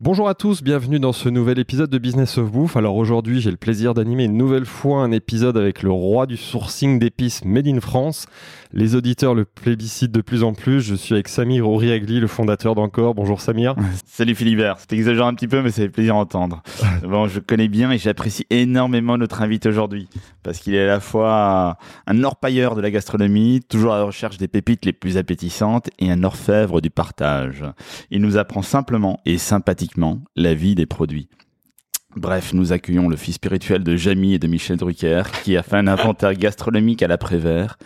Bonjour à tous, bienvenue dans ce nouvel épisode de Business of Bouffe. Alors aujourd'hui, j'ai le plaisir d'animer une nouvelle fois un épisode avec le roi du sourcing d'épices Made in France. Les auditeurs le plébiscitent de plus en plus. Je suis avec Samir Ouriagli, le fondateur d'Encore. Bonjour Samir. Salut Philibert, c'est exagéré un petit peu, mais ça fait plaisir d'entendre. bon, je connais bien et j'apprécie énormément notre invité aujourd'hui, parce qu'il est à la fois un orpailleur de la gastronomie, toujours à la recherche des pépites les plus appétissantes, et un orfèvre du partage. Il nous apprend simplement et sympathiquement la vie des produits. Bref, nous accueillons le fils spirituel de Jamie et de Michel Drucker, qui a fait un inventaire gastronomique à l'après-vert.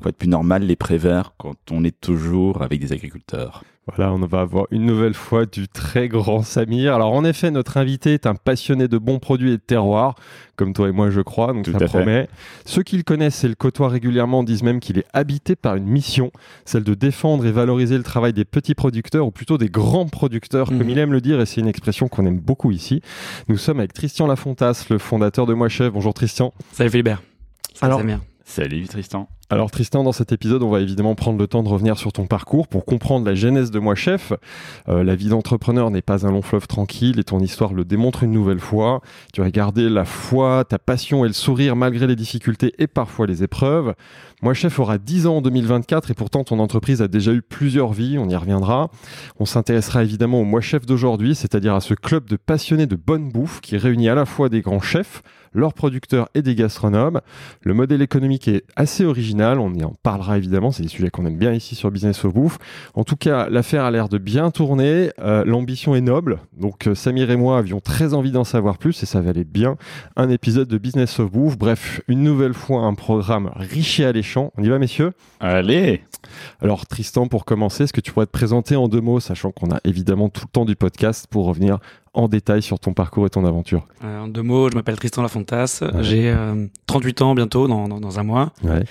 Quoi de plus normal, les préverts, quand on est toujours avec des agriculteurs? Voilà, on va avoir une nouvelle fois du très grand Samir. Alors en effet, notre invité est un passionné de bons produits et de terroirs, comme toi et moi je crois, donc Tout ça à fait. promet. Ceux qui le connaissent et le côtoient régulièrement disent même qu'il est habité par une mission, celle de défendre et valoriser le travail des petits producteurs, ou plutôt des grands producteurs, comme Mhm. il aime le dire, et c'est une expression qu'on aime beaucoup ici. Nous sommes avec Christian Lafontasse, le fondateur de Moi Chef. Bonjour Christian. Salut Philibert. Salut Alors- Samir. Salut Tristan. Alors Tristan, dans cet épisode, on va évidemment prendre le temps de revenir sur ton parcours pour comprendre la genèse de Moi Chef. Euh, la vie d'entrepreneur n'est pas un long fleuve tranquille et ton histoire le démontre une nouvelle fois. Tu as gardé la foi, ta passion et le sourire malgré les difficultés et parfois les épreuves. Moi Chef aura 10 ans en 2024 et pourtant ton entreprise a déjà eu plusieurs vies, on y reviendra. On s'intéressera évidemment au Moi Chef d'aujourd'hui, c'est-à-dire à ce club de passionnés de bonne bouffe qui réunit à la fois des grands chefs, leurs producteurs et des gastronomes. Le modèle économique est assez original, on y en parlera évidemment, c'est des sujets qu'on aime bien ici sur Business of Bouffe. En tout cas, l'affaire a l'air de bien tourner, euh, l'ambition est noble, donc euh, Samir et moi avions très envie d'en savoir plus et ça valait bien un épisode de Business of Bouffe. Bref, une nouvelle fois un programme riche et alléchant. On y va messieurs? Allez Alors Tristan, pour commencer, est-ce que tu pourrais te présenter en deux mots, sachant qu'on a évidemment tout le temps du podcast pour revenir en détail sur ton parcours et ton aventure Euh, en deux mots, je m'appelle Tristan Lafontasse. Ouais. J'ai euh, 38 ans bientôt, dans, dans, dans un mois. Ouais.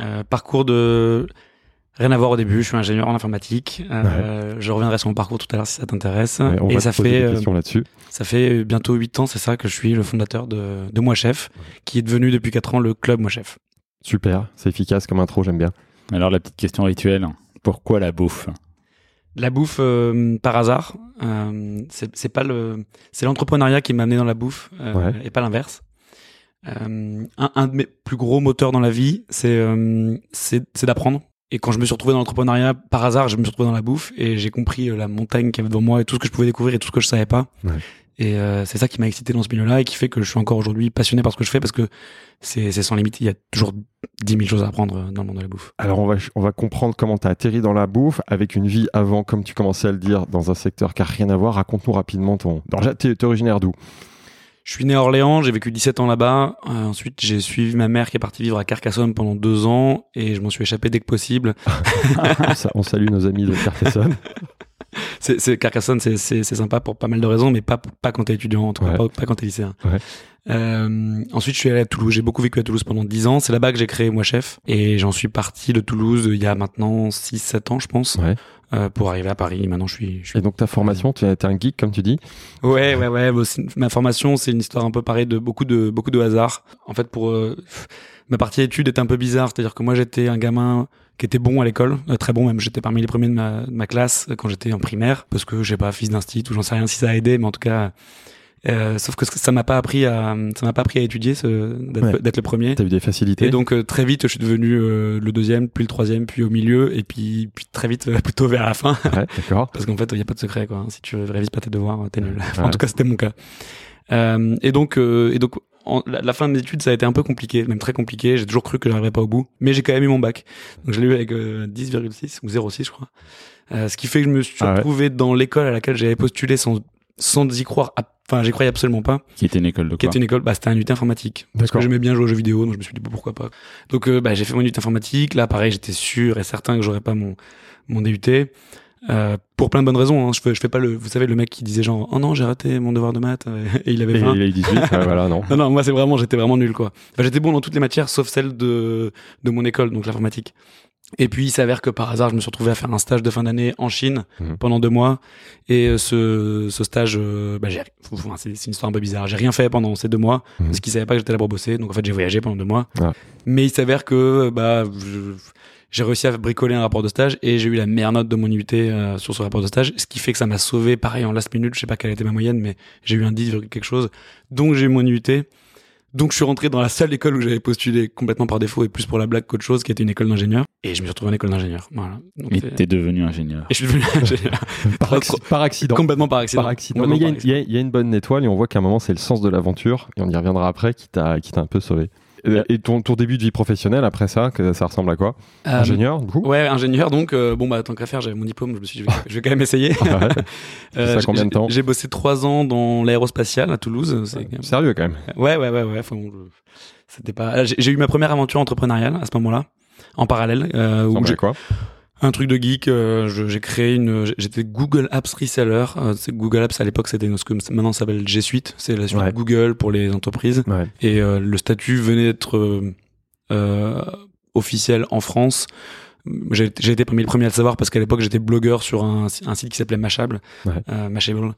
Euh, parcours de... Rien à voir au début, je suis ingénieur en informatique. Euh, Je reviendrai sur mon parcours tout à l'heure si ça t'intéresse. Ouais, on Et va ça fait, des euh, ça fait bientôt 8 ans, c'est ça, que je suis le fondateur de, de Moi Chef, qui est devenu depuis 4 ans le club Moi Chef. Super, c'est efficace comme intro, j'aime bien. Alors la petite question rituelle, pourquoi la bouffe? La bouffe euh, par hasard, euh, c'est c'est pas le, c'est l'entrepreneuriat qui m'a amené dans la bouffe euh, Ouais. et pas l'inverse. Euh, un, un de mes plus gros moteurs dans la vie, c'est euh, c'est c'est d'apprendre. Et quand je me suis retrouvé dans l'entrepreneuriat par hasard, je me suis retrouvé dans la bouffe et j'ai compris euh, la montagne qu'il y avait devant moi et tout ce que je pouvais découvrir et tout ce que je savais pas. Ouais. Et euh, c'est ça qui m'a excité dans ce milieu-là et qui fait que je suis encore aujourd'hui passionné par ce que je fais parce que c'est sans limite. Il y a toujours 10 000 choses à apprendre dans le monde de la bouffe. Alors on va, on va comprendre comment tu as atterri dans la bouffe avec une vie avant, comme tu commençais à le dire, dans un secteur qui n'a rien à voir. Raconte-nous rapidement ton... Alors, t'es, t'es originaire d'où? Je suis né à Orléans, j'ai vécu 17 ans là-bas. Euh, ensuite, j'ai suivi ma mère qui est partie vivre à Carcassonne pendant deux ans et je m'en suis échappé dès que possible. On salue nos amis de Carcassonne. C'est, c'est- Carcassonne, c'est, c'est, c'est sympa pour pas mal de raisons, mais pas, pas quand t'es étudiant, en tout cas, Ouais. pas, pas quand t'es lycéen. Ouais. Euh, ensuite, je suis allé à Toulouse. J'ai beaucoup vécu à Toulouse pendant 10 ans. C'est là-bas que j'ai créé Moi Chef. Et j'en suis parti de Toulouse il y a maintenant 6-7 ans, je pense, Ouais. euh, pour arriver à Paris. Maintenant, je suis, je suis Et donc ta formation, tu es un geek comme tu dis? Ouais, ouais, ouais. ma formation, c'est une histoire un peu pareille de beaucoup de beaucoup de hasard. En fait, pour euh, ma partie études est un peu bizarre, c'est-à-dire que moi, j'étais un gamin qui était bon à l'école, euh, très bon même. J'étais parmi les premiers de ma, de ma classe euh, quand j'étais en primaire, parce que j'ai pas fils d'instit ou j'en sais rien si ça a aidé, mais en tout cas. Euh, sauf que ça m'a pas appris à ça m'a pas appris à étudier d'être Ouais. le premier Tu as eu des facilités. et donc euh, très vite je suis devenu euh, le deuxième puis le troisième puis au milieu et puis puis très vite euh, plutôt vers la fin Ouais, d'accord. parce qu'en fait, il n'y a pas de secret, quoi. Si tu révises pas tes devoirs, t'es nul. Enfin, Ouais. En tout cas, c'était mon cas. Euh, et donc, euh, et donc, en- la, la fin de mes études, ça a été un peu compliqué, même très compliqué. J'ai toujours cru que j'arriverais pas au bout, mais j'ai quand même eu mon bac. Donc, je l'ai eu avec euh, 10,6 ou 0,6, je crois. Euh, ce qui fait que je me suis Ah ouais. retrouvé dans l'école à laquelle j'avais postulé sans sans y croire. Enfin, j'y croyais absolument pas. Qui était une école de Qui quoi était une école, bah, c'était un unité informatique. Parce que j'aimais bien jouer aux jeux vidéo, donc je me suis dit pourquoi pas. Donc, euh, bah, j'ai fait mon unité informatique. Là, pareil, j'étais sûr et certain que j'aurais pas mon mon DUT. Euh, pour plein de bonnes raisons. Hein. Je, fais, je fais pas le, vous savez, le mec qui disait genre, oh non, j'ai raté mon devoir de maths euh, et il avait Et 20. il a eu 18, ouais, voilà, non. Non, non, moi c'est vraiment, j'étais vraiment nul quoi. Enfin, j'étais bon dans toutes les matières sauf celle de, de mon école, donc l'informatique. Et puis il s'avère que par hasard, je me suis retrouvé à faire un stage de fin d'année en Chine Mhm. pendant deux mois. Et euh, ce, ce stage, euh, bah, c'est, une histoire un peu bizarre. J'ai rien fait pendant ces deux mois Mhm. parce qu'ils savaient pas que j'étais là pour bosser. Donc en fait, j'ai voyagé pendant deux mois. Ah. Mais il s'avère que bah je- j'ai réussi à bricoler un rapport de stage et j'ai eu la meilleure note de mon UT euh, sur ce rapport de stage, ce qui fait que ça m'a sauvé. Pareil en last minute, je sais pas quelle était ma moyenne, mais j'ai eu un 10, virgule quelque chose. Donc j'ai eu mon UT. Donc je suis rentré dans la seule école où j'avais postulé complètement par défaut et plus pour la blague qu'autre chose, qui était une école d'ingénieur. Et je me suis retrouvé en école d'ingénieur. Voilà. Donc, Et t'es devenu ingénieur. et je suis devenu ingénieur. Par, accident. complètement par accident. Par accident. Mais Complètement il y, a une- par il y y a une bonne étoile et on voit qu'à un moment, c'est le sens de l'aventure, et on y reviendra après, qui t'a qui t'a un peu sauvé. Et- Et ton, ton début de vie professionnelle, après ça, que ça ressemble à quoi? Euh, Ingénieur, du coup? Ouais, ingénieur. Donc, euh, bon, bah, tant qu'à faire, j'avais mon diplôme. Je me suis dit, je vais, quand même essayer. Ah ouais. Euh, ça combien de temps? J'ai bossé trois ans dans l'aérospatiale à Toulouse. C'est quand même- Sérieux quand même? Ouais, ouais, ouais, ouais. Enfin, C'était pas. J'ai eu ma première aventure entrepreneuriale à ce moment-là, en parallèle, euh, où quoi? Un truc de geek. euh, je- j'ai créé une. J'étais Google Apps reseller. Euh, Google Apps à l'époque, c'était ce que maintenant ça s'appelle G Suite. C'est la suite Ouais. Google pour les entreprises. Ouais. Et euh, le statut venait d'être euh, euh, officiel en France. J'ai j'ai été parmi les premiers à le savoir parce qu'à l'époque j'étais blogueur sur un, un site qui s'appelait Mashable, Ouais. euh, Mashable.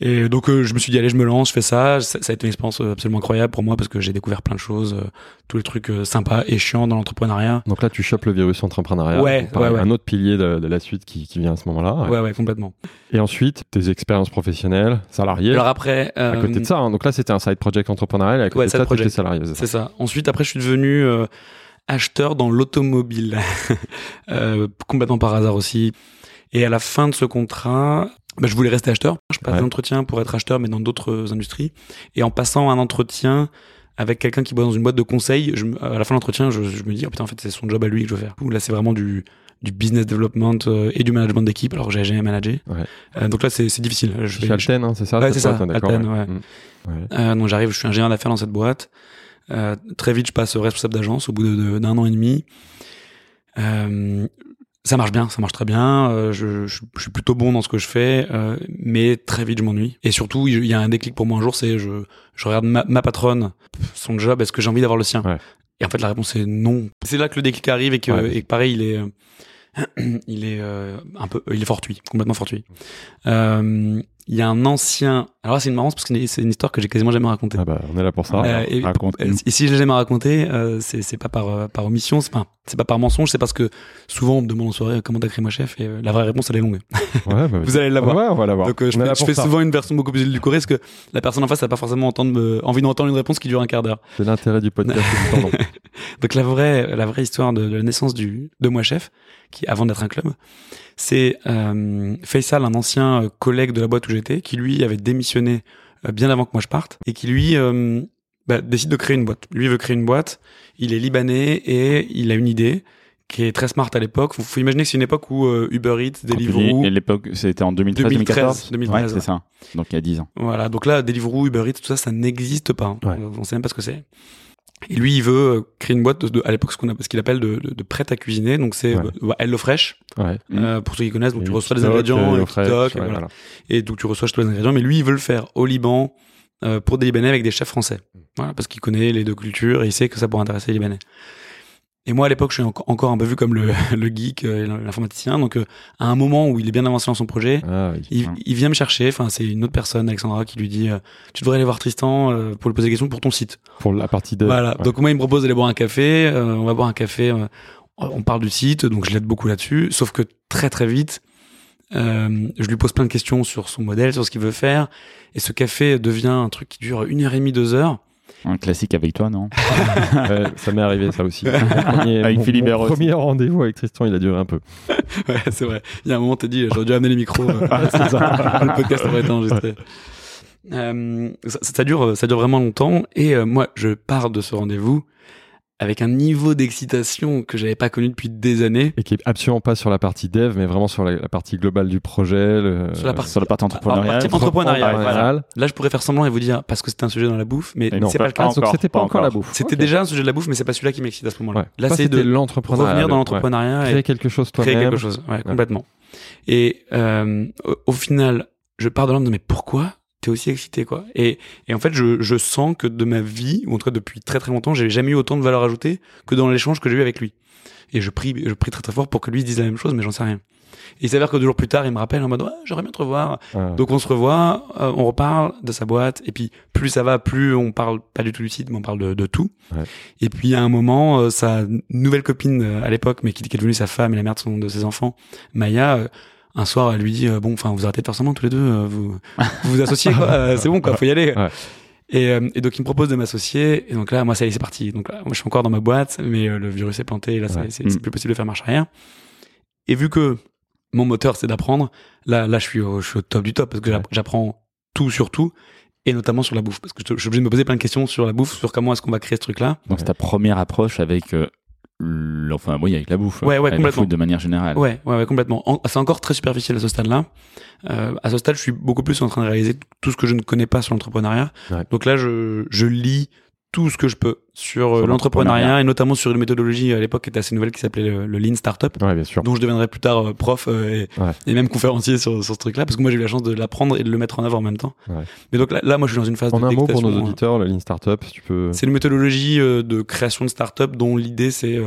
Et donc euh, je me suis dit allez je me lance, je fais ça. ça. ça a été une expérience euh, absolument incroyable pour moi parce que j'ai découvert plein de choses, euh, tous les trucs euh, sympas et chiants dans l'entrepreneuriat. Donc là, tu chopes le virus entrepreneuriat. Ouais, ouais, ouais. Un autre pilier de, de la suite qui, qui vient à ce moment-là. Ouais ouais, complètement. Et ensuite, tes expériences professionnelles, salariées. Alors après, à côté de ça, hein. donc là, c'était un side project entrepreneurial. Et à côté Ouais, de ça, salarié. c'est ça C'est ça. Ensuite, après, je suis devenu acheteur dans l'automobile, complètement par hasard aussi. Et à la fin de ce contrat, bah, je voulais rester acheteur. Je passe Ouais. des entretiens pour être acheteur, mais dans d'autres industries. Et en passant un entretien avec quelqu'un qui bosse dans une boîte de conseil, je, à la fin de l'entretien, je, je me dis, oh putain, en fait, c'est son job à lui que je veux faire. Là, c'est vraiment du, du business development euh, et du management d'équipe, alors que j'avais jamais managé. Ouais. Euh, donc là, c'est c'est difficile. Je vais- Alten, hein, c'est ça? Ouais, c'est ça, Alten, ouais. Mm. Ouais. euh, donc j'arrive, je suis ingénieur d'affaires dans cette boîte. Euh, très vite, je passe responsable d'agence au bout de- de- d'un an et demi. Euh, ça marche bien, ça marche très bien. Euh, je, je, je suis plutôt bon dans ce que je fais, euh, mais très vite je m'ennuie. Et surtout, il y a un déclic pour moi un jour, c'est je, je regarde ma, ma patronne, son job, est-ce que j'ai envie d'avoir le sien Ouais. Et en fait, la réponse est non. C'est là que le déclic arrive et que, Ouais. et que pareil, il est, il est euh, un peu, il est fortuit, complètement fortuit. Euh, Il y a un ancien. Alors c'est une marrance parce que c'est une- histoire que j'ai quasiment jamais racontée. Ah bah, on est là pour ça. Euh, et, et si je l'ai jamais raconté, euh, c'est pas par euh, par omission, c'est pas pas par mensonge, c'est parce que souvent on me demande en soirée euh, comment t'as créé moi chef et euh, la vraie réponse elle est longue. Ouais, bah, Vous allez l'avoir. Ouais, on va l'avoir. Donc euh, je fais, je souvent une version beaucoup plus édulcorée parce que la personne en face n'a pas forcément entendre envie d'entendre une réponse qui dure un quart d'heure. C'est l'intérêt du podcast. Donc la vraie la vraie histoire de, de la naissance du de moi chef, qui avant d'être un club, c'est euh, Faisal, un ancien euh, collègue de la boîte où j'étais, qui lui avait démissionné euh, bien avant que moi je parte et qui lui euh, bah, décide de créer une boîte. Lui veut créer une boîte. Il est libanais et il a une idée qui est très smart à l'époque. Faut, faut imaginer que c'est une époque où euh, Uber Eats, Deliveroo, Et l'époque, c'était en 2013, 2013, 2014 2013, Ouais, c'est ouais. ça. Donc il y a 10 ans. Voilà, donc là, Deliveroo, Uber Eats, tout ça, ça n'existe pas. Ouais. On sait même pas ce que c'est. Et lui, il veut euh, créer une boîte de, de- à l'époque ce qu'on a, ce qu'il appelle de, de, de prêt à cuisiner. Donc c'est Ouais. euh, HelloFresh, Ouais. Mm. euh, pour ceux qui connaissent. Donc Et tu reçois des TikTok, ingrédients, euh, HelloFresh, TikTok, ouais, et, voilà. voilà. et donc tu reçois tous les ingrédients. Mais lui, il veut le faire au Liban euh, pour des Libanais avec des chefs français. Voilà, parce qu'il connaît les deux cultures et il sait que ça pourrait intéresser les Libanais. Et moi, à l'époque, je suis enco- encore un peu vu comme le, le geek, euh, l'informaticien. Donc, euh, à un moment où il est bien avancé dans son projet, Ah, oui. il, vient me chercher, enfin c'est une autre personne, Alexandra, qui lui dit euh, tu devrais aller voir Tristan euh, pour lui poser des questions pour ton site. Pour la partie de. Voilà. ouais. Donc moi il me propose d'aller boire un café, euh, on va boire un café, euh, on parle du site, donc je l'aide beaucoup là-dessus. Sauf que très très vite, euh, je lui pose plein de questions sur son modèle, sur ce qu'il veut faire, et ce café devient un truc qui dure une heure et demie, deux heures. Un classique avec toi, non Ouais, ça m'est arrivé ça aussi. Premier, Avec mon- Philippe mon premier rendez-vous avec Tristan, il a duré un peu. Ouais, c'est vrai. Il y a un moment, t'as dit, j'aurais dû amener les micros. euh, le podcast aurait été enregistré. Euh, ça, ça dure, ça dure vraiment longtemps. Et euh, moi, je pars de ce rendez-vous avec un niveau d'excitation que j'avais pas connu depuis des années. Et qui est absolument pas sur la partie dev, mais vraiment sur la, la partie globale du projet. le- Sur la partie- Sur la partie entrepreneuriale. partie entrepreneuriale, entrepreneuriale. Là, je pourrais faire semblant et vous dire parce que c'était un sujet dans la bouffe, mais c'est pas- pas le cas. Ah, donc c'était pas pas encore la bouffe. C'était déjà un sujet de la bouffe, mais c'est pas celui-là qui m'excite à ce moment-là. Ouais. Là, c'est de l'entrepreneuriat. revenir dans Ouais. l'entrepreneuriat et Créer quelque chose créer toi-même. quelque chose. Ouais, complètement. Et euh, au, au final, je pars de me disant, mais pourquoi t'es aussi excité quoi et, et en fait, je, je sens que de ma vie, ou en tout cas depuis très très longtemps, j'ai jamais eu autant de valeur ajoutée que dans l'échange que j'ai eu avec lui. Et je prie, je prie très très fort pour que lui se dise la même chose, mais j'en sais rien. Et il s'avère que deux jours plus tard, il me rappelle en mode ouais, j'aimerais bien te revoir. Ah. Donc on se revoit, euh, on reparle de sa boîte, et puis plus ça va, plus on parle pas du tout du site, mais on parle de, de tout. Ouais. Et puis à un moment, euh, sa nouvelle copine euh, à l'époque, mais qui, qui est devenue sa femme et la mère de, son- de ses enfants, Maya, un soir, elle lui dit euh, bon, enfin vous arrêtez de faire semblant tous les deux, euh, vous vous, vous associez quoi, euh, c'est bon quoi, faut y aller. Ouais. Et, et donc il me propose de m'associer, et donc là moi ça y est c'est parti. Donc là, moi je suis encore dans ma boîte, mais le virus est planté, et là c'est- Ouais. c'est c'est Mm. plus possible de faire marche arrière. Et vu que mon moteur c'est d'apprendre, là là je suis au, je suis au top du top parce que Ouais. j'apprends tout sur tout et notamment sur la bouffe parce que je je suis obligé de me poser plein de questions sur la bouffe, sur comment est-ce qu'on va créer ce truc là. Donc, c'est ta première approche avec. euh, l- Enfin, oui, avec la bouffe. Ouais, ouais, Avec le complètement. food de manière générale. Ouais, ouais, ouais, complètement. En- C'est encore très superficiel à ce stade-là. Euh, à ce stade, je suis beaucoup plus en train de réaliser tout ce que je ne connais pas sur l'entrepreneuriat. Ouais. Donc là, je, je lis tout ce que je peux sur, euh, Sur l'entrepreneuriat et notamment sur une méthodologie à l'époque qui était assez nouvelle qui s'appelait le, le Lean Startup. Ouais, bien sûr. dont je deviendrai plus tard euh, prof euh, et, Ouais. et même conférencier sur, sur ce truc-là, parce que moi j'ai eu la chance de l'apprendre et de le mettre en avant en même temps. Ouais. Mais donc là, là, moi je suis dans une phase En de un mot pour nos euh, auditeurs, le Lean Startup, tu peux. C'est une méthodologie de création de start-up dont l'idée c'est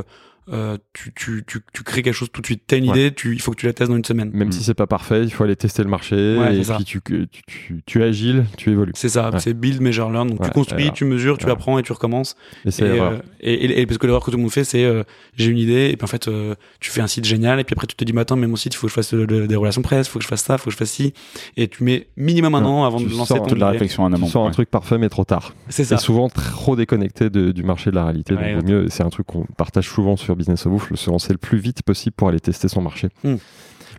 euh, tu, tu, tu, tu crées quelque chose tout de suite. T'as une Ouais. idée, tu, il faut que tu la testes dans une semaine. Même Mm. si c'est pas parfait, il faut aller tester le marché Ouais, et puis tu, tu, tu, tu es agile, tu évolues. C'est ça, Ouais. c'est build, measure, learn. Donc Ouais, tu construis, alors, tu mesures, tu apprends et tu recommences. Et c'est Et, euh, et, et- et parce que l'erreur que tout le monde fait, c'est euh, j'ai une idée et puis en fait euh, tu fais un site génial et puis après tu te dis mais attends mais mon site il faut que je fasse de- des relations presse, il faut que je fasse ça, il faut que je fasse ci et tu mets minimum un Ouais. an avant Tu de lancer sors ton Toute la réflexion en Tu amont. sors un truc parfait mais trop tard. C'est souvent trop déconnecté de- du marché de la réalité. Ouais, donc vaut mieux, c'est un truc qu'on partage souvent sur Business of Ouf, le se lancer le plus vite possible pour aller tester son marché. Hmm.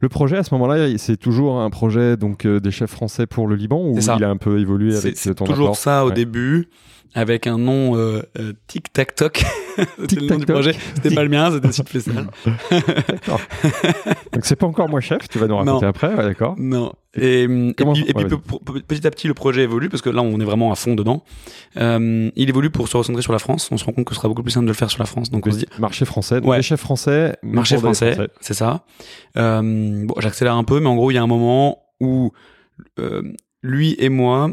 Le projet à ce moment-là, c'est toujours un projet donc euh, des chefs français pour le Liban ou il a un peu évolué avec c'est ton toujours ça au Ouais. début avec un nom euh, euh, Tic Tac Toc. C'était le nom du projet. C'était pas le mien, c'était Site. D'accord. donc c'est pas encore moi chef, tu vas nous raconter Non. après, ouais, d'accord. Non. Et, et Comment- puis, et petit à petit, le projet évolue parce que là, on est vraiment à fond dedans. Euh, il évolue pour se recentrer sur la France. On se rend compte que ce sera beaucoup plus simple de le faire sur la France. Donc, on se dit, Marché français, donc Ouais. des chefs français, marché des français, c'est ça. Euh, bon, j'accélère un peu, mais en gros, il y a un moment où euh, lui et moi,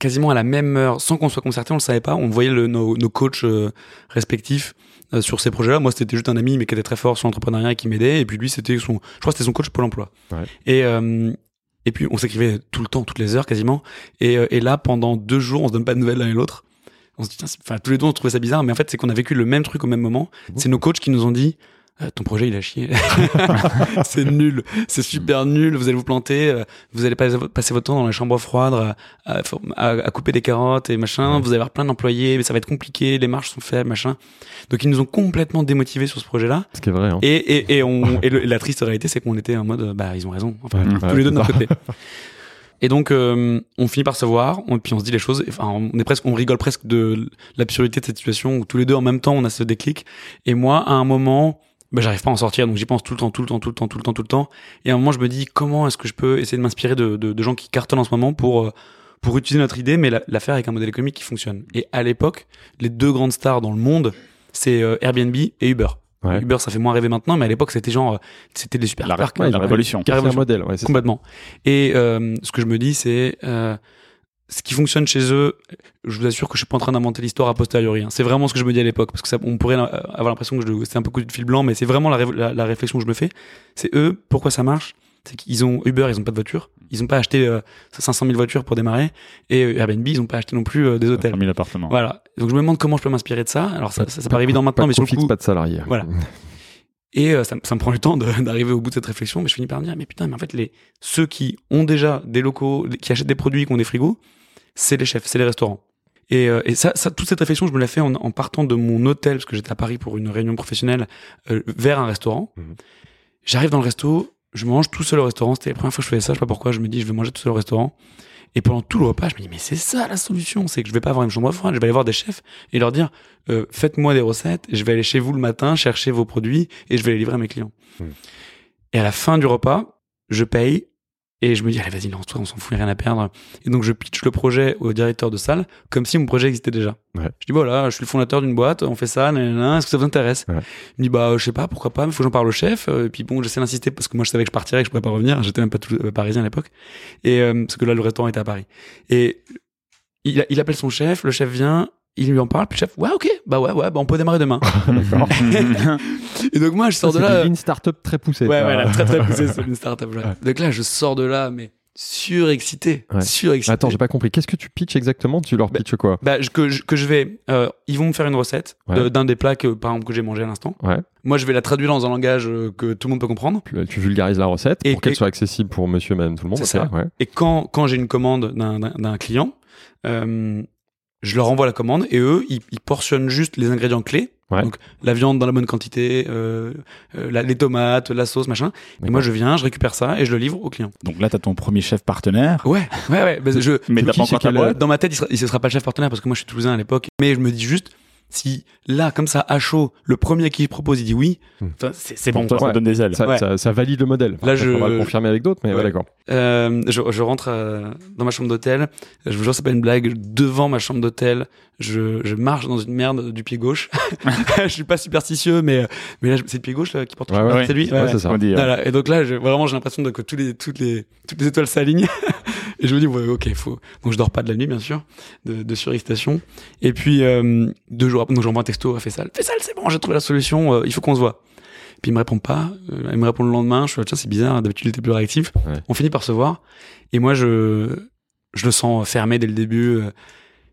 quasiment à la même heure, sans qu'on soit concerté, on le savait pas, on voyait le, nos, nos coachs euh, respectifs euh, sur ces projets-là. Moi, c'était juste un ami, mais qui était très fort sur l'entrepreneuriat et qui m'aidait. Et puis lui, c'était son, je crois, c'était son coach Pôle Emploi. Ouais. Et euh, et puis on s'écrivait tout le temps, toutes les heures quasiment. Et, euh, et là, pendant deux jours, on se donne pas de nouvelles l'un et l'autre. On se dit, tiens, enfin, tous les deux, on trouvait ça bizarre, mais en fait, c'est qu'on a vécu le même truc au même moment. C'est nos coachs qui nous ont dit, ton projet, il a chié. c'est nul. C'est super nul. Vous allez vous planter. euh, Vous allez pas- passer votre temps dans la chambre froide à, à- couper des carottes et machin. Ouais. Vous allez avoir plein d'employés, mais ça va être compliqué. Les marges sont faibles, machin. Donc, ils nous ont complètement démotivés sur ce projet-là. Ce qui est vrai. Hein. Et, et, et, on, et le- la triste réalité, c'est qu'on était en mode, euh, bah, ils ont raison. Enfin, Ouais, ouais, tous les deux de notre côté. Et donc, euh, on finit par se voir, on, puis on se dit les choses. Enfin, on est presque, on rigole presque de l'absurdité de cette situation où tous les deux en même temps, on a ce déclic. Et moi, à un moment, bah, j'arrive pas à en sortir, donc j'y pense tout le temps, tout le temps, tout le temps, tout le temps, tout le temps. Et à un moment, je me dis comment est-ce que je peux essayer de m'inspirer de, de, de gens qui cartonnent en ce moment pour euh, pour utiliser notre idée, mais la, la faire avec un modèle économique qui fonctionne. Et à l'époque, les deux grandes stars dans le monde, c'est euh, Airbnb et Uber. Ouais. Uber, ça fait moins rêver maintenant, mais à l'époque, c'était genre, c'était des super La, parcs. la il a- révolution. C'est un modèle. Ouais, ça. Complètement. Et euh, ce que je me dis, c'est euh, ce qui fonctionne chez eux. Je vous assure que je suis pas en train d'inventer l'histoire a posteriori. hein. C'est vraiment ce que je me dis à l'époque, parce que ça, on pourrait euh, avoir l'impression que c'est un peu coup de fil blanc, mais c'est vraiment la, ré- la, la réflexion que je me fais. C'est eux, pourquoi ça marche? C'est qu'ils ont Uber, ils ont pas de voiture, ils ont pas acheté euh, 500 000 voitures pour démarrer, et euh, Airbnb, ils ont pas acheté non plus euh, des hôtels. 000 appartements. Voilà. Donc je me demande comment je peux m'inspirer de ça. Alors ça, ça, ça paraît évident maintenant, mais sur le fixe, coup, pas de salarié. Voilà. et euh, ça, me- ça me prend du temps d'arriver au bout de cette réflexion, mais je finis par me dire, mais putain, mais en fait, les, ceux qui ont déjà des locaux, qui achètent des produits, qui ont des frigos, c'est les chefs, c'est les restaurants. Et, euh, et ça, ça, toute cette réflexion, je me l'ai fait en, en partant de mon hôtel, parce que j'étais à Paris pour une réunion professionnelle, euh, vers un restaurant. Mhm. J'arrive dans le resto, je mange tout seul au restaurant. C'était la première fois que je faisais ça, je sais pas pourquoi. Je me dis, je vais manger tout seul au restaurant. Et pendant tout le repas, je me dis, mais c'est ça la solution, c'est que je vais pas avoir une chambre froide, je vais aller voir des chefs et leur dire, euh, faites-moi des recettes, je vais aller chez vous le matin, chercher vos produits et je vais les livrer à mes clients. Hmm. Et à la fin du repas, je paye et je me dis, allez, vas-y, lance-toi, on s'en fout, rien à perdre. Et donc, je pitch le projet au directeur de salle comme si mon projet existait déjà. Ouais. Je dis, voilà, je suis le fondateur d'une boîte, on fait ça, est-ce que ça vous intéresse Ouais. Il me dit, bah, je sais pas, pourquoi pas, mais faut que j'en parle au chef. Euh, Et puis bon, j'essaie d'insister parce que moi, je savais que je partirais, que je pourrais pas revenir. J'étais même pas tout, euh, parisien à l'époque. Et, euh, parce que là, le restaurant était à Paris. Et il, il appelle son chef, le chef vient, il lui en parle, puis le chef, ouais, ok, bah ouais, ouais, bah on peut démarrer demain. D'accord. et donc, moi, je sors de C'est là. une startup très poussée. Ouais, ça. ouais, là, très très poussé, c'est une startup. Là. Ouais. Donc là, je sors de là, mais surexcité, Ouais. surexcité. Attends, j'ai pas compris. Qu'est-ce que tu pitches exactement? Tu leur Bah, pitches quoi? bah, je- que, je, que je vais, euh, ils vont me faire une recette Ouais. d'un des plats que, par exemple, que j'ai mangé à l'instant. Ouais. Moi, je vais la traduire dans un langage euh, que tout le monde peut comprendre. Tu, tu vulgarises la recette Et- pour qu'elle soit accessible pour monsieur, madame, tout le monde. C'est ça. ouais. Et quand, quand j'ai une commande d'un- d'un d'un client, euh, je leur envoie la commande et eux, ils, ils portionnent juste les ingrédients clés. Ouais. Donc la viande dans la bonne quantité, euh, euh, la- les tomates, la sauce, machin. Et moi, je viens, je récupère ça et je le livre au client. Donc là, t'as ton premier chef partenaire. Ouais, ouais, ouais. bah, je, Mais t'as pas encore ta boîte. dans ma tête, il, sera, il sera pas le chef partenaire parce que moi, je suis toulousain à l'époque. Mais je me dis juste, si là, comme ça, à chaud, le premier qui propose, il dit oui, Hmm. c'est bon. toi, quoi. ça donne des ailes. Ça, Ouais. ça- ça valide le modèle. Là, Après, je- On va le confirmer avec d'autres, mais ouais, Ouais. d'accord. Euh, je, je rentre euh, dans ma chambre d'hôtel. Je vous jure, c'est pas une blague. Devant ma chambre d'hôtel, je, je marche dans une merde du pied gauche. je suis pas superstitieux, mais mais là, c'est le pied gauche là, qui porte. le Ouais, ouais. C'est lui? Ouais, Ouais, c'est ça. On dit, Voilà. Et donc là, je- vraiment, j'ai l'impression que tous les, toutes les, toutes les étoiles s'alignent. et je me dis, ouais, ok, faut. Donc je dors pas de la nuit, bien sûr, de, de surexcitation. Et puis euh, deux jours après, donc j'envoie un texto à Fessal. Fessal, c'est bon, j'ai trouvé la solution. euh, il faut qu'on se voit. Puis il me répond pas. euh, il me répond le lendemain. Je suis, tiens, c'est bizarre. D'habitude, il était plus réactif. Ouais. On finit par se voir. Et moi, je, je le sens fermé dès le début. euh.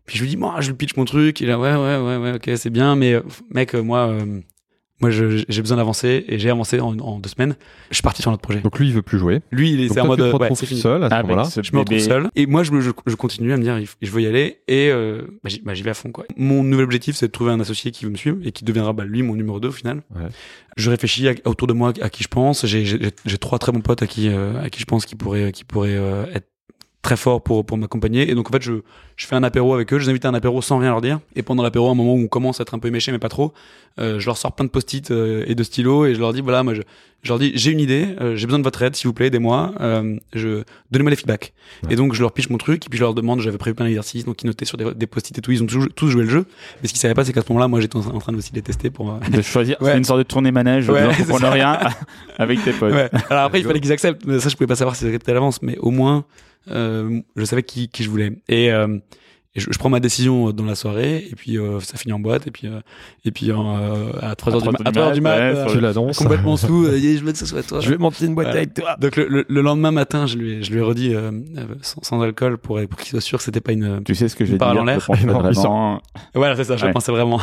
Puis je lui dis, moi, je lui pitch mon truc. Il a, ouais, ouais, ouais, ouais, ok, c'est bien, mais euh, mec, euh, moi, euh, moi, je- j'ai besoin d'avancer et j'ai avancé en, en deux semaines. Je suis parti sur notre projet. Donc lui, il veut plus jouer. Lui, il est, en mode, tu te euh, ouais, seul à ce Avec moment-là. ce Je me retrouve seul. Et moi, je, me- je, je continue à me dire, il- je veux y aller. Et euh, bah, j'y bah, vais à fond. Quoi. Mon nouvel objectif, c'est de trouver un associé qui veut me suivre et qui deviendra bah, lui mon numéro 2 au final. Ouais. Je réfléchis à- autour de moi à qui je pense. J'ai- J'ai j'ai trois très bons potes à qui, euh, à qui je pense qui pourraient, qui pourraient euh, être très forts pour, pour m'accompagner. Et donc, en fait, je, je fais un apéro avec eux. Je les invite à un apéro sans rien leur dire. Et pendant l'apéro, à un moment où on commence à être un peu éméché, mais pas trop, euh, je leur sors plein de post-it euh, et de stylos et je leur dis, voilà, moi, je, je leur dis, j'ai une idée, euh, j'ai besoin de votre aide, s'il vous plaît, aidez-moi. Euh, je, donnez-moi des feedbacks. Ouais. Et donc, je leur pitch mon truc, et puis je leur demande, j'avais prévu plein d'exercices, donc ils notaient sur des, des post-it et tout, ils ont tous, tous joué le jeu. Mais ce qu'ils savaient pas, c'est qu'à ce moment-là, moi, j'étais en, en train de aussi les tester pour, euh, De choisir, Ouais. c'est une sorte de tournée manège, Ouais, rien avec tes potes. Alors après, il fallait qu'ils acceptent. Mais ça, je pouvais pas savoir s'ils acceptaient à l'avance, mais au moins, je savais qui, qui je voulais. Et, euh, et je, je prends ma décision dans la soirée, et puis euh, ça finit en boîte, et puis euh, et puis euh, à 3 heures du, ma- à 3 heures du mat, ouais, euh, Tu l'annonces. complètement sous. euh, je veux que ce soit toi. Je vais monter une boîte Voilà. avec toi. Donc le, le, le lendemain matin, je lui ai, je lui ai redit euh, euh, sans, sans alcool pour, pour qu'il soit sûr que c'était pas une. Tu sais ce que je vais Parle dire en l'air. il vraiment. Voilà, c'est ça. Je Ouais. pensais vraiment.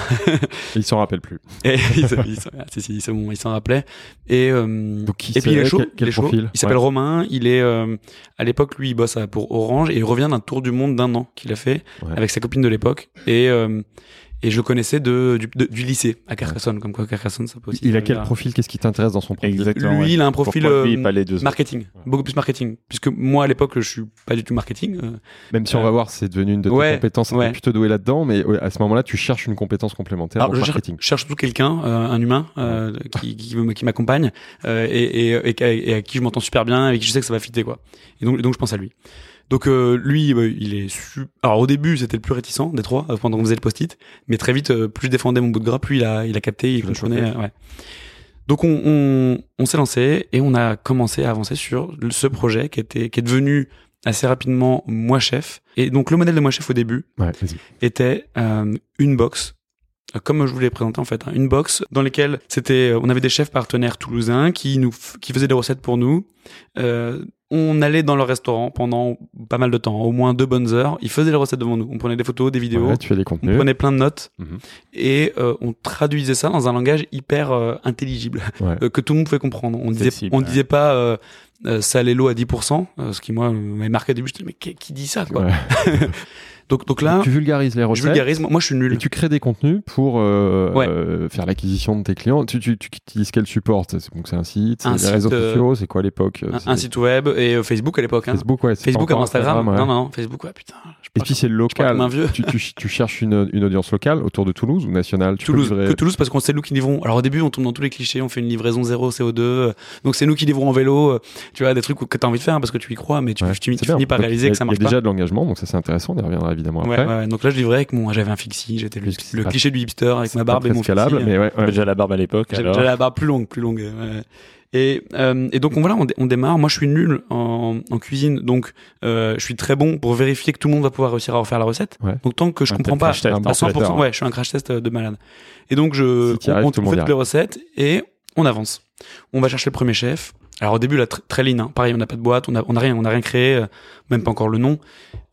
Il s'en rappelle plus. Et il s'en- il s'en- ah, si, si, c'est bon, il s'en rappelait. Et, euh, Donc, et puis il est chaud. Quel- quel il s'appelle Ouais. Romain. Il est euh, à l'époque, lui, il bosse pour Orange et il revient d'un tour du monde d'un an qu'il a fait Ouais. avec sa copine de l'époque. Et euh, et je le connaissais de, du, de- du lycée à Carcassonne, comme quoi Carcassonne, ça peut aussi. Il a quel profil? Qu'est-ce qui t'intéresse dans son profil? Exactement. Lui, ouais. il a un profil Pourquoi lui, euh, deux marketing, beaucoup plus marketing. Puisque moi, à l'époque, je suis pas du tout marketing. euh, Même si on Euh, va voir, c'est devenu une de tes ouais, compétences. Ouais. plutôt doué là-dedans, mais à ce moment-là, tu cherches une compétence complémentaire Alors, en je cherche, marketing. je cherche surtout quelqu'un, euh, un humain, euh, qui, qui, qui m'accompagne euh, et, et, et, et à qui je m'entends super bien, avec qui je sais que ça va fitter quoi. Et donc, donc je pense à lui. Donc euh, lui, euh, il est su... Alors au début, c'était le plus réticent des trois euh, pendant qu'on faisait le post-it, mais très vite, euh, plus je défendais mon bout de gras, plus il a, il a capté, il comprenait. ouais. Donc on, on, on s'est lancé et on a commencé à avancer sur ce projet qui était qui est devenu assez rapidement moi chef. Et donc le modèle de moi chef au début, Ouais, était euh, une box euh, comme je vous l'ai présenté en fait, hein, une box dans laquelle c'était, on avait des chefs partenaires toulousains qui nous, qui faisaient des recettes pour nous. Euh, on allait dans leur restaurant pendant pas mal de temps, au moins deux bonnes heures. Ils faisaient les recettes devant nous. On prenait des photos, des vidéos, Ouais, tu fais des on prenait plein de notes Mhm. et euh, on traduisait ça dans un langage hyper euh, intelligible Ouais. euh, que tout le monde pouvait comprendre. On disait, Accessible, on ouais. disait pas salé l'eau à 10%, euh, ce qui moi m'avait marqué au début. Je me disais mais qui, qui dit ça quoi? Donc, donc là, tu vulgarises les je recettes. vulgarise. Moi, moi, je suis nul. Et tu crées des contenus pour euh, Ouais. euh, faire l'acquisition de tes clients. Tu, tu, tu utilises quel support? C'est donc c'est un site, Un site, réseaux euh, sociaux, c'est quoi à l'époque? Un, site web et Facebook à l'époque. Hein. Facebook, ouais. Facebook avant Instagram. ouais. Non, non. Facebook, ouais, putain. je Et puis c'est je local. tu, tu, tu cherches une, une audience locale autour de Toulouse ou nationale? Tu Toulouse, que Toulouse parce qu'on sait nous qui livrons. Alors au début, on tombe dans tous les clichés, on fait une livraison zéro CO2, euh, donc c'est nous qui livrons en vélo. Tu vois, des trucs que t'as envie de faire parce que tu y crois, mais tu, Ouais, tu, tu finis par réaliser que ça marche Il y a déjà de l'engagement, donc ça c'est intéressant. On y reviendra évidemment Ouais, après. ouais, donc là je livrais avec mon, j'avais un fixie, j'étais le, cliché du hipster avec ma barbe et mon fixie. mais ouais, ouais. Déjà la barbe à l'époque. J'avais j'avais la barbe plus longue, plus longue. ouais. Et, euh, et donc voilà, on, dé- on démarre. Moi, je suis nul en, en cuisine, donc euh, je suis très bon pour vérifier que tout le monde va pouvoir réussir à refaire la recette. Ouais. Donc tant que je Ouais, comprends pas crash test, un à bon 100%, traiteur. ouais, je suis un crash test de malade. Et donc je, Si on, on fait toutes les recettes et on avance. On va chercher le premier chef. Alors au début, là, tr- très lean. hein. Pareil, on n'a pas de boîte, on a, on a rien, on a rien créé, euh, même pas encore le nom.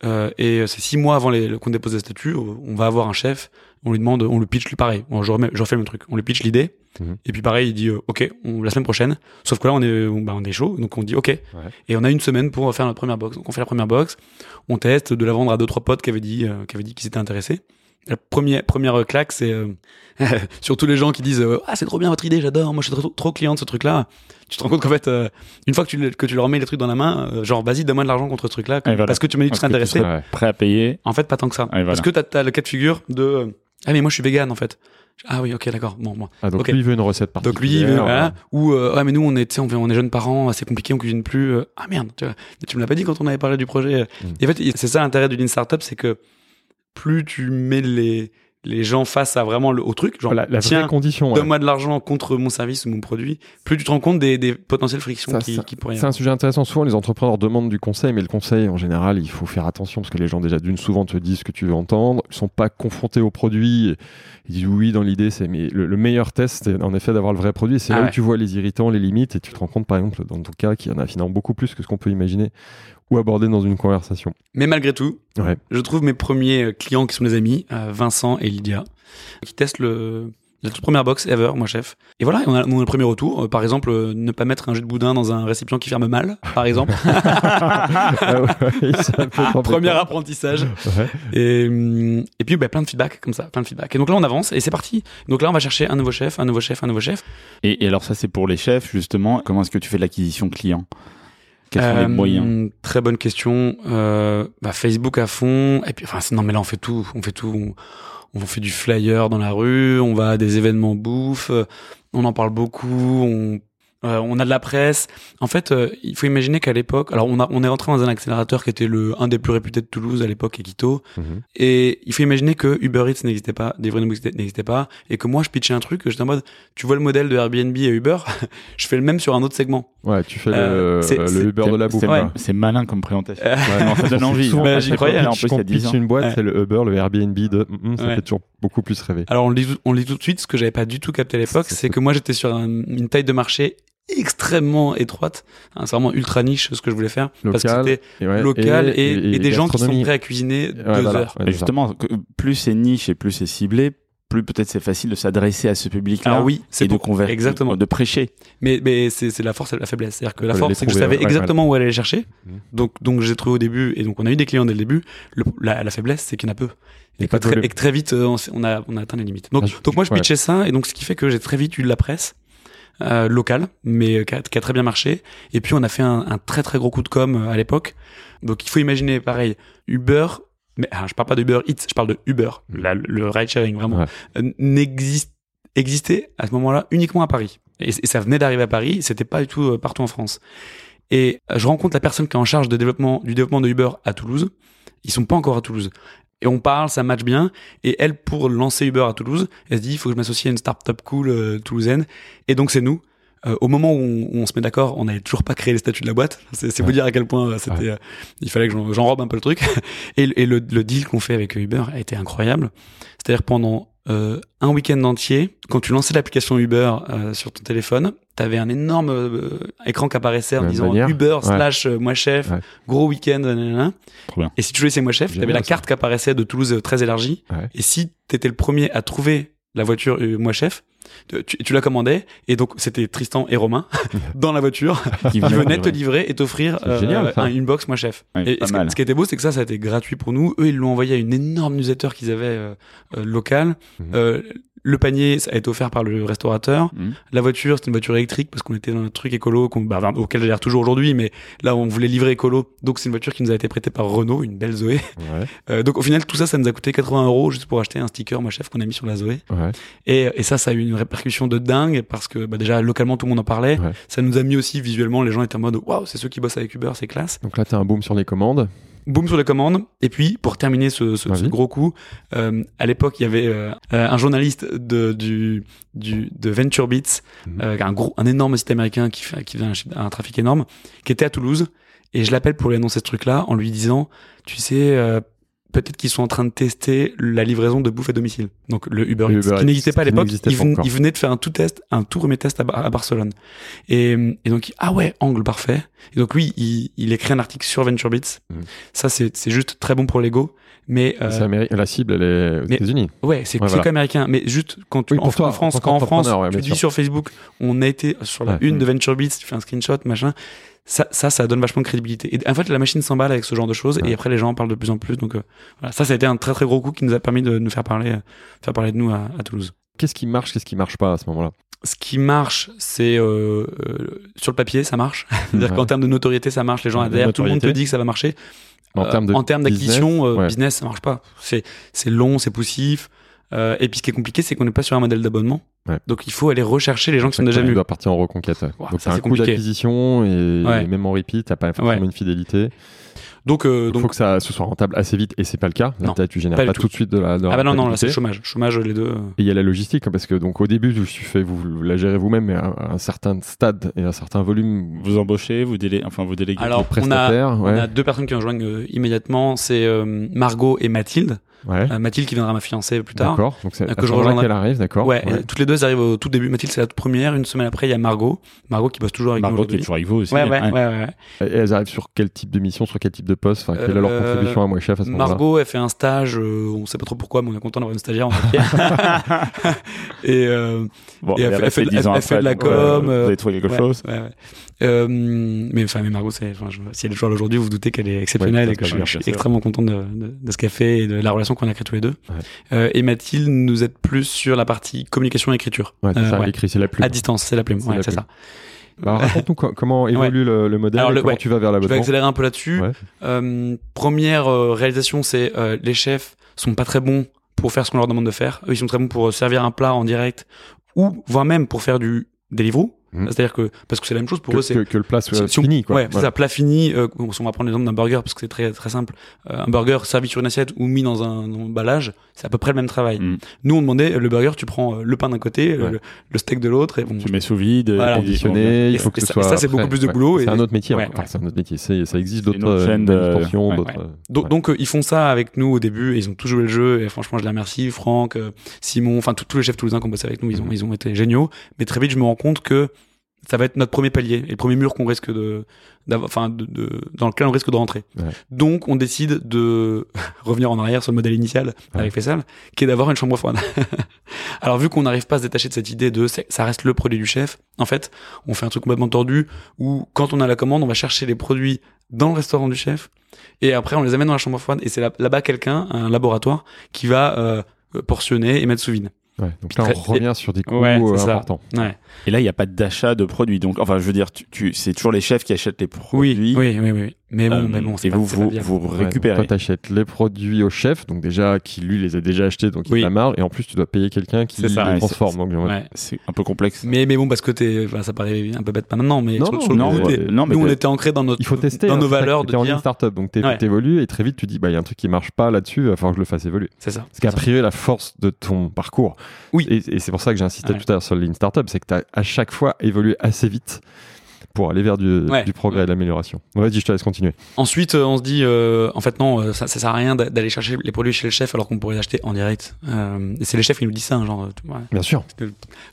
Euh, et euh, c'est six mois avant qu'on dépose les statuts, on va avoir un chef. On lui demande, on le pitch lui pareil. Bon, je, remets, je refais le même truc. On lui pitch l'idée. Mhm. Et puis pareil, il dit, euh, ok, on, la semaine prochaine. Sauf que là, on est, on, bah, on est chaud, donc on dit, ok. Et on a une semaine pour faire notre première box. Donc on fait la première box, on teste de la vendre à deux trois potes qui avaient dit, euh, qui avaient dit qu'ils étaient intéressés. La première première claque, c'est euh, surtout les gens qui disent euh, ah c'est trop bien votre idée, j'adore, moi je suis trop, trop client de ce truc-là. Tu te rends compte qu'en fait, euh, une fois que tu que tu leur mets les trucs dans la main, euh, genre vas-y donne-moi de l'argent contre ce truc-là, voilà. parce que tu m'as dit que tu serais tu intéressé. serais. Prêt à payer. En fait, pas tant que ça. voilà. Parce que t'as as le cas de figure de euh, ah mais moi je suis vegan en fait. Ah oui ok d'accord bon moi. Ah, donc lui il veut une recette particulière. Donc lui, il veut- voilà. ou euh, ouais mais nous on est, tu sais, on, on est jeunes parents, c'est compliqué, on cuisine plus. ah merde, tu, vois, tu me l'as pas dit quand on avait parlé du projet. Mm. Et en fait, c'est ça l'intérêt d'une startup, c'est que plus tu mets les les gens face à vraiment le, au truc, genre la, la vraie tiens, condition. ouais. donne-moi de l'argent contre mon service ou mon produit, plus tu te rends compte des, des potentielles frictions Ça, qui, ça- qui pourraient. y C'est un sujet intéressant. Souvent, les entrepreneurs demandent du conseil, mais le conseil, en général, il faut faire attention parce que les gens, déjà, d'une, souvent te disent ce que tu veux entendre. Ils sont pas confrontés au produit. Ils disent oui, dans l'idée, c'est. Mais le, le meilleur test, c'est en effet d'avoir le vrai produit. C'est Ah là ouais. où tu vois les irritants, les limites, et tu te rends compte, par exemple, dans ton cas, qu'il y en a finalement beaucoup plus que ce qu'on peut imaginer ou aborder dans une conversation. Mais malgré tout, Ouais. je trouve mes premiers euh, clients qui sont des amis, euh, Vincent et Lydia, qui testent le la toute première box ever, moi chef. Et voilà, on a, on a le premier retour. Euh, par exemple, euh, ne pas mettre un jus de boudin dans un récipient qui ferme mal, par exemple. Ah ouais, Premier apprentissage. Ouais. Et, et puis bah, plein de feedback comme ça, plein de feedback. Et donc là on avance et c'est parti. Donc là on va chercher un nouveau chef, un nouveau chef, un nouveau chef. Et, et alors ça c'est pour les chefs justement. Comment est-ce que tu fais de l'acquisition client? Quels sont les Euh, moyens Très bonne question. Euh, bah, Facebook à fond. Et puis enfin non mais là on fait tout, on fait tout. On, on fait du flyer dans la rue, on va à des événements bouffe, on en parle beaucoup, on euh, on a de la presse. En fait, euh, il faut imaginer qu'à l'époque, alors on, a, on est rentré dans un accélérateur qui était le un des plus réputés de Toulouse à l'époque, Equito. Mhm. Et il faut imaginer que Uber Eats n'existait pas, Deliveroo n'existait pas, et que moi je pitchais un truc, j'étais en mode, tu vois le modèle de Airbnb et Uber, je fais le même sur un autre segment. Ouais, tu fais Euh, le, c'est- Uber de la bouffe. C'est malin comme présentation. Euh, Ouais, Non, ça donne envie. Bah, quand j'y croyais, pitch- en plus, il y a quand on 10 pitch une boîte, Ouais. c'est le Uber, le Airbnb de. Mm, ça Ouais. fait toujours beaucoup plus rêver. Alors on le, dit, on le dit tout de suite, ce que j'avais pas du tout capté à l'époque, C'est- que moi j'étais sur un- une taille de marché extrêmement étroite, Hein, c'est vraiment ultra niche ce que je voulais faire, parce que Local, c'était ouais, local et, et des gens qui sont prêts à cuisiner deux Ouais, voilà. heures. Ouais, justement, plus c'est niche et plus c'est ciblé, plus peut-être c'est facile de s'adresser à ce public-là. Alors oui, c'est et de convertir, exactement. de prêcher. Mais, mais c'est la force et la faiblesse. C'est-à-dire que la force, c'est que je savais ouais, exactement où aller les chercher. Donc, donc j'ai trouvé au début, et donc on a eu des clients dès le début. Le- la, la faiblesse, c'est qu'il y en a peu. Et Et, pas très, et vite, on, a, on a atteint les limites. Donc, Ah, donc moi, je ouais. pitchais ça, et donc ce qui fait que j'ai très vite eu de la presse euh, locale, mais euh, qui a, qui a très bien marché. Et puis, on a fait un, un très très gros coup de com euh, à l'époque. Donc, il faut imaginer, pareil, Uber. Mais ah, je parle pas de Uber Eats, je parle de Uber, la- le ride sharing vraiment Ouais. euh, n'existe existait à ce moment-là uniquement à Paris. Et, et ça venait d'arriver à Paris, c'était pas du tout euh, partout en France. Et euh, je rencontre la personne qui est en charge de développement, du développement de Uber à Toulouse. Ils sont pas encore à Toulouse. Et on parle, ça match bien. Et elle, pour lancer Uber à Toulouse, elle se dit, il faut que je m'associe à une start-up cool euh, toulousaine. Et donc c'est nous. Euh, au moment où on, où on se met d'accord, on n'avait toujours pas créé les statuts de la boîte. C'est c'est vous Ouais. dire à quel point euh, c'était. euh, il fallait que j'en- j'enrobe un peu le truc. et et le, le deal qu'on fait avec Uber a été incroyable. C'est-à-dire pendant euh, un week-end entier, quand tu lançais l'application Uber euh, sur ton téléphone, t'avais un énorme euh, écran qui apparaissait en disant. Uber Ouais. slash euh, moi chef, Ouais. gros week-end. Et si tu choisissais moi chef, t'avais la ça. carte qui apparaissait de Toulouse très élargie. Ouais. Et si t'étais le premier à trouver la voiture moi chef, tu, tu la commandais et donc c'était Tristan et Romain dans la voiture Qui venaient te livrer. et t'offrir euh, génial, ça. un- une box moi chef. Et ce, qui était beau c'est que ça ça a été gratuit pour nous. Eux ils l'ont envoyé à une énorme newsletter qu'ils avaient euh, euh, locale. Mhm. Euh, le panier ça a été offert par le restaurateur. Mhm. La voiture c'était une voiture électrique parce qu'on était dans un truc écolo bah, enfin, auquel j'adhère toujours aujourd'hui mais là on voulait livrer écolo donc c'est une voiture qui nous a été prêtée par Renault une belle Zoé. Ouais, Euh, donc au final tout ça ça nous a coûté 80 euros juste pour acheter un sticker moi chef qu'on a mis sur la Zoé. ouais. Et, et ça, ça a eu une répercussion de dingue parce que bah, déjà localement tout le monde en parlait. Ouais. Ça nous a mis aussi visuellement, les gens étaient en mode waouh, c'est ceux qui bossent avec Uber, c'est classe. Donc là, t'as un boom sur les commandes. Boum sur les commandes. Et puis pour terminer ce, ce, gros coup, euh, à l'époque il y avait euh, euh, un journaliste de du, du de Venture Beats, Mhm. euh, un gros, un énorme site américain qui fait qui faisait un trafic énorme, qui était à Toulouse. Et je l'appelle pour lui annoncer ce truc-là en lui disant, tu sais. Peut-être qu'ils sont en train de tester la livraison de bouffe à domicile. Donc le Uber, Le Eats, qui n'existait pas à l'époque. Ils, ven- venaient de faire un tout test, un tout premier test à, Bar- à Barcelone. Et, et donc ah ouais, angle parfait. Et donc lui, il, il écrit un article sur VentureBeats. Mhm. Ça c'est juste très bon pour l'ego. Mais euh, La cible, elle est aux États-Unis. ouais, c'est Ouais, voilà. qu'américain. Mais juste quand tu Oui, en, pour toi, en France, quand en France, ouais, tu dis sûr. sur Facebook, on a été sur la Ouais. une de VentureBeats, tu fais un screenshot, machin. Ça, ça, ça donne vachement de crédibilité. Et en fait, la machine s'emballe avec ce genre de choses, et après, les gens en parlent de plus en plus. Donc, euh, voilà, ça, ça a été un très très gros coup qui nous a permis de nous faire parler, euh, faire parler de nous à, à Toulouse. Qu'est-ce qui marche, qu'est-ce qui marche pas à ce moment-là? Ce qui marche, c'est euh, euh, sur le papier, ça marche. C'est-à-dire Ouais. qu'en termes de notoriété, ça marche. Les gens adhèrent, tout le monde te dit que ça va marcher. En Euh, termes en termes business, d'acquisition, euh, ouais. business, ça marche pas. C'est c'est long, c'est poussif. Euh, et puis ce qui est compliqué, c'est qu'on n'est pas sur un modèle d'abonnement. Ouais. Donc il faut aller rechercher les gens qui sont déjà Tu venus. dois partir en reconquête. ouais. Donc c'est un c'est coût compliqué. d'acquisition et, Ouais. et même en repeat, t'as pas forcément une fidélité. Donc, euh, Il donc faut que ça se soit rentable assez vite et c'est pas le cas. Là, Non, tu génères pas tout. tout de suite de la. de la ah bah non non là c'est chômage, chômage les deux. euh. Et il y a la logistique, hein, parce que donc au début, je suis fait, vous, vous la gérez vous-même, mais à, à un certain stade et à un certain volume, Vous embauchez, vous délé... enfin vous déléguez. Alors on a on a deux personnes qui nous rejoignent euh, immédiatement, c'est euh, Margot et Mathilde. Ouais. Euh, Mathilde qui viendra ma fiancée plus tard. D'accord. Donc c'est Euh, que je rejoindrai. qu'elle arrive, d'accord. Ouais, toutes les deux elles arrivent au tout début. Mathilde c'est la toute première. Une semaine après il y a Margot, Margot qui bosse toujours avec nous Margot qui est toujours avec vous aussi. Ouais, ouais, ouais, ouais. Et elles arrivent sur quel type de mission, sur quel type de poste, enfin, quelle est leur Euh, contribution à moi chef à ce moment-là? Margot, elle fait un stage, euh, on sait pas trop pourquoi, mais on est content d'avoir une stagiaire en papier. et euh, Bon, Et elle elle fait- elle fait- 10 elle- elle fait de la com, Vous avez trouvé quelque chose. Euh, mais enfin, mais Margot, c'est, enfin, je- si elle est toujours aujourd'hui, vous vous doutez qu'elle est exceptionnelle Ouais, et que je, suis extrêmement content de, de, de ce qu'elle fait et de la relation qu'on a créée tous les deux. Ouais. Euh, et Mathilde nous aide plus sur la partie communication et écriture. Ouais, c'est Euh, ça, ouais. l'écrit, c'est la plume. À distance, c'est la plume. C'est Ouais, la c'est ça. Bah, raconte-nous co- comment évolue le, le modèle Alors, et le- comment ouais. tu vas vers Je vais accélérer un peu là-dessus. Ouais. Euh, première euh, réalisation, c'est euh, les chefs sont pas très bons pour faire ce qu'on leur demande de faire. Eux, ils sont très bons pour servir un plat en direct ou voire même pour faire du Deliveroo. Mhm. C'est-à-dire que parce que c'est la même chose pour que, eux, c'est que, que le plat soit si fini, quoi. Ouais, c'est Voilà. ça, plat fini. Euh, on va prendre l'exemple d'un burger parce que c'est très très simple. Euh, un burger servi sur une assiette ou mis dans un emballage, c'est à peu près le même travail. Mm. Nous, on demandait euh, le burger, tu prends euh, le pain d'un côté, euh, Ouais. le, le steak de l'autre, et bon, Tu mets sous vide. Voilà. et- conditionné, il faut que ça- ce soit. ça, c'est beaucoup plus de Ouais. boulot C'est un autre métier. Ouais, enfin, c'est un autre métier. C'est- Ça existe d'autres autre euh, chaîne de- euh, Donc, euh, ils font ça avec nous au début et ils ont tout joué le jeu et franchement je les remercie Franck, euh, Simon, enfin tous les chefs toulousains qui ont bossé avec nous, ils ont Mhm. ils ont été géniaux. Mais très vite je me rends compte que ça va être notre premier palier et le premier mur qu'on risque de d'avoir, enfin de, de- dans lequel on risque de rentrer. Ouais. Donc on décide de revenir en arrière sur le modèle initial avec Faisal, qui est d'avoir une chambre froide. Alors vu qu'on n'arrive pas à se détacher de cette idée de ça reste le produit du chef, en fait on fait un truc complètement tordu où quand on a la commande on va chercher les produits dans le restaurant du chef et après on les amène dans la chambre froide et c'est là- là-bas quelqu'un, un laboratoire, qui va euh, portionner et mettre sous vide. Ouais, donc là, Très- on revient sur des coûts Ouais, euh, importants. Ouais. Et là, il n'y a pas d'achat de produits. Donc, enfin, je veux dire, tu, tu, c'est toujours les chefs qui achètent les produits. Oui, oui, oui, oui. Mais bon, Euh, mais bon, c'est vous, vous, viable. vous Ouais, récupérez. Toi, t'achètes les produits au chef, donc déjà, qui lui les a déjà achetés, donc il Oui. la marge, et en plus, tu dois payer quelqu'un qui ça, les ouais, transforme. c'est- Donc, ouais. Ouais. c'est un peu complexe. Mais, mais bon, parce que t'es, enfin, ça paraît un peu bête pas maintenant, mais Non, sur, non, sur le non, ouais, non, mais nous, on t'as- était ancré dans notre, Il faut tester. dans hein, nos valeurs de t'es en dire, startup, donc Ouais. t'évolues, et très vite, tu dis, bah, il y a un truc qui marche pas là-dessus, il va falloir que je le fasse évoluer. c'est ça. Ce qui a privé la force de ton parcours. Oui. Et, c'est pour ça que j'ai insisté Ouais. tout à l'heure sur le Lean Startup, c'est que tu as à chaque fois évolué assez vite pour aller vers du, Ouais. du progrès et de l'amélioration. Vas-y, je te laisse continuer. Ensuite, euh, on se dit, euh, en fait, non, euh, ça, ça sert à rien d'a- d'aller chercher les produits chez le chef alors qu'on pourrait les acheter en direct. Euh, et c'est les chefs qui nous disent ça, hein, genre. ouais. Bien sûr.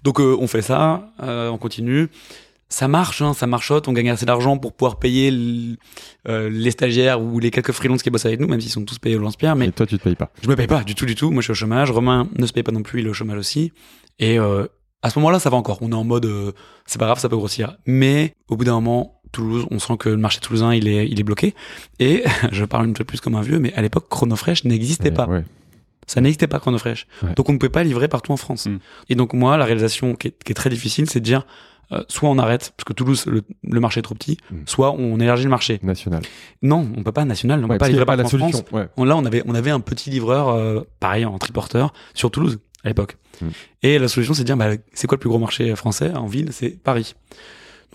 Donc, euh, on fait ça, euh, on continue. Ça marche, hein, ça marchote, on gagne assez d'argent pour pouvoir payer euh, les stagiaires ou les quelques freelances qui bossent avec nous, même s'ils sont tous payés au lance-pierre. Mais Mais toi, tu te payes pas. je me paye pas du tout, du tout. Moi, je suis au chômage. Romain ne se paye pas non plus, il est au chômage aussi. Et, euh, À ce moment-là, ça va encore. On est en mode, euh, c'est pas grave, ça peut grossir. Mais au bout d'un moment, Toulouse, on sent que le marché toulousain, il est, il est bloqué. Et je parle une fois de plus comme un vieux, mais à l'époque, Chronofresh n'existait pas. ouais. Ça n'existait pas Chronofresh. Ouais. Donc on ne pouvait pas livrer partout en France. Mm. Et donc moi, la réalisation qui est, qui est très difficile, c'est de dire, euh, soit on arrête, parce que Toulouse, le, le marché est trop petit, Mm. soit on élargit le marché. National. Non, on peut pas national, on Ouais, peut pas livrer pas la partout en solution. France. Ouais. On- là, on avait, on avait un petit livreur, euh, pareil, en triporteur, sur Toulouse, à l'époque. Mm. Et la solution, c'est de dire, bah, c'est quoi le plus gros marché français en ville? C'est Paris.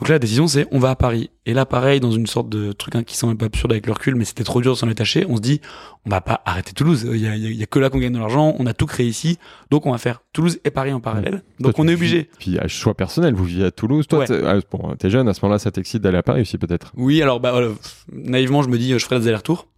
Donc là, la décision, c'est on va à Paris. Et là, pareil, dans une sorte de truc hein, qui semble un peu absurde avec le recul, mais c'était trop dur de s'en détacher, on se dit, on va pas arrêter Toulouse. Il y a, il y a- que là qu'on gagne de l'argent, on a tout créé ici, donc on va faire Toulouse et Paris en parallèle. Donc Toi, on est obligé. Puis à choix personnel, vous vivez à Toulouse. Toi, Ouais. t'es ah, bon, t'es jeune, à ce moment-là, ça t'excite d'aller à Paris aussi peut-être. Oui, alors bah, pff, naïvement, je me dis, euh, je ferai des allers-retours.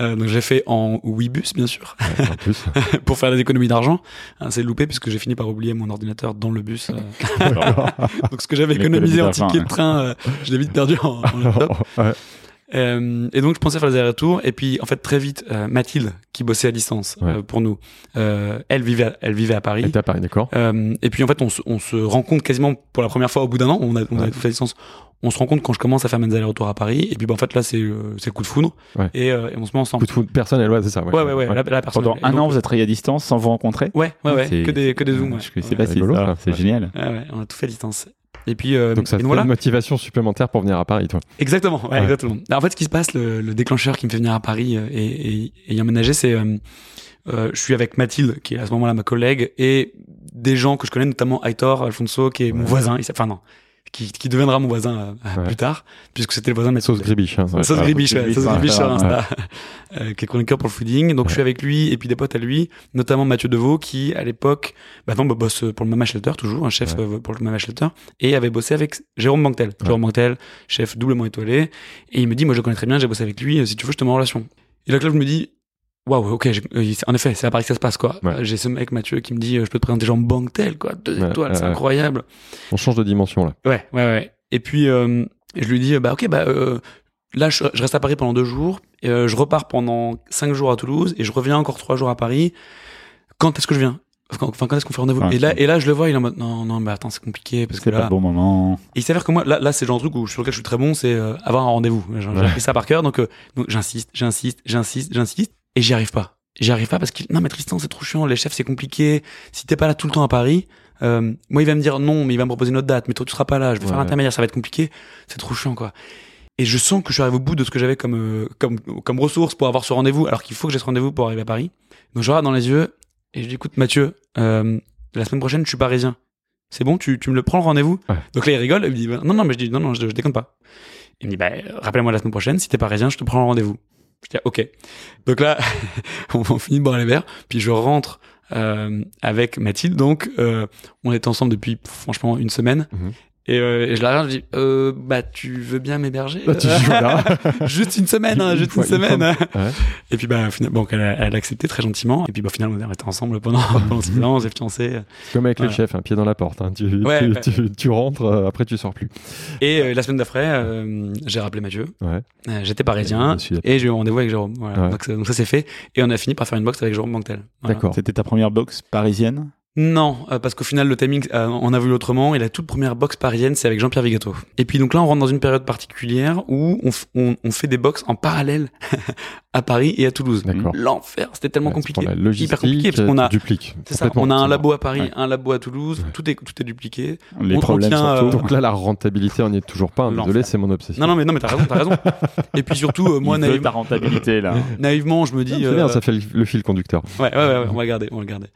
Euh, donc j'ai fait en Ouibus, bien sûr. Ouais, en plus. pour faire des économies d'argent. Hein, c'est loupé puisque j'ai fini par oublier mon ordinateur dans le bus. euh. Donc ce que j'avais économisé en ticket de ouais. train, euh, je l'ai vite perdu en, en laptop. Ouais. Euh, et donc je pensais faire les allers-retours. Et puis en fait très vite, euh, Mathilde qui bossait à distance Ouais. euh, pour nous, euh, elle vivait, à, elle vivait à Paris. t'es à Paris, d'accord Euh, et puis en fait on se, on se rend compte quasiment pour la première fois au bout d'un an, on a, on a tout fait à distance. On se rend compte quand je commence à faire mes allers-retours à Paris. Et puis bah, en fait là c'est euh, c'est le coup de foudre. Ouais. Et, euh, et on se met ensemble. Coup de foot personnel, ouais, c'est ça. Ouais ouais ouais. La, la personne. Pendant un donc- an, vous êtes travaillé à distance sans vous rencontrer Ouais ouais ouais. Que des que des zooms. Je sais pas si c'est Ouais. génial. Ouais, ouais, on a tout fait à distance. Et puis, euh, Donc ça te voilà. une motivation supplémentaire pour venir à Paris, toi. Exactement, ouais, Ouais. exactement. Alors, en fait, ce qui se passe, le, le déclencheur qui me fait venir à Paris euh, et, et, et y emménager, c'est, euh, euh, je suis avec Mathilde, qui est à ce moment-là ma collègue, et des gens que je connais, notamment Aitor Alfonso, qui est mon voisin. Enfin non, qui, qui deviendra mon voisin euh, euh, Ouais. plus tard, puisque c'était le voisin de. Sauce gribiche. Hein. Sauce Ah, Gribiche, ouais, Sauce Gribiche sur. Insta, euh, qui est chroniqueur pour le fooding. Donc je suis avec lui et puis des potes à lui, notamment Mathieu Deveau, qui à l'époque, maintenant bah, bosse pour le Mama Shelter toujours, un chef euh, pour le Mama Shelter, et avait bossé avec Jérôme Banquetel. Jérôme Banquetel, chef doublement étoilé, et il me dit, moi je le connais très bien, j'ai bossé avec lui, euh, si tu veux je te mets en relation. Et là, là je me dis, waouh, ok, euh, en effet, c'est à Paris que ça se passe quoi. Ouais. J'ai ce mec Mathieu qui me dit, euh, je peux te présenter Jérôme Banquetel quoi, deux Ouais, étoiles, c'est incroyable. On change de dimension là. Ouais, ouais, ouais. Et puis, euh, je lui dis, bah ok, bah euh, là, je, je reste à Paris pendant deux jours. Et, euh, je repars pendant cinq jours à Toulouse et je reviens encore trois jours à Paris. Quand est-ce que je viens? Enfin, quand, est-ce qu'on fait rendez-vous? Ouais. Et là, et là, je le vois, il est en mode, non, non, mais attends, c'est compliqué parce que C'est pas là. le bon moment. Et il s'avère que moi, là, là c'est le genre de truc où, sur lequel je suis très bon, c'est euh, avoir un rendez-vous. J'ai Ouais. appris ça par cœur, donc, euh, donc j'insiste, j'insiste, j'insiste, j'insiste, et j'y arrive pas. J'y arrive pas parce que non mais Tristan c'est trop chiant, les chefs c'est compliqué. Si t'es pas là tout le temps à Paris, euh, moi il va me dire non, mais il va me proposer une autre date. Mais toi tu seras pas là, je vais faire l'intermédiaire, ça va être compliqué. C'est trop chiant quoi. Et je sens que je suis arrivé au bout de ce que j'avais comme euh, comme comme ressource pour avoir ce rendez-vous, alors qu'il faut que j'ai ce rendez-vous pour arriver à Paris. Donc je regarde dans les yeux et je dis écoute Mathieu, euh, la semaine prochaine je suis parisien. C'est bon, tu, tu me le prends le rendez-vous? Ouais. Donc là il rigole, il me dit bah, non non mais je dis non non je, je déconne pas. Il me dit bah rappelle-moi la semaine prochaine, si t'es parisien je te prends le rendez-vous. Je dis ok. Donc là on, finit de boire les verres, puis je rentre euh, avec Mathilde. Donc euh, on est ensemble depuis franchement une semaine. Mhm. Et, euh, et je la regarde, je dis euh, bah tu veux bien m'héberger Bah, tu joues là. Juste une semaine, hein, juste une une semaine. hein. Ouais. Et puis bah finalement, donc elle a, elle a accepté très gentiment. Et puis bah finalement on était ensemble pendant pendant six ans, on s'est fiancés. C'est comme avec Voilà. les chefs, un pied dans la porte. hein. Tu, Ouais, tu, ouais. tu- tu rentres, euh, après tu sors plus. Et euh, la semaine d'après, euh, j'ai rappelé Mathieu. Ouais. Euh, J'étais parisien et j'ai eu rendez-vous avec Jérôme. Voilà. Ouais. Donc, ça- donc ça s'est fait et on a fini par faire une box avec Jérôme Banquetel. Voilà. D'accord. C'était ta première box parisienne? Non, euh, parce qu'au final, le timing, euh, on a vu autrement. Et la toute première box parisienne, c'est avec Jean-Pierre Vigato. Et puis donc là, on rentre dans une période particulière où on, fait des box en parallèle à Paris et à Toulouse. D'accord. L'enfer, c'était tellement Ouais, c'est compliqué. la logistique, hyper compliqué parce qu'on a, tu dupliques. c'est ça, on a un labo à Paris, Ouais. un labo à Toulouse, Ouais. tout est tout est dupliqué. Les On- on problèmes tient, surtout. euh, Donc là, la rentabilité, on n'y est toujours pas. hein. Désolé, c'est mon obsession. Non non mais non mais t'as raison, t'as raison. et puis surtout, euh, moi Il veut naïv- ta rentabilité là. naïvement, je me Non, dis. C'est bien, euh, ça fait le, le fil conducteur. Ouais, ouais, ouais, ouais, on va le garder, on va garder.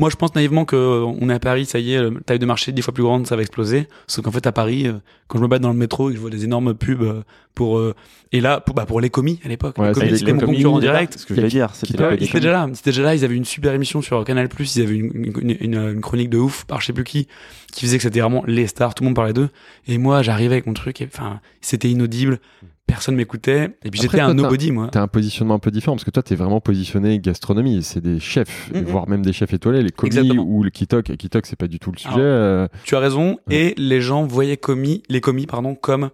Moi, je pense naïvement que euh, on est à Paris, ça y est, euh, taille de marché dix fois plus grande, ça va exploser. Sauf qu'en fait, à Paris, euh, quand je me bats dans le métro et que je vois des énormes pubs euh, pour euh, et là, pour, bah, pour les commis à l'époque, Ouais, les commis, c'était mon concurrent direct. Ce que je dire. C'était déjà là, ils étaient déjà là, ils avaient une super émission sur Canal+, ils avaient une, une, une, une chronique de ouf par je sais plus qui, qui faisait que c'était vraiment les stars, tout le monde parlait d'eux. Et moi, j'arrivais avec mon truc, et enfin, c'était inaudible, personne m'écoutait, et puis j'étais un nobody, moi. T'as un positionnement un peu différent parce que toi, t'es vraiment positionné gastronomie. C'est des chefs, Mhm. voire même des chefs étoilés, les commis Exactement. ou le kitok. Et kitok, c'est pas du tout le sujet. Alors, euh, Tu as raison. Et les gens voyaient commis, les commis, pardon, comme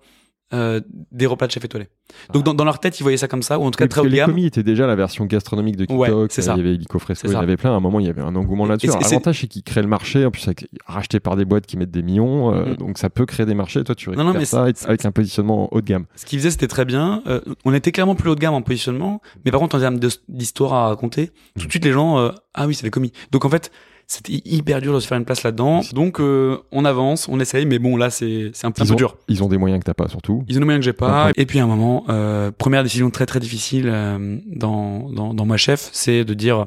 euh, des repas de chef étoilé. Donc dans, dans leur tête, ils voyaient ça comme ça, ou en tout cas Oui, très haut de les gamme. commis étaient déjà la version gastronomique de Ouais, TikTok. c'est euh, ça. Il y avait Illico Fresco, il y en avait plein. À un moment, il y avait un engouement là-dessus. L'avantage, c'est qu'ils créent le marché. En plus, racheté par des boîtes qui mettent des millions. euh, Mhm. Donc, ça peut créer des marchés. Toi, tu Non, récupères non, mais ça avec, un positionnement haut de gamme. Ce qu'ils faisaient, c'était très bien. Euh, on était clairement plus haut de gamme en positionnement, mais par contre, en termes d'histoire à raconter, tout de suite, les gens, ah oui, c'est les commis. Donc en fait, c'était hyper dur de se faire une place là-dedans. Donc euh, on avance, on essaye, mais bon, là, c'est c'est un, Ils peu ont, dur. ils ont des moyens que t'as pas, surtout. Ils ont des moyens que j'ai pas. Et puis à un moment, euh, première décision très très difficile euh, dans, dans, dans ma chef, c'est de dire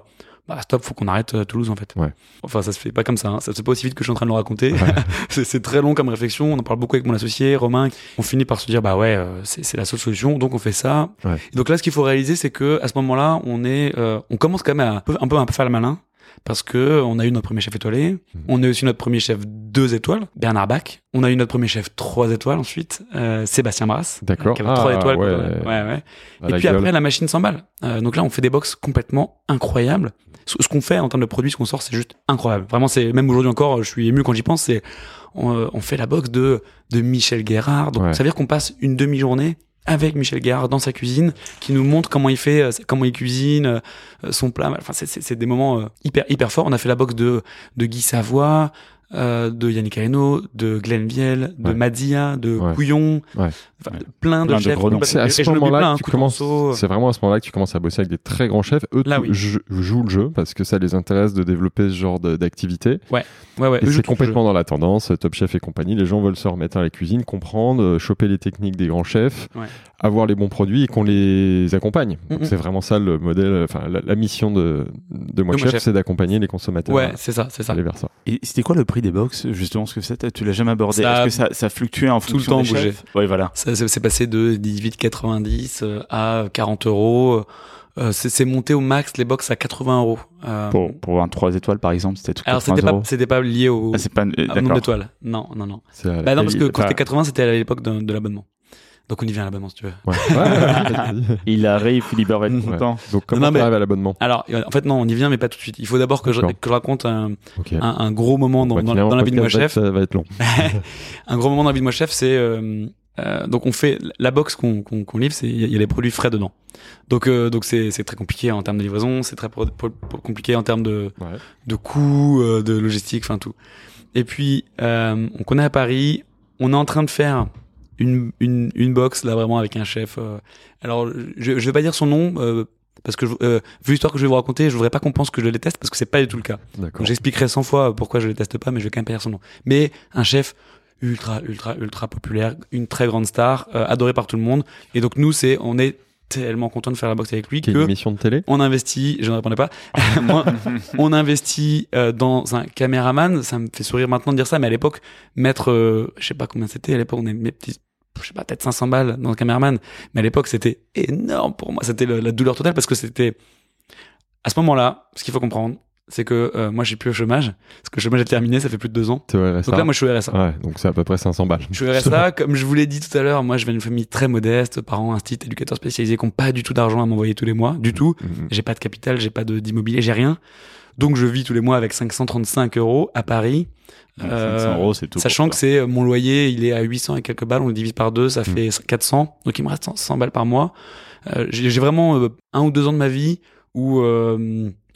bah stop, faut qu'on arrête euh, Toulouse en fait. Ouais. Enfin, ça se fait pas comme ça. Hein. Ça se fait pas aussi vite que je suis en train de le raconter. Ouais. c'est très long comme réflexion. On en parle beaucoup avec mon associé Romain. On finit par se dire bah ouais, euh, c'est c'est la seule solution. Donc on fait ça. Ouais. Et donc là, ce qu'il faut réaliser, c'est que à ce moment-là, on est, euh, on commence quand même à un peu un peu, un peu faire le malin. Parce que on a eu notre premier chef étoilé, Mhm. on a eu aussi notre premier chef deux étoiles, Bernard Bach. On a eu notre premier chef trois étoiles ensuite, euh, Sébastien Brass. D'accord. Qui avait trois Ah, étoiles. quoi. ouais. ouais, Et puis gueule. après, la machine s'emballe. Euh, donc là, on fait des box complètement incroyables. Ce, ce qu'on fait en termes de produits, ce qu'on sort, c'est juste incroyable. Vraiment, c'est même aujourd'hui encore, je suis ému quand j'y pense. C'est on, euh, on fait la box de de Michel Guérard. Donc ça veut dire qu'on passe une demi-journée avec Michel Guérard dans sa cuisine, qui nous montre comment il fait, euh, comment il cuisine, euh, son plat. Enfin, c'est- des moments euh, hyper hyper forts. On a fait la box de de Guy Savoie. euh, de Yannick Areno, de Glenn Viel, de Ouais. Madzia, de Ouais. Couillon, Ouais. Enfin, plein de Plein de chefs. C'est à ce moment-là que tu commences. C'est vraiment à ce moment-là que tu commences à bosser avec des très grands chefs. Eux Là, oui. jouent le jeu parce que ça les intéresse de développer ce genre d'activité. Ouais, ouais. Je c'est complètement dans la tendance, Top Chef et compagnie. Les gens veulent se remettre à la cuisine, comprendre, euh, choper les techniques des grands chefs, Ouais. avoir les bons produits et qu'on les accompagne. C'est vraiment ça le modèle, enfin la, la mission de, de Moi De Chef, Chef. c'est d'accompagner les consommateurs Ouais, c'est ça, c'est ça. aller vers ça. Et c'était quoi le prix des box justement ce que c'était Tu l'as jamais abordé Est-ce que ça, ça fluctuait en tout le fonction temps des chefs? Ouais, voilà. Ça c'est c'est passé de 18,90 euh, à 40 euros. Euh, c'est monté au max les box à 80 euros. Euh, Pour, pour un 3 étoiles par exemple, c'était tout alors 80 c'était pas c'était pas lié au, Ah, c'est pas. euh, au nombre d'étoiles. Non, non, non. Bah non parce que quand c'était 80 c'était à l'époque de, de l'abonnement. Donc on y vient à l'abonnement si tu veux. ouais. Ouais. Il arrive, Philibert va être Ouais. content. Donc comment Non, mais- tu arrives à l'abonnement Alors en fait non on y vient mais pas tout de suite. Il faut d'abord que que je raconte un, Ok. un, un gros moment dans, Ouais, dans, finalement, dans la vie de moi chef. Ça va être long. un gros moment dans la vie de moi chef, c'est euh, euh, donc on fait la box qu'on livre, il y, a- il y a les produits frais dedans. Donc euh, donc c'est très compliqué en termes de livraison, c'est très pro- pro- pro- compliqué en termes de Ouais. de coûts, euh, de logistique, enfin tout. Et puis on connaît à Paris, on est en train de faire une une une box là vraiment avec un chef. alors je je vais pas dire son nom. parce que je- vu l'histoire que je vais vous raconter, je voudrais pas qu'on pense que je le déteste parce que c'est pas du tout le cas. J'expliquerai 100 fois pourquoi je le teste pas, mais je vais quand même pas dire son nom. Mais un chef ultra, ultra, ultra populaire, une très grande star, euh, adoré par tout le monde. Et donc nous, c'est, on est tellement content de faire la boxe avec lui une que émission de télé. on investit, je ne répondais pas, Moi, on investit euh, dans un caméraman, ça me fait sourire maintenant de dire ça, mais à l'époque, mettre, euh, je sais pas combien c'était, à l'époque, on est mes petits, je sais pas, peut-être 500 balles dans le caméraman, mais à l'époque, c'était énorme pour moi, c'était la douleur totale parce que c'était, à ce moment-là, ce qu'il faut comprendre, c'est que euh, moi, j'ai plus au chômage, parce que le chômage est terminé, ça fait plus de deux ans. RSA. Donc là, moi, je suis au RSA. Ouais, donc c'est à peu près 500 balles. Je suis au RSA, comme je vous l'ai dit tout à l'heure, moi, je viens d'une famille très modeste, parents, institut, éducateurs spécialisés qui n'ont pas du tout d'argent à m'envoyer tous les mois, du tout. Mhm. J'ai pas de capital, j'ai pas d'immobilier, j'ai rien. Donc je vis tous les mois avec 535 euros à Paris. Euh, 500 euros, c'est tout. Sachant que c'est euh, mon loyer, il est à 800 et quelques balles, on le divise par deux, ça Mm. fait 400. Donc il me reste 100 100 balles par mois. Euh, j'ai vraiment euh, un ou deux ans de ma vie où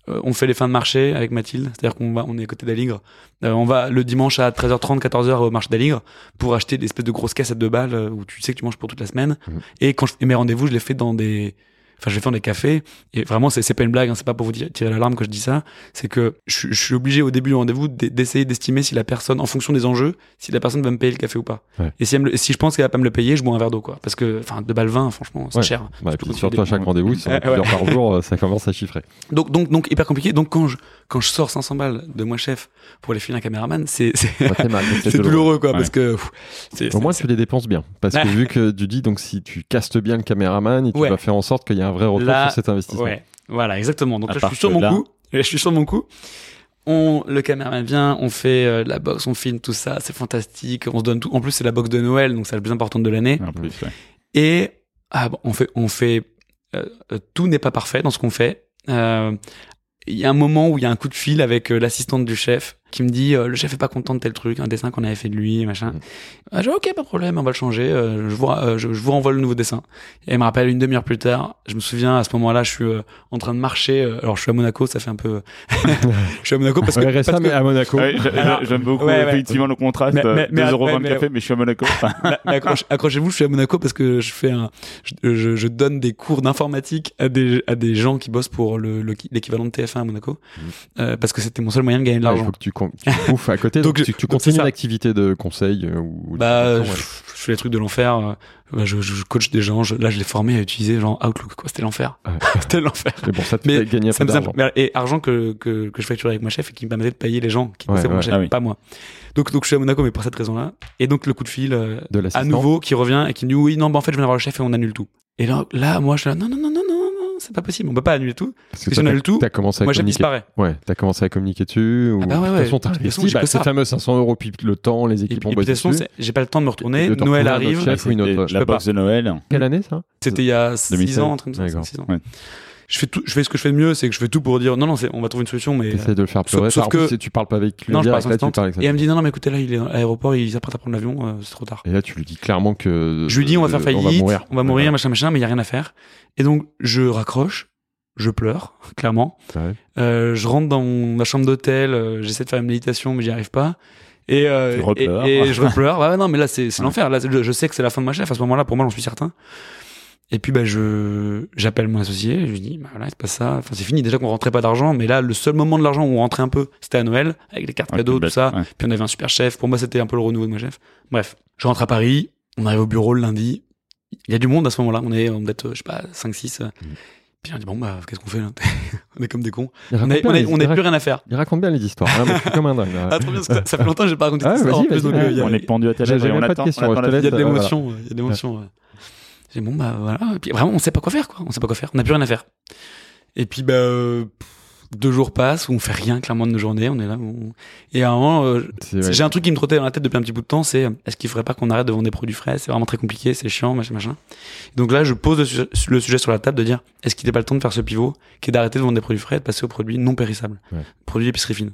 euh, on fait les fins de marché avec Mathilde, c'est-à-dire qu'on va, on est à côté d'Aligre. Euh, on va le dimanche à 13h30, 14h au marché d'Aligre pour acheter des espèces de grosses caisses à deux balles euh, où tu sais que tu manges pour toute la semaine. Mhm. Et quand je fais mes rendez-vous, je les fais dans des, enfin je fais dans des cafés. Et vraiment, c'est c'est pas une blague, hein, c'est pas pour vous tirer l'alarme que je dis ça. C'est que je, je suis obligé au début du rendez-vous d'e- d'essayer d'estimer si la personne, en fonction des enjeux, si la personne va me payer le café ou pas. Ouais. Et si, me je pense qu'elle va pas me le payer, je bois un verre d'eau quoi. Parce que, enfin, deux balles 20, franchement, c'est Ouais. cher. Ouais, Surtout tu à chaque rendez-vous, si on a plusieurs par jour, euh, ça commence à chiffrer. Donc, donc, donc, hyper compliqué. Donc, quand je, quand je sors 500 balles de moi chef pour les filer un caméraman, c'est, c'est, c'est douloureux, quoi, Ouais. parce que, pff, Au moins, tu les dépenses bien. Parce que vu que tu dis, donc, si tu castes bien le caméraman, tu Ouais. vas faire en sorte qu'il y ait un vrai retour Là, sur cet investissement. Ouais, voilà, exactement. Donc là, je suis sur mon là- coup. Je suis sur mon coup. On, le caméraman vient, on fait euh, la boxe, on filme tout ça, c'est fantastique. On se donne tout. En plus, c'est la boxe de Noël, donc c'est la plus importante de l'année. En plus, ouais. Et ah, bon, on fait, on fait. euh, euh, tout n'est pas parfait dans ce qu'on fait. Euh, Il y a un moment où il y a un coup de fil avec l'assistante du chef qui me dit euh, le chef est pas content de tel truc, un dessin qu'on avait fait de lui, machin. Mm. Ah, je dis, ok, pas de problème, on va le changer. euh, je, vous, euh, je, je vous renvoie le nouveau dessin. Et il me rappelle une demi-heure plus tard. Je me souviens à ce moment-là, je suis euh, en train de marcher. euh, alors je suis à Monaco, ça fait un peu. je suis à Monaco parce que. Ouais, parce que- mais à Monaco. Ouais, J'aime beaucoup Ouais, ouais. effectivement le contraste. Mais- mais- 2 mais- euros 20 mais- café, mais je suis à Monaco. Accrochez-vous, je suis à Monaco parce que je fais un, je, je- je donne des cours d'informatique à des, à des gens qui bossent pour le, le- l'équivalent de TF1 à Monaco, euh, parce que c'était mon seul moyen de gagner de Ouais, il l'argent. Tu, bouffes à côté. Donc tu, tu donc c'est continues l'activité de conseil euh, ou Bah, Ouais. je, je fais les trucs de l'enfer. euh, bah, je, je coach des gens. je- là, je les formais à utiliser genre Outlook. Quoi, c'était l'enfer. Ouais. c'était l'enfer. Mais bon, ça te Mais gagner un Ça d'argent. mais- et argent que, que, que je facturais avec ma chef et qui me permettait de payer les gens qui Ouais, bossaient ouais. chef, Ah oui. pas moi. Donc, donc je suis à Monaco, mais pour cette raison-là. Et donc le coup de fil euh, De à nouveau qui revient et qui me dit oui non bah en fait je viens d'avoir le chef et on annule tout. Et là, là moi je suis là non non non c'est pas possible on peut pas annuler tout. Parce que si toi, on t'as- annule tout, T'as commencé à Moi communiquer. disparaît. Ouais, t'as commencé à communiquer dessus. Ou... Ah bah ouais, de toute ouais. façon, t'as De investi j'ai bah, ces fameux 500 euros, puis le temps, les Et, équipes et puis, de toute façon j'ai pas le temps de me retourner. De Noël arrive. chef ou une C'était autre. La box de Noël. Quelle année ça C'était il y a 6 2016. ans, un truc comme ça. Je fais tout, je fais ce que je fais de mieux, c'est que je fais tout pour dire non non on va trouver une solution mais. T'essaies de le faire sauf- pleurer. sauf En que- plus, tu parles pas avec lui Non, je parle là, tu parles avec Et elle me dit non non mais écoutez là il est à l'aéroport il s'apprête à prendre l'avion euh, c'est trop tard. Et là, tu lui dis clairement que. Je lui dis on va faire euh, faillite, On va mourir. on va mourir, machin machin, mais il y a rien à faire. Et donc je raccroche, je pleure clairement. Ouais. Euh, je rentre dans ma chambre d'hôtel, euh, j'essaie de faire une méditation, mais j'y arrive pas. Et, euh, et, et je repleure. Ouais, non, mais là, c'est l'enfer. Là, je, je sais que c'est la fin de ma chef. À ce moment-là, pour moi, j'en suis certain. Et puis, bah, je, j'appelle mon associé. Je lui dis, bah, voilà, il se passe ça. Enfin, c'est fini. Déjà qu'on rentrait pas d'argent. Mais là, le seul moment de l'argent où on rentrait un peu, c'était à Noël, avec les cartes Ouais, cadeaux, tout bête, ça. ouais. Puis on avait un super chef. Pour moi, c'était un peu le renouveau de ma chef. Bref. Je rentre à Paris. On arrive au bureau le lundi. Il y a du monde à ce moment-là. On est, on doit être, je sais pas, 5, 6. Puis on dit, bon, bah, qu'est-ce qu'on fait, là? on est comme des cons. On raconte a, bien on a, les- on il a raconte- plus rien à faire. Il raconte bien les histoires. moi, je suis comme un dingue. là. Ah, trop bien, parce que ça fait longtemps que j'ai pas raconté Ah, cette histoire. vas-y, en plus, vas-y, donc, ouais. euh, On est pendu à ta J'ai lèvre et on pas de attend. laisse. Il y a de Euh, l'émotion, il y a de l'émotion. J'ai bon, bah voilà. Et puis vraiment, on sait pas quoi faire, quoi. On sait pas quoi faire. On n'a plus rien à faire. Et puis, bah, euh, deux jours passent où on fait rien, clairement, de nos journées. On est là. on- Et à un moment, euh, j'ai un truc qui me trottait dans la tête depuis un petit bout de temps, c'est euh, est-ce qu'il faudrait pas qu'on arrête de vendre des produits frais? C'est vraiment très compliqué, c'est chiant, machin, machin. Donc là, je pose le, sujet- le sujet sur la table de dire est-ce qu'il n'est pas le temps de faire ce pivot, qui est d'arrêter de vendre des produits frais et de passer aux produits non périssables, Ouais. produits d'épicerie fine.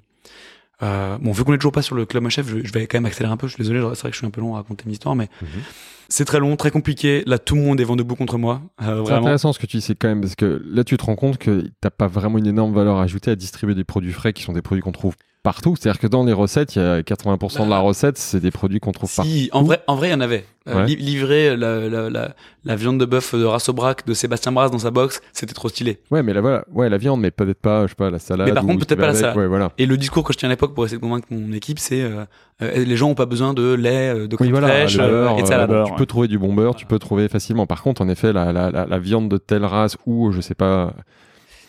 Euh, bon, vu qu'on est toujours pas sur le club ma chef, je, je vais quand même accélérer un peu. Je suis désolé, c'est vrai que je suis un peu long à raconter une histoire, mais Mhm. c'est très long, très compliqué. Là, tout le monde est vent debout contre moi. Euh, C'est vraiment. intéressant ce que tu dis, c'est quand même parce que là tu te rends compte que t'as pas vraiment une énorme valeur ajoutée à distribuer des produits frais qui sont des produits qu'on trouve partout. C'est-à-dire que dans les recettes, il y a 80% de la recette, c'est des produits qu'on trouve partout. Si, en vrai, en vrai, il y en avait. Euh, Ouais. li- livrer la, la, la, la viande de bœuf de Rassobrac de Sébastien Brasse dans sa box, c'était trop stylé. Ouais, mais la, voilà, ouais, la viande, mais peut-être pas, je sais pas, la salade. Mais par ou contre, peut-être pas la salade. Ouais, voilà. Et le discours que je tiens à l'époque pour essayer de convaincre mon équipe, c'est euh, euh, les gens ont pas besoin de lait, euh, de crème Oui, voilà, fraîche euh, beurre, et de salade. beurre, tu ouais. peux trouver du bon beurre, tu peux trouver facilement. Par contre, en effet, la, la, la, la viande de telle race ou, je sais pas,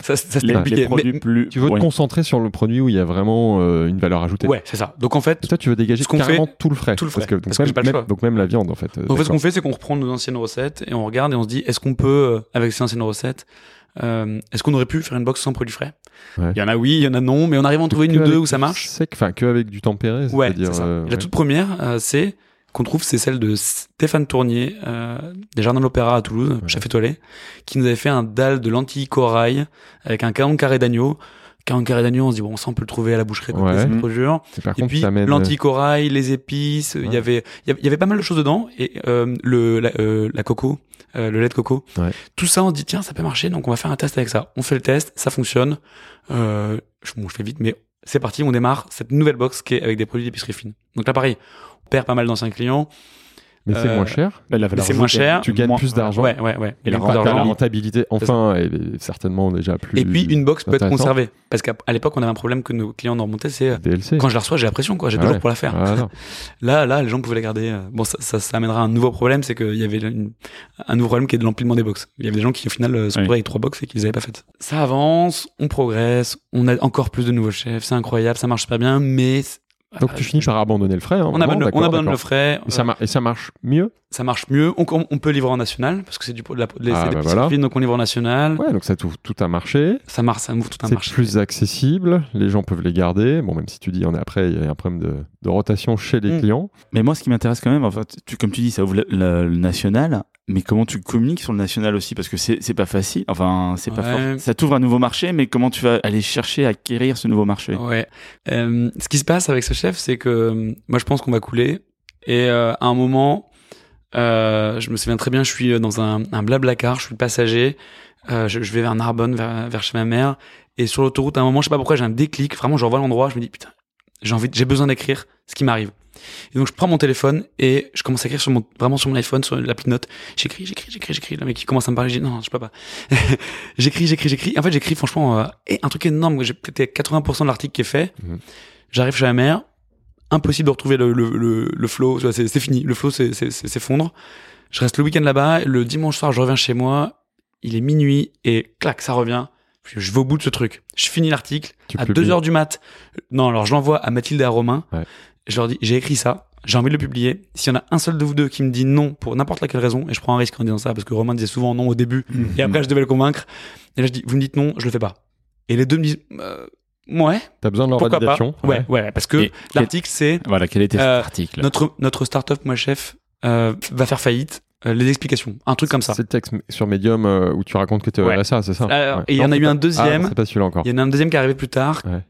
Ça, ça Les, les Mais- plus. tu veux te concentrer sur le produit où il y a vraiment euh, une valeur ajoutée. ouais, c'est ça. Donc en fait, Et toi, tu veux dégager carrément fait- tout le frais. tout le Parce frais, que, donc, parce même, pas le même- donc même la viande, en fait. euh, en fait, ce qu'on fait, c'est qu'on reprend nos anciennes recettes et on regarde et on se dit, est-ce qu'on peut, euh, avec ces anciennes recettes, euh, est-ce qu'on aurait pu faire une box sans produits frais? Ouais. Il y en a oui, il y en a non, mais on arrive à en trouver une ou deux où ça marche? Sec, enfin, que avec du tempéré, Ouais, c'est ça. euh, La ouais. toute première, c'est qu'on trouve, c'est celle de Stéphane Tournier, euh, des Jardins de l'Opéra à Toulouse, Ouais. chef étoilé, qui nous avait fait un dalle de lentilles corail avec un 40 carré d'agneau. 40 carré d'agneau, on se dit, bon, ça, on peut le trouver à la boucherie, quoi, Ouais. c'est trop dur. Et contre, puis, mène- lentilles corail, les épices, il Ouais. y avait, il y avait- il y avait pas mal de choses dedans, et euh, le, la, euh, la coco, euh, le lait de coco. Ouais. Tout ça, on se dit, tiens, ça peut marcher, donc on va faire un test avec ça. On fait le test, ça fonctionne. Euh, je, bon, je fais vite, mais c'est parti, on démarre cette nouvelle box qui est avec des produits d'épicerie fine. Donc là, pareil, on perd pas mal d'anciens clients, Mais c'est euh, moins cher. La valeur c'est moins cher. Tu gagnes moins- plus d'argent. Ouais, ouais, ouais. Et la rentabilité, enfin, est certainement déjà plus. Et puis une box peut être conservée. Parce qu'à à l'époque, on avait un problème que nos clients nous remontaient, c'est euh, DLC. quand je la reçois, j'ai la pression, quoi. J'ai Ah deux ouais. jours pour la faire. Voilà. Là, là, les gens pouvaient la garder. euh, Bon, ça, ça, ça amènera un nouveau problème, c'est qu'il y avait une- un nouveau problème qui est de l'empilement des box. Il y avait des gens qui, au final, se Oui. retrouvaient avec trois box et qui les avaient pas faites. Ça avance, on progresse, on a encore plus de nouveaux chefs, c'est incroyable, ça marche super bien, mais Donc tu finis par abandonner le frais. hein, on abandonne, on d'accord, abandonne le frais. Et ça, euh, et ça marche mieux ça marche mieux. On, on peut livrer en national parce que c'est du de la, de la- Ah, c'est des bah petites voilà. fines, donc on livre en national. Ouais, donc ça tout, tout a marché. Ça marche, ça ouvre tout un C'est marché. plus accessible. Les gens peuvent les garder. Bon, même si tu dis, on est après, il y a un problème de, de rotation chez les Mm. clients. Mais moi, ce qui m'intéresse quand même, en fait, tu, comme tu dis, ça ouvre le, le- le national. Mais comment tu communiques sur le national aussi? Parce que c'est pas facile. Enfin, c'est pas Ouais. fort. Ça t'ouvre un nouveau marché, mais comment tu vas aller chercher à acquérir ce nouveau marché? Ouais. Euh, ce qui se passe avec ce chef, c'est que euh, moi, je pense qu'on va couler. Et euh, à un moment, euh, je me souviens très bien, je suis dans un, un blabla car, je suis le passager. Euh, je, je vais vers Narbonne, vers, vers chez ma mère. Et sur l'autoroute, à un moment, je sais pas pourquoi, j'ai un déclic. Vraiment, je revois l'endroit, je me dis putain, j'ai envie, j'ai besoin d'écrire ce qui m'arrive. Et donc, je prends mon téléphone et je commence à écrire sur mon, vraiment sur mon iPhone, sur l'appli de notes. J'écris, j'écris, j'écris, j'écris. Le mec qui commence à me parler, je dis non, je peux pas. j'écris, j'écris, j'écris. En fait, j'écris franchement euh, un truc énorme. J'ai peut-être 80% de l'article qui est fait. Mhm. J'arrive chez ma mère. Impossible de retrouver le, le, le, le flow. C'est fini. Le flow c'est- s'effondre. Je reste le week-end là-bas. Le dimanche soir, je reviens chez moi. Il est minuit et clac, ça revient. Je vais au bout de ce truc. Je finis l'article à publies. 2 heures du mat. Non, alors je l'envoie à Mathilde et à Romain. Ouais. Je leur dis, j'ai écrit ça. J'ai envie de le publier. S'il y en a un seul de vous deux qui me dit non pour n'importe laquelle raison, et je prends un risque en disant ça parce que Romain disait souvent non au début, et après je devais le convaincre. Et là je dis, vous me dites non, je le fais pas. Et les deux me disent, euh, ouais, T'as besoin de leur validation. Ouais, ouais, parce que Et- l'article c'est Voilà, quel était Euh, cet article notre notre startup, moi chef, euh, va faire faillite. Euh, les explications, un truc comme ça. C'est le texte sur Medium euh, où tu racontes que t'es au Ouais. RSA, c'est ça Alors, Ouais. et il y en a eu un pas- deuxième. Ah, c'est pas celui-là encore. Il y en a un deuxième qui est arrivé plus tard, Ouais.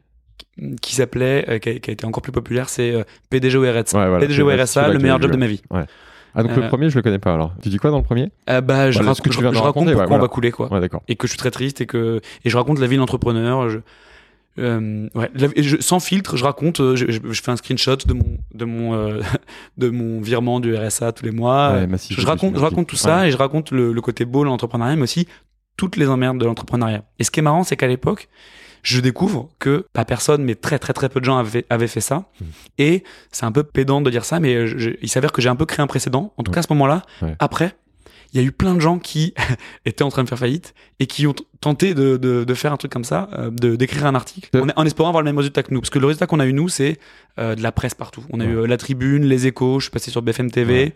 Qui- s'appelait, euh, qui, a, qui a été encore plus populaire, c'est euh, PDG au RSA. Ouais, voilà. PDG C'est RSA, le meilleur job de ma vie. Ah, donc Euh, le premier, je le connais pas alors. Tu dis quoi dans le premier? Euh, bah, je, Voilà, raconte, que tu je- viens de je raconte pourquoi ouais, on va couler, quoi. Ouais, d'accord. Et que je suis très triste et que et je raconte la vie. Je, euh, ouais, la- et je- sans filtre, je raconte. euh, Je, fais un screenshot de mon de mon euh, de mon virement du RSA tous les mois. Ouais, Euh, massif, je raconte, je raconte tout ça et je raconte le, le côté beau de l'entrepreneuriat, mais aussi toutes les emmerdes de l'entrepreneuriat. Et ce qui est marrant, c'est qu'à l'époque, je découvre que pas personne, mais très très très peu de gens avaient, avaient fait ça. Mm. Et c'est un peu pédant de dire ça, mais je- il s'avère que j'ai un peu créé un précédent. En tout Ouais. cas, à ce moment-là, Ouais. après, il y a eu plein de gens qui étaient en train de faire faillite et qui ont tenté de, de, de faire un truc comme ça, euh, de d'écrire un article, en, en espérant avoir le même résultat que nous. Parce que le résultat qu'on a eu nous, c'est euh, de la presse partout. On a Ouais. eu euh, la Tribune, les Échos. Je suis passé sur BFM TV.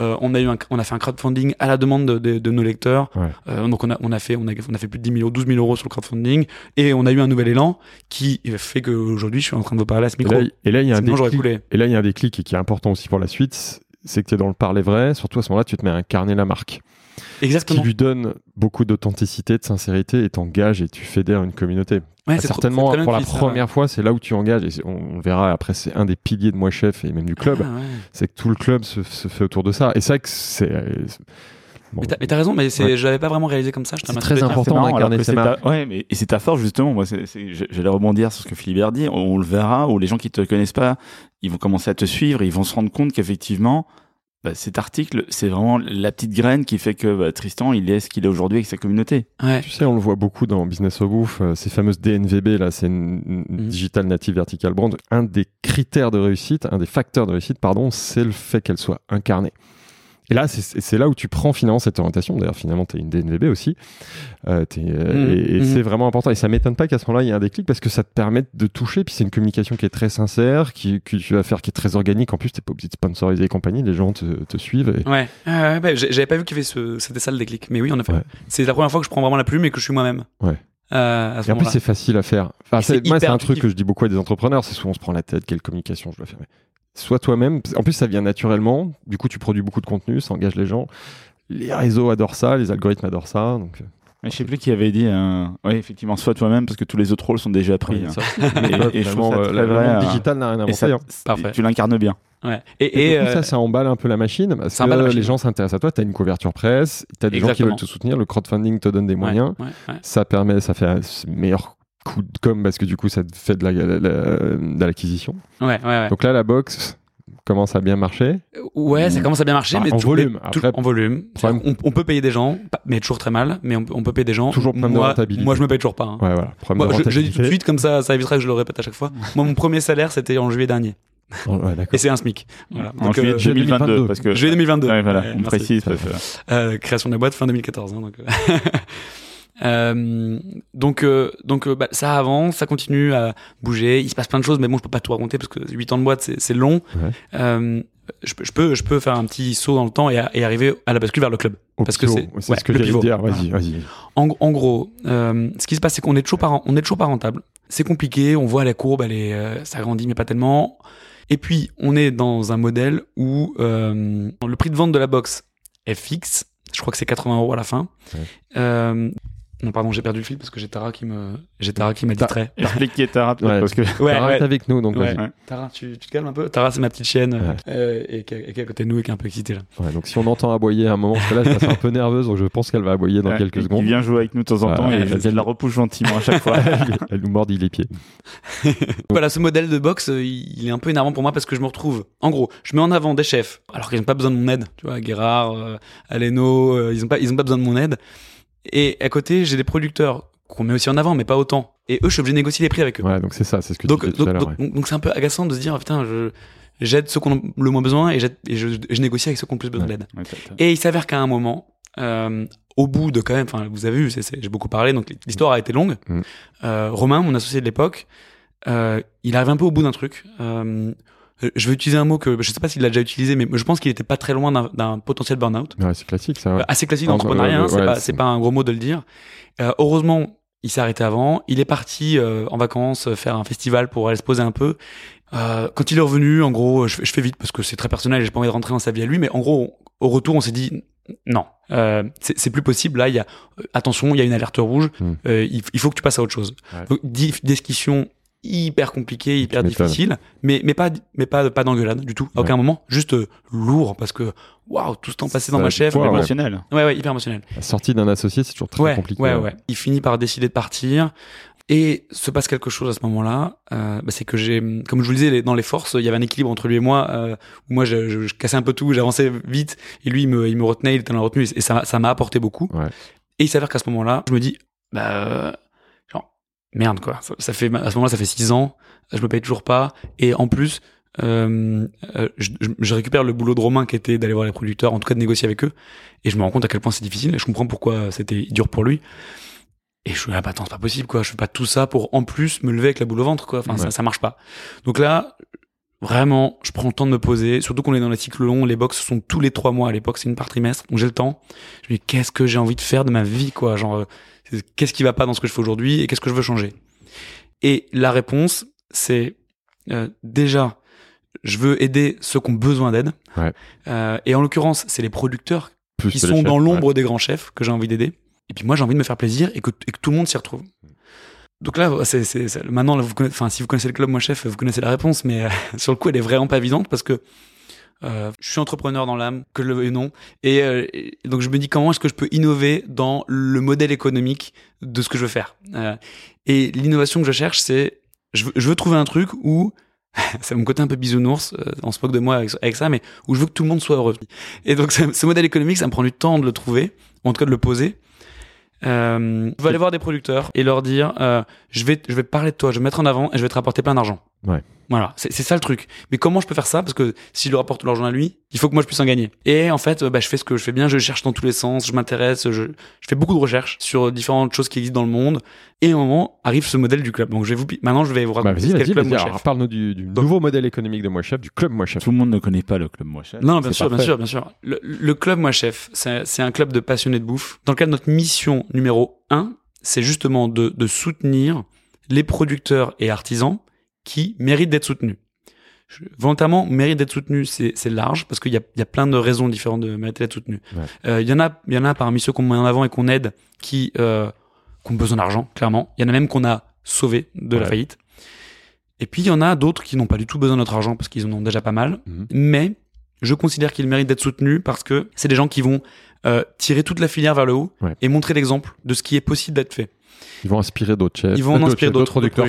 Euh, on a eu, un, on a fait un crowdfunding à la demande de, nos lecteurs. Ouais. Donc on a, on a fait, on a, on a fait plus de 10 000 euros, 12 000 euros sur le crowdfunding et on a eu un nouvel élan qui fait qu'aujourd'hui je suis en train de vous parler à ce micro. et là, il y a un déclic. coulé. Et là, il y a un déclic et qui est important aussi pour la suite, c'est que tu es dans le parler vrai. Surtout à ce moment-là, tu te mets à incarner la marque, qui Exactement. lui donne beaucoup d'authenticité, de sincérité et t'engages et tu fédères une communauté. Ouais, Ah, trop- certainement, pour la ça, première fois, c'est là où tu engages. Et on, on verra après, c'est un des piliers de Moi Chef et même du club. Ah, ouais. C'est que tout le club se, se fait autour de ça. Et c'est vrai que c'est. Bon, Mais t'as- raison, mais Ouais. je l'avais pas vraiment réalisé comme ça. C'est très important. D'incarner sa c'est ta- marque. Ouais, mais et c'est ta force justement. Moi, j'allais rebondir sur ce que Philibert dit. On, on le verra, où les gens qui te connaissent pas, ils vont commencer à te suivre, et ils vont se rendre compte qu'effectivement, bah, cet article, c'est vraiment la petite graine qui fait que bah, Tristan, il est ce qu'il est aujourd'hui avec sa communauté. Ouais. Tu sais, on le voit beaucoup dans Business of Bouffe, euh, ces fameuses DNVB, là, c'est une, une Mhm. Digital Native Vertical Brand. Un des critères de réussite, un des facteurs de réussite, pardon, c'est le fait qu'elle soit incarnée. Et là, c'est- là où tu prends finalement cette orientation. D'ailleurs, finalement, tu es une DNVB aussi. Euh, euh, Mhm. Et, et Mhm. c'est vraiment important. Et ça m'étonne pas qu'à ce moment-là, il y ait un déclic parce que ça te permet de toucher. Puis c'est une communication qui est très sincère, qui, que tu vas faire, qui est très organique. En plus, t'es pas obligé de sponsoriser et compagnie. Les gens te, te suivent. Et... Ouais, j'ai- j'avais pas vu qu'il y avait ce, c'était ça le déclic. Mais oui, en effet. Ouais. C'est la première fois que je prends vraiment la plume et que je suis moi-même. Ouais. Euh, ce Et en plus, c'est facile à faire. Enfin, c'est moi, c'est un truc que je dis beaucoup à des entrepreneurs. C'est souvent on se prend la tête, quelle communication je dois faire. Mais Sois toi-même. En plus, ça vient naturellement. Du coup, tu produis beaucoup de contenu, ça engage les gens. Les réseaux adorent ça, les algorithmes adorent ça. Donc, euh, Mais je sais plus qui avait dit. Euh... Oui, effectivement, sois toi-même parce que tous les autres rôles sont déjà pris. ouais, hein. Et- et je trouve ça euh, très le vrai, monde euh, digital n'a rien inventé. ça, hein. Parfait. tu l'incarnes bien. Ouais. Et, Et, et, du coup, euh, ça, ça emballe un peu la machine parce ça que emballe la machine. les gens s'intéressent à toi. Tu as une couverture presse, tu as des gens qui veulent te soutenir. Le crowdfunding te donne des ouais, moyens. ouais, ouais. Ça permet, ça fait un meilleur coup de com parce que du coup, ça te fait de la- la- la- de l'acquisition. Ouais, ouais, ouais. Donc là, la box commence à bien marcher. Ouais, ça commence à bien marcher, Enfin, mais en tout- volume, tout- après- en volume. Problème- On, on peut payer des gens, mais toujours très mal. Mais on, on peut payer des gens. Toujours problème de moi, rentabilité. moi, je me paye toujours pas. hein. Ouais, voilà. Problème Moi, de je, je dis tout de suite comme ça, ça évitera que je le répète à chaque fois. Moi, mon premier salaire, c'était en juillet dernier, Oh, ouais, et c'est un SMIC. Voilà. En Donc, juillet euh, 2022, parce que. juillet 2022. Ouais, voilà, Ouais, on merci. précise. parce que- Euh, création de la boîte fin 2014. hein, donc, euh. Donc, euh, donc euh, bah, ça avance, ça continue à bouger. Il se passe plein de choses, mais bon, je peux pas tout raconter parce que 8 ans de boîte, c'est long. Ouais. Euh, je, peux- je peux, je peux faire un petit saut dans le temps et, à- et arriver à la bascule vers le club. Au parce que pivot, c'est- c'est ouais, ce que j'allais dire. Vas-y, vas-y. En, en gros, euh, ce qui se passe, c'est qu'on est toujours pas, on est toujours pas rentable. C'est compliqué. On voit la courbe, elle est, euh, ça grandit, mais pas tellement. Et puis, on est dans un modèle où euh, le prix de vente de la box est fixe. Je crois que c'est 80 euros à la fin. Ouais. Non, pardon, j'ai perdu le fil parce que j'ai Tara qui me, j'ai Tara qui m'a Ta- distrait. Explique qui est Tara, Ouais. parce que Ouais, Tara ouais. est avec nous, donc Ouais. Tara, tu, tu te calmes un peu? Tara, c'est ma petite chienne Ouais. euh, et, qui, est- qui à côté de nous et qui est un peu excitée là. Ouais, donc si on entend aboyer à un moment, parce que là, je passe un peu nerveuse, donc je pense qu'elle va aboyer dans Ouais, quelques secondes. vient jouer avec nous de temps en temps ouais, et je, elle- la repousse gentiment à chaque fois. Elle nous mordit les pieds. Voilà, ce modèle de boxe, euh, il il est un peu énervant pour moi parce que je me retrouve. En gros, je mets en avant des chefs, alors qu'ils n'ont pas besoin de mon aide. Tu vois, Guérard, euh, Aleno, euh, ils n'ont pas, ils ont pas besoin de mon aide. Et à côté, j'ai des producteurs qu'on met aussi en avant, mais pas autant. Et eux, je suis obligé de négocier les prix avec eux. Ouais, donc c'est ça, c'est ce que donc, tu disais donc, tout à l'heure. donc, ouais. donc c'est un peu agaçant de se dire, putain, je, j'aide ceux qui ont le moins besoin et, j'aide- et je, je négocie avec ceux qui ont le plus besoin Ouais. d'aide. Ouais, Et il s'avère qu'à un moment, euh, au bout de quand même, enfin, vous avez vu, j'ai beaucoup parlé, donc l'histoire a été longue. Mm. Euh, Romain, mon associé de l'époque, euh, il arrive un peu au bout d'un truc. Euh, je vais utiliser un mot que je sais pas s'il l'a déjà utilisé, mais je pense qu'il était pas très loin d'un, potentiel burn-out. Ouais, c'est classique ça. ouais. Euh, Assez classique d'entrepreneuriat, ouais, hein, c'est, pas, un gros mot de le dire. Euh, heureusement, il s'est arrêté avant. Il est parti euh, en vacances euh, faire un festival pour aller se poser un peu. Euh, quand il est revenu, en gros, je, fais- je fais vite parce que c'est très personnel et j'ai pas envie de rentrer dans sa vie à lui, mais en gros, au retour, on s'est dit non, euh, c'est plus possible. Là, il y a euh, attention, il y a une alerte rouge. Hmm. Euh, il, il faut que tu passes à autre chose. Ouais. Donc, discussion hyper compliquée, hyper difficile, mais mais pas mais pas pas d'engueulade du tout. À aucun moment, juste euh, lourd parce que waouh, tout ce temps passé dans ma bon. ouais. émotionnel. ouais, ouais, hyper émotionnel. La sortie d'un associé, c'est toujours très ouais, compliqué. Ouais, ouais. Il finit par décider de partir. Et se passe quelque chose à ce moment-là, euh, bah, c'est que j'ai, comme je vous le disais, dans les forces, il y avait un équilibre entre lui et moi, euh, où moi je, je- je cassais un peu tout, j'avançais vite, et lui il me, il me retenait, il était dans la retenue, et ça, ça m'a apporté beaucoup. Ouais. Et il s'avère qu'à ce moment-là, je me dis, bah, euh, merde quoi, ça, ça fait, à ce moment-là, ça fait six ans, je me paye toujours pas, et en plus, euh, euh, je, je- récupère le boulot de Romain qui était d'aller voir les producteurs, en tout cas de négocier avec eux, et je me rends compte à quel point c'est difficile, et je comprends pourquoi c'était dur pour lui. Et je suis là, bah attends, c'est pas possible, quoi. Je fais pas tout ça pour en plus me lever avec la boule au ventre, quoi. Enfin, Ouais. ça, ça marche pas. Donc là, vraiment, je prends le temps de me poser. Surtout qu'on est dans les cycles longs. Les box sont tous les trois mois à l'époque. C'est une par trimestre. Donc j'ai le temps. Je me dis, qu'est-ce que j'ai envie de faire de ma vie, quoi? Genre, euh, qu'est-ce qui va pas dans ce que je fais aujourd'hui et qu'est-ce que je veux changer. Et la réponse, c'est euh, déjà, je veux aider ceux qui ont besoin d'aide. Ouais. Euh, et en l'occurrence, c'est les producteurs Plus qui sont chefs, dans ouais. l'ombre des grands chefs que j'ai envie d'aider. Et puis moi, j'ai envie de me faire plaisir et que, et que tout le monde s'y retrouve. Donc là, c'est, c'est, c'est- maintenant, là, vous enfin, si vous connaissez le club, moi chef, vous connaissez la réponse, mais euh, sur le coup, elle est vraiment pas évidente parce que euh, je suis entrepreneur dans l'âme, que le veuille non, et, euh, donc je me dis comment est-ce que je peux innover dans le modèle économique de ce que je veux faire. Euh, et l'innovation que je cherche, c'est je je veux trouver un truc où c'est mon côté un peu bisounours, euh, on se moque de moi avec, ça, mais où je veux que tout le monde soit heureux. Et donc ce, modèle économique, ça me prend du temps de le trouver, ou en tout cas de le poser. Euh, je vais aller voir des producteurs et leur dire, euh, je vais, je vais parler de toi, je vais me mettre en avant et je vais te rapporter plein d'argent. Ouais. Voilà, c'est c'est ça le truc. Mais comment je peux faire ça? Parce que si je lui rapporte l'argent à lui, il faut que moi je puisse en gagner. Et en fait, euh, bah, je fais ce que je fais bien, je cherche dans tous les sens, je m'intéresse, je, je fais beaucoup de recherches sur différentes choses qui existent dans le monde. Et à un moment arrive ce modèle du club. Donc je vais vous, maintenant je vais vous Bah, raconter qu'est vas-y, le club vas-y. Moi Alors, Chef. Parle-nous du, du Donc- nouveau modèle économique de Moi Chef, du club Moi Chef. Tout le monde ne connaît pas le club Moi Chef. Non, non, bien sûr, bien sûr, bien sûr. Le, le club Moi Chef, c'est c'est un club de passionnés de bouffe. Dans le cadre de notre mission numéro un, c'est justement de, de soutenir les producteurs et artisans qui méritent d'être soutenus. Je- volontairement, mérite d'être soutenu, c'est large parce qu'il y a, y a plein de raisons différentes de mériter d'être soutenu. Ouais. Euh, Il y en a, il y en a parmi ceux qu'on met en avant et qu'on aide qui, euh, qui ont besoin d'argent, clairement. Il y en a même qu'on a sauvé de la faillite. Et puis il y en a d'autres qui n'ont pas du tout besoin de notre argent parce qu'ils en ont déjà pas mal. Mhm. Mais je considère qu'ils méritent d'être soutenus parce que c'est des gens qui vont euh, tirer toute la filière vers le haut Ouais. et montrer l'exemple de ce qui est possible d'être fait. Ils vont inspirer d'autres chefs. Ils vont en inspirer d'autres producteurs.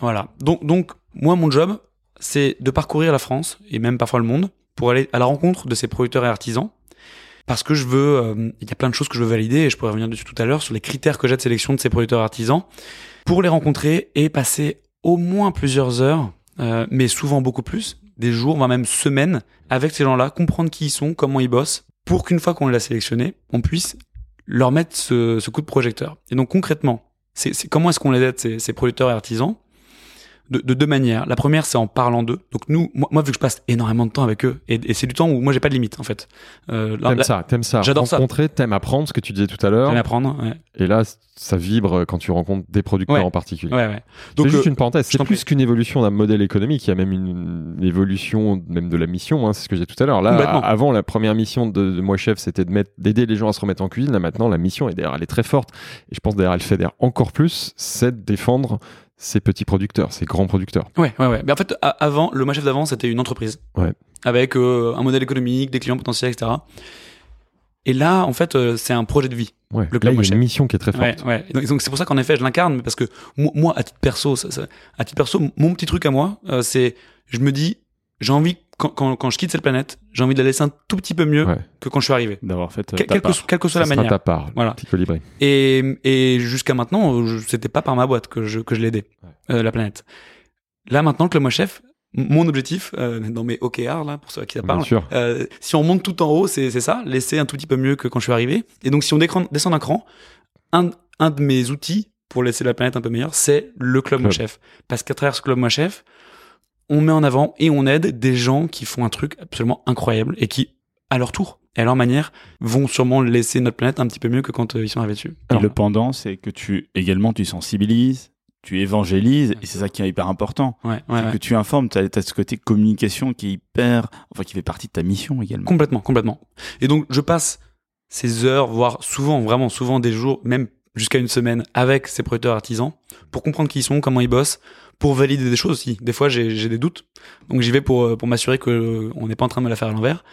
Voilà. Donc, donc moi, mon job, c'est de parcourir la France et même parfois le monde pour aller à la rencontre de ces producteurs et artisans. Parce que je veux, euh, il y a plein de choses que je veux valider et je pourrais revenir dessus tout à l'heure sur les critères que j'ai de sélection de ces producteurs et artisans pour les rencontrer et passer au moins plusieurs heures, euh, mais souvent beaucoup plus, des jours, voire même semaines avec ces gens-là, comprendre qui ils sont, comment ils bossent, pour qu'une fois qu'on les a sélectionnés, on puisse leur mettre ce, ce coup de projecteur. Et donc concrètement, c'est c'est- comment est-ce qu'on les aide ces, ces producteurs et artisans? De, de deux manières. La première, c'est en parlant d'eux. Donc nous, moi, moi, vu que je passe énormément de temps avec eux, et, et c'est du temps où moi j'ai pas de limite en fait. Euh, T'aimes ça, t'aimes ça. J'adore ça. Rencontrer, t'aimes apprendre ce que tu disais tout à l'heure. j'aime apprendre. Ouais, Et là, ça vibre quand tu rencontres des producteurs Ouais. en particulier. ouais. ouais. C'est Donc juste euh, une parenthèse. C'est plus qu'une évolution d'un modèle économique. Il y a même une, évolution même de la mission. hein, c'est ce que j'ai tout à l'heure. Là, avant, la première mission de, de moi chef, c'était de mettre, d'aider les gens à se remettre en cuisine. Là, maintenant, la mission, et d'ailleurs, elle est très forte. Et je pense d'ailleurs, elle fédère encore plus, c'est de défendre ces petits producteurs, ces grands producteurs. Ouais, ouais, ouais. Mais en fait, avant, le chef d'avant, c'était une entreprise. Ouais. Avec euh, un modèle économique, des clients potentiels, etc. Et là, en fait, euh, c'est un projet de vie. Ouais. Le club Là, il y a une mission qui est très forte. Ouais, ouais. Donc- c'est pour ça qu'en effet, je l'incarne, parce que moi, moi, à titre perso, ça- ça- à titre perso, mon petit truc à moi, euh, c'est, je me dis, j'ai envie quand, quand, quand je quitte cette planète, j'ai envie de la laisser un tout petit peu mieux Ouais. que quand je suis arrivé. D'avoir fait euh, Quel- ta que, part. quelle que soit Ça la manière. ta part, Voilà. petit. Et, et jusqu'à maintenant, euh, c'était pas par ma boîte que je, que je l'aidais, euh, la planète. Là, maintenant, le Club Moi Chef, mon objectif, euh, dans mes OKR, là, pour ceux à qui ça Bien parle, sûr. euh, si on monte tout en haut, c'est c'est ça, laisser un tout petit peu mieux que quand je suis arrivé. Et donc, si on descend d'un cran, un, un de mes outils pour laisser la planète un peu meilleure, c'est le Club Moi Club. Chef. Parce qu'à travers ce Club Moi Chef, on met en avant et on aide des gens qui font un truc absolument incroyable et qui, à leur tour et à leur manière, vont sûrement laisser notre planète un petit peu mieux que quand euh, ils sont arrivés dessus. Le pendant, c'est que tu également tu sensibilises, tu évangélises, et c'est ça qui est hyper important. Ouais, ouais. Que tu informes, tu as, ce côté communication qui est hyper, enfin qui fait partie de ta mission également. Complètement, complètement. Et donc, je passe ces heures, voire souvent, vraiment souvent des jours, même jusqu'à une semaine, avec ces producteurs artisans, pour comprendre qui ils sont, comment ils bossent, pour valider des choses aussi. Des fois, j'ai des doutes. Donc, j'y vais pour, euh, pour m'assurer que euh, n'est pas en train de me la faire à l'envers.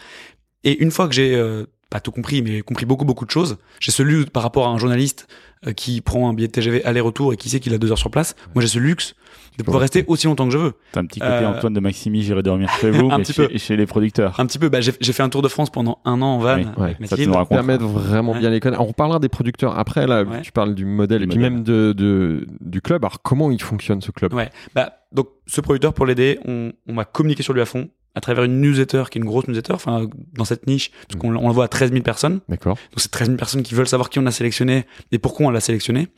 Et une fois que j'ai, euh, pas tout compris, mais compris beaucoup, beaucoup de choses, j'ai celui par rapport à un journaliste euh, qui prend un billet de TGV aller-retour et qui sait qu'il a deux heures sur place. Moi, j'ai ce luxe de pouvoir rester aussi longtemps que je veux. T'as un petit côté Euh, Antoine de Maximi, j'irai dormir chez vous, Un mais petit chez, peu. chez les producteurs. Un petit peu, bah, j'ai fait un tour de France pendant un an en van Oui, ouais, ça, nous permettre vraiment Ouais. bien les connaître. On reparlera des producteurs après, là, Ouais. tu parles du modèle et puis même de, de- du club. Alors, comment il fonctionne ce club? Ouais. Bah, donc, ce producteur, pour l'aider, on, on m'a communiqué sur lui à fond à travers une newsletter qui est une grosse newsletter, enfin, dans cette niche, parce qu'on on le voit à 13 000 personnes. D'accord. Donc, c'est 13 000 personnes qui veulent savoir qui on a sélectionné et pourquoi on l'a sélectionné.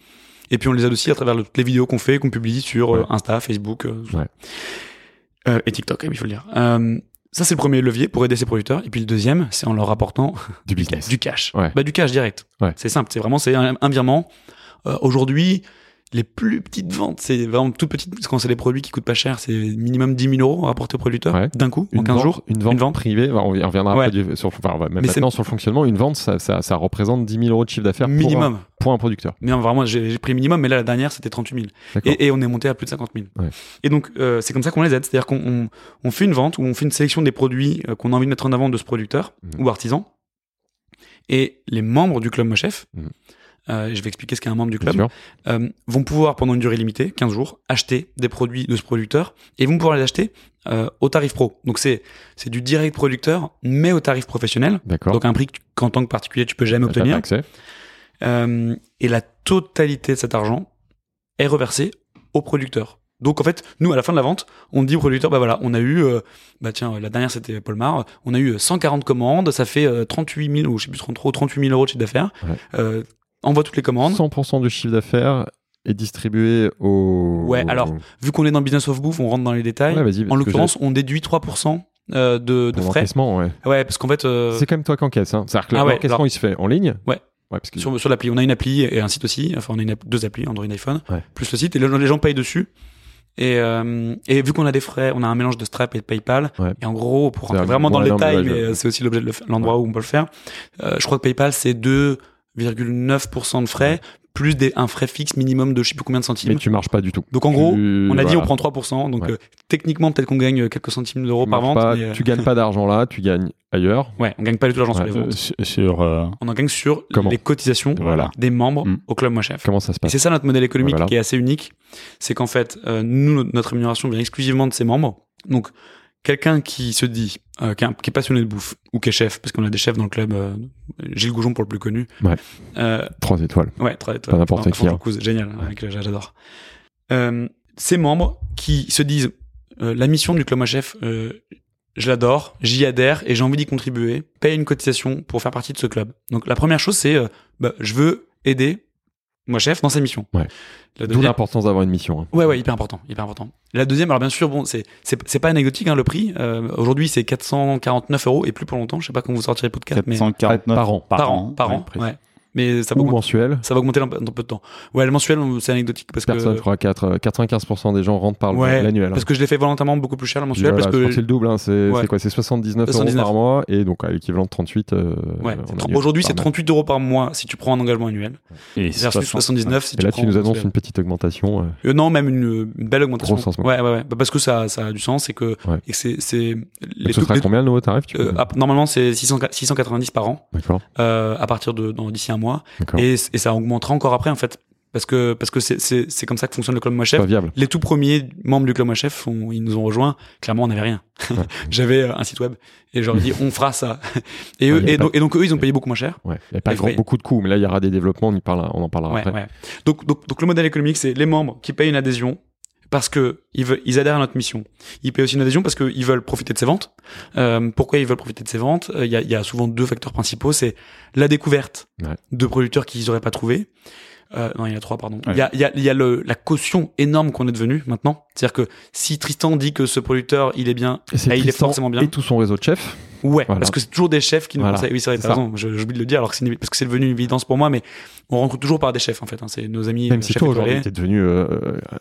Et puis, on les aide aussi à travers le- toutes les vidéos qu'on fait, qu'on publie sur euh, Ouais. Insta, Facebook euh, Ouais. euh, et TikTok, il faut le dire. Euh, ça, c'est le premier levier pour aider ces producteurs. Et puis, le deuxième, c'est en leur apportant Du business. du cash. Ouais. Bah, du cash direct. Ouais. C'est simple. C'est vraiment, c'est un, un virement. Aujourd'hui, les plus petites ventes, c'est vraiment tout petites, parce quand c'est des produits qui coûtent pas cher, c'est minimum 10 000 euros rapportés au producteur Ouais. d'un coup, en Une 15 vente, jours. Une vente, Une vente. privée, on reviendra Ouais. du- sur, enfin, même Mais maintenant sur le fonctionnement. Une vente, ça, ça, ça représente 10 000 euros de chiffre d'affaires pour un- Minimum. pour un producteur. Mais non, vraiment, j'ai pris minimum, mais là, la dernière, c'était 38 000. D'accord. Et, et on est monté à plus de 50 000. Ouais. Et donc, euh, c'est comme ça qu'on les aide. C'est-à-dire qu'on on, on fait une vente où on fait une sélection des produits euh, qu'on a envie de mettre en avant de ce producteur Mhm. ou artisan. Et les membres du club Mochef, Mhm. Euh, je vais expliquer ce qu'est un membre du club, euh, vont pouvoir, pendant une durée limitée, 15 jours, acheter des produits de ce producteur et vont pouvoir les acheter euh, au tarif pro. Donc, c'est c'est du direct producteur, mais au tarif professionnel. D'accord. Donc, un prix qu'en tant que particulier, tu peux jamais obtenir. et la totalité de cet argent est reversée au producteur. Donc en fait, nous à la fin de la vente, on dit au producteur bah voilà, on a eu euh, bah tiens, la dernière c'était Paul Mar, on a eu 140 commandes, ça fait euh, 38 000 ou je sais plus trop 38 000 euros de chiffre d'affaires. Ouais. Euh, envoie toutes les commandes. 100% du chiffre d'affaires est distribué au. Ouais, alors, Vu qu'on est dans le business of bouffe, on rentre dans les détails. Ouais, en l'occurrence, on déduit 3% euh, de, de frais. ouais. Ouais, parce qu'en fait, euh, C'est quand même toi qui encaisse. Hein. C'est-à-dire que Ah ouais, l'encaissement, alors- il se fait en ligne. Ouais. Ouais, parce que sur, sur l'appli, on a une appli et un site aussi. Enfin, on a une app- deux applis, Android et iPhone, Ouais. plus le site. Et les, gens- les gens payent dessus. Et, euh, et vu qu'on a des frais, on a un mélange de Stripe et de PayPal. Ouais. Et en gros, pour rentrer vraiment dans ouais, le détail, ouais, mais c'est aussi l'objet l'endroit où on peut le faire. Euh, je crois que PayPal, c'est 2,9% de frais, plus des, un frais fixe minimum de je sais plus combien de centimes. mais tu marches pas du tout. Donc en gros, Tu- on a dit voilà. on prend 3%. Donc Ouais. euh, techniquement, peut-être qu'on gagne quelques centimes d'euros par vente. pas, mais, euh, tu gagnes pas d'argent là, tu gagnes ailleurs. Ouais, on gagne pas du tout l'argent Ouais, sur les Euh, ventes. sur, euh, On en gagne sur Comment les cotisations Voilà. des membres Mm. au club Moi Chef. Comment ça se Et passe c'est ça notre modèle économique Voilà. qui est assez unique, c'est qu'en fait, euh, nous, notre rémunération vient exclusivement de ses membres. Donc, quelqu'un qui se dit, euh, qui, est, passionné de bouffe, ou qui est chef, parce qu'on a des chefs dans le club, euh, Gilles Goujon pour le plus connu. Ouais. Euh, Trois étoiles. ouais, très, très, Pas n'importe qui, hein. Génial, avec le- j'adore. Euh, ces membres qui se disent, euh, la mission du club Moi Chef, euh, je l'adore, j'y adhère et j'ai envie d'y contribuer, paye une cotisation pour faire partie de ce club. Donc la première chose, c'est, euh, bah, je veux aider moi chef dans sa mission. Ouais. D'où l'importance d'avoir une mission. hein. Ouais, ouais, hyper important, hyper important. La deuxième, alors bien sûr, bon, c'est c'est c'est pas anecdotique hein, le prix. Euh, Aujourd'hui, c'est 449 euros et plus pour longtemps. Je sais pas quand vous sortirez podcast, mais 449 Par an. par an, par ouais, an, ouais. Mais ça va, Ou mensuel. ça va augmenter dans, dans peu de temps. Ouais, le mensuel, c'est anecdotique parce Personne, je que crois, 4, 95% des gens rentrent par Ouais, l'annuel. hein. parce que je l'ai fait volontairement beaucoup plus cher le mensuel Voilà, parce je que c'est le double, hein, c'est Ouais. quoi C'est 79, 79. euros par mois et donc à l'équivalent de 38. euh, ouais, aujourd'hui c'est mois. 38 euros par mois si tu prends un engagement annuel Et versus 60. 79 si Et tu là, prends tu nous annonces une petite augmentation. euh, Euh, non, même une, une belle augmentation. Grosse augmentation. Ouais, ouais, ouais. Bah, Parce que ça, ça a du sens et que, c'est, ce sera combien le nouveau tarif euh, normalement, c'est 600 690 par an, D'accord. euh, à partir de, d'ici un mois. Et, et ça augmentera encore après, en fait. Parce que, parce que c'est, comme ça que fonctionne le club Moi Chef. Pas viable. Les tout premiers membres du club Moi Chef, on- ils nous ont rejoints. Clairement, on n'avait rien. Ouais. J'avais euh, un site web et je leur ai dit, on fera ça. Et, eux, pas- donc, et donc, eux, ils ont payé beaucoup moins cher. Ouais. Il n'y a pas grand- beaucoup de coûts, mais là, il y aura des développements, on, y on en parlera après. donc, donc le modèle économique, c'est les membres qui payent une adhésion parce que ils, veulent, ils adhèrent à notre mission. Ils payent aussi une adhésion parce qu'ils veulent profiter de ces ventes. Euh, pourquoi ils veulent profiter de ces ventes? Euh, Il y, a, y a souvent deux facteurs principaux. C'est la découverte Ouais. de producteurs qu'ils n'auraient pas trouvé. Euh, non, il y a trois, pardon. Il y a, il y a, il y a le, la caution énorme qu'on est devenu maintenant. C'est-à-dire que si Tristan dit que ce producteur, il est bien, eh, il est forcément bien. Et tout son réseau de chefs. Ouais, Voilà. parce que c'est toujours des chefs qui nous Voilà, conseillent. Oui, c'est vrai, t'as raison. J'oublie de le dire alors que c'est une- parce que c'est devenu une évidence pour moi, mais on rencontre toujours par des chefs en fait. hein. C'est nos amis Même euh, si toi, aujourd'hui, t'es devenu, euh,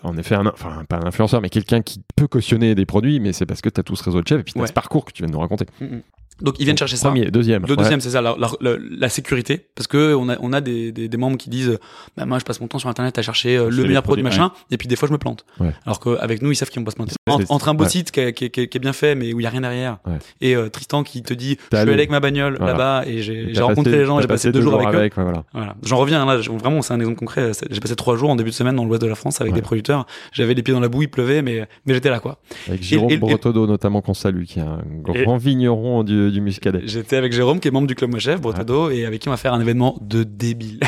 en effet, un, enfin, pas un influenceur, mais quelqu'un qui peut cautionner des produits, mais c'est parce que tu as tout ce réseau de chefs et puis tu Ouais. ce parcours que tu viens de nous raconter. Mm, mm. Donc ils viennent chercher ça. Premier, deuxième. Le ouais. deuxième, c'est ça, la, la, la- la sécurité, parce que on a on a des, des, des membres qui disent, bah moi je passe mon temps sur internet à chercher euh, le meilleur produit machin, et puis des fois je me plante. Ouais. Alors qu'avec nous ils savent qu'ils vont pas se planter. En- entre un beau site qui est, qui, est, qui est- qui est bien fait, mais où il y a rien derrière, et euh, Tristan qui te dit, je suis allé. avec ma bagnole Voilà. là-bas et j'ai rencontré passé- les gens, j'ai passé deux jours avec eux. ouais, voilà. Voilà. J'en reviens hein, là, vraiment c'est un exemple concret. J'ai passé trois jours en début de semaine dans l'ouest de la France avec des producteurs. J'avais les pieds dans la boue, il pleuvait, mais mais j'étais là quoi. Avec Jérôme et- et- Bretodo, notamment, qu'on salue, qui est un grand vigneron du, du muscadet. J'étais avec Jérôme qui est membre du club Moi Chef, Brotado, et avec qui on va faire un événement de débile.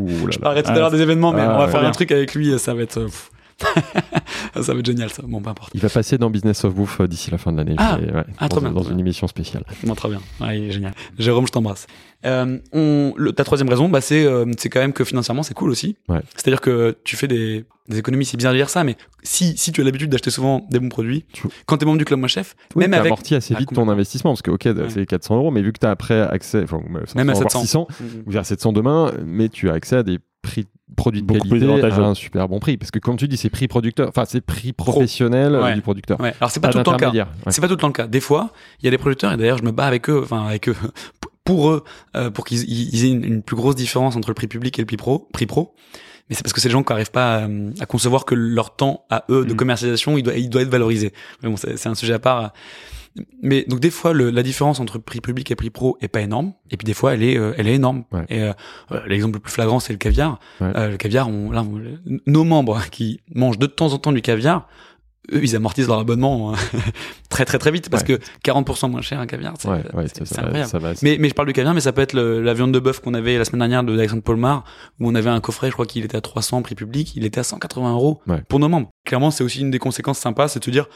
Ouh là Je parlerai tout à Ah, l'heure des événements, mais ah, on va ouais. faire un truc avec lui, ça va être. euh, pff. ça va être génial, ça. Bon, peu importe. Il va passer dans Business of Bouffe euh, d'ici la fin de l'année. Ah. Ouais, Ah, dans, trop bien. dans une émission spéciale. Bon, très bien. Ouais, il est génial. Jérôme, je t'embrasse. Euh, on, le- ta troisième raison, bah, c'est, euh, quand même que financièrement, c'est cool aussi. Ouais. C'est-à-dire que tu fais des, des économies, c'est bizarre de dire ça, mais si, si tu as l'habitude d'acheter souvent des bons produits, Tu- quand tu es membre du club Moi Chef, Oui, même avec. amorti assez vite ton investissement, parce que, ok, c'est 400 euros, mais vu que tu as après accès, enfin, 500, Même à voire 700. 600, Mhm. ou vers 700 demain, mais tu as accès à des prix produits de Beaucoup plus qualité avantageux. à un super bon prix. Parce que comme tu dis, c'est prix producteur, enfin c'est prix professionnel Ouais. du producteur. Ouais. Alors, c'est pas, tout le temps le cas. Ouais. C'est pas tout le temps le cas. Des fois, il y a des producteurs, et d'ailleurs, je me bats avec eux, enfin, avec eux, pour eux, euh, pour qu'ils ils- ils aient une, une plus grosse différence entre le prix public et le prix pro. Prix pro. Mais c'est parce que c'est des gens qui n'arrivent pas à, à concevoir que leur temps à eux de Mm. commercialisation, il doit, il doit être valorisé. Mais bon, c'est un sujet à part. Mais donc des fois, le, la différence entre prix public et prix pro est pas énorme. Et puis des fois, elle est, euh, elle est énorme. Ouais. Et euh, euh, l'exemple le plus flagrant, c'est le caviar. Ouais. Euh, le caviar, on, là, on- nos membres qui mangent de temps en temps du caviar, eux, ils amortissent leur abonnement euh, très très très vite parce Ouais. que 40% moins cher un caviar, c'est Ouais, ouais, ça, va, incroyable. ça va. Mais, mais je parle du caviar, mais ça peut être le- la viande de bœuf qu'on avait la semaine dernière de Alexandre Polmar, où on avait un coffret, je crois qu'il était à 300 prix public, il était à 180 euros pour nos membres. Clairement, c'est aussi une des conséquences sympas, c'est de se dire,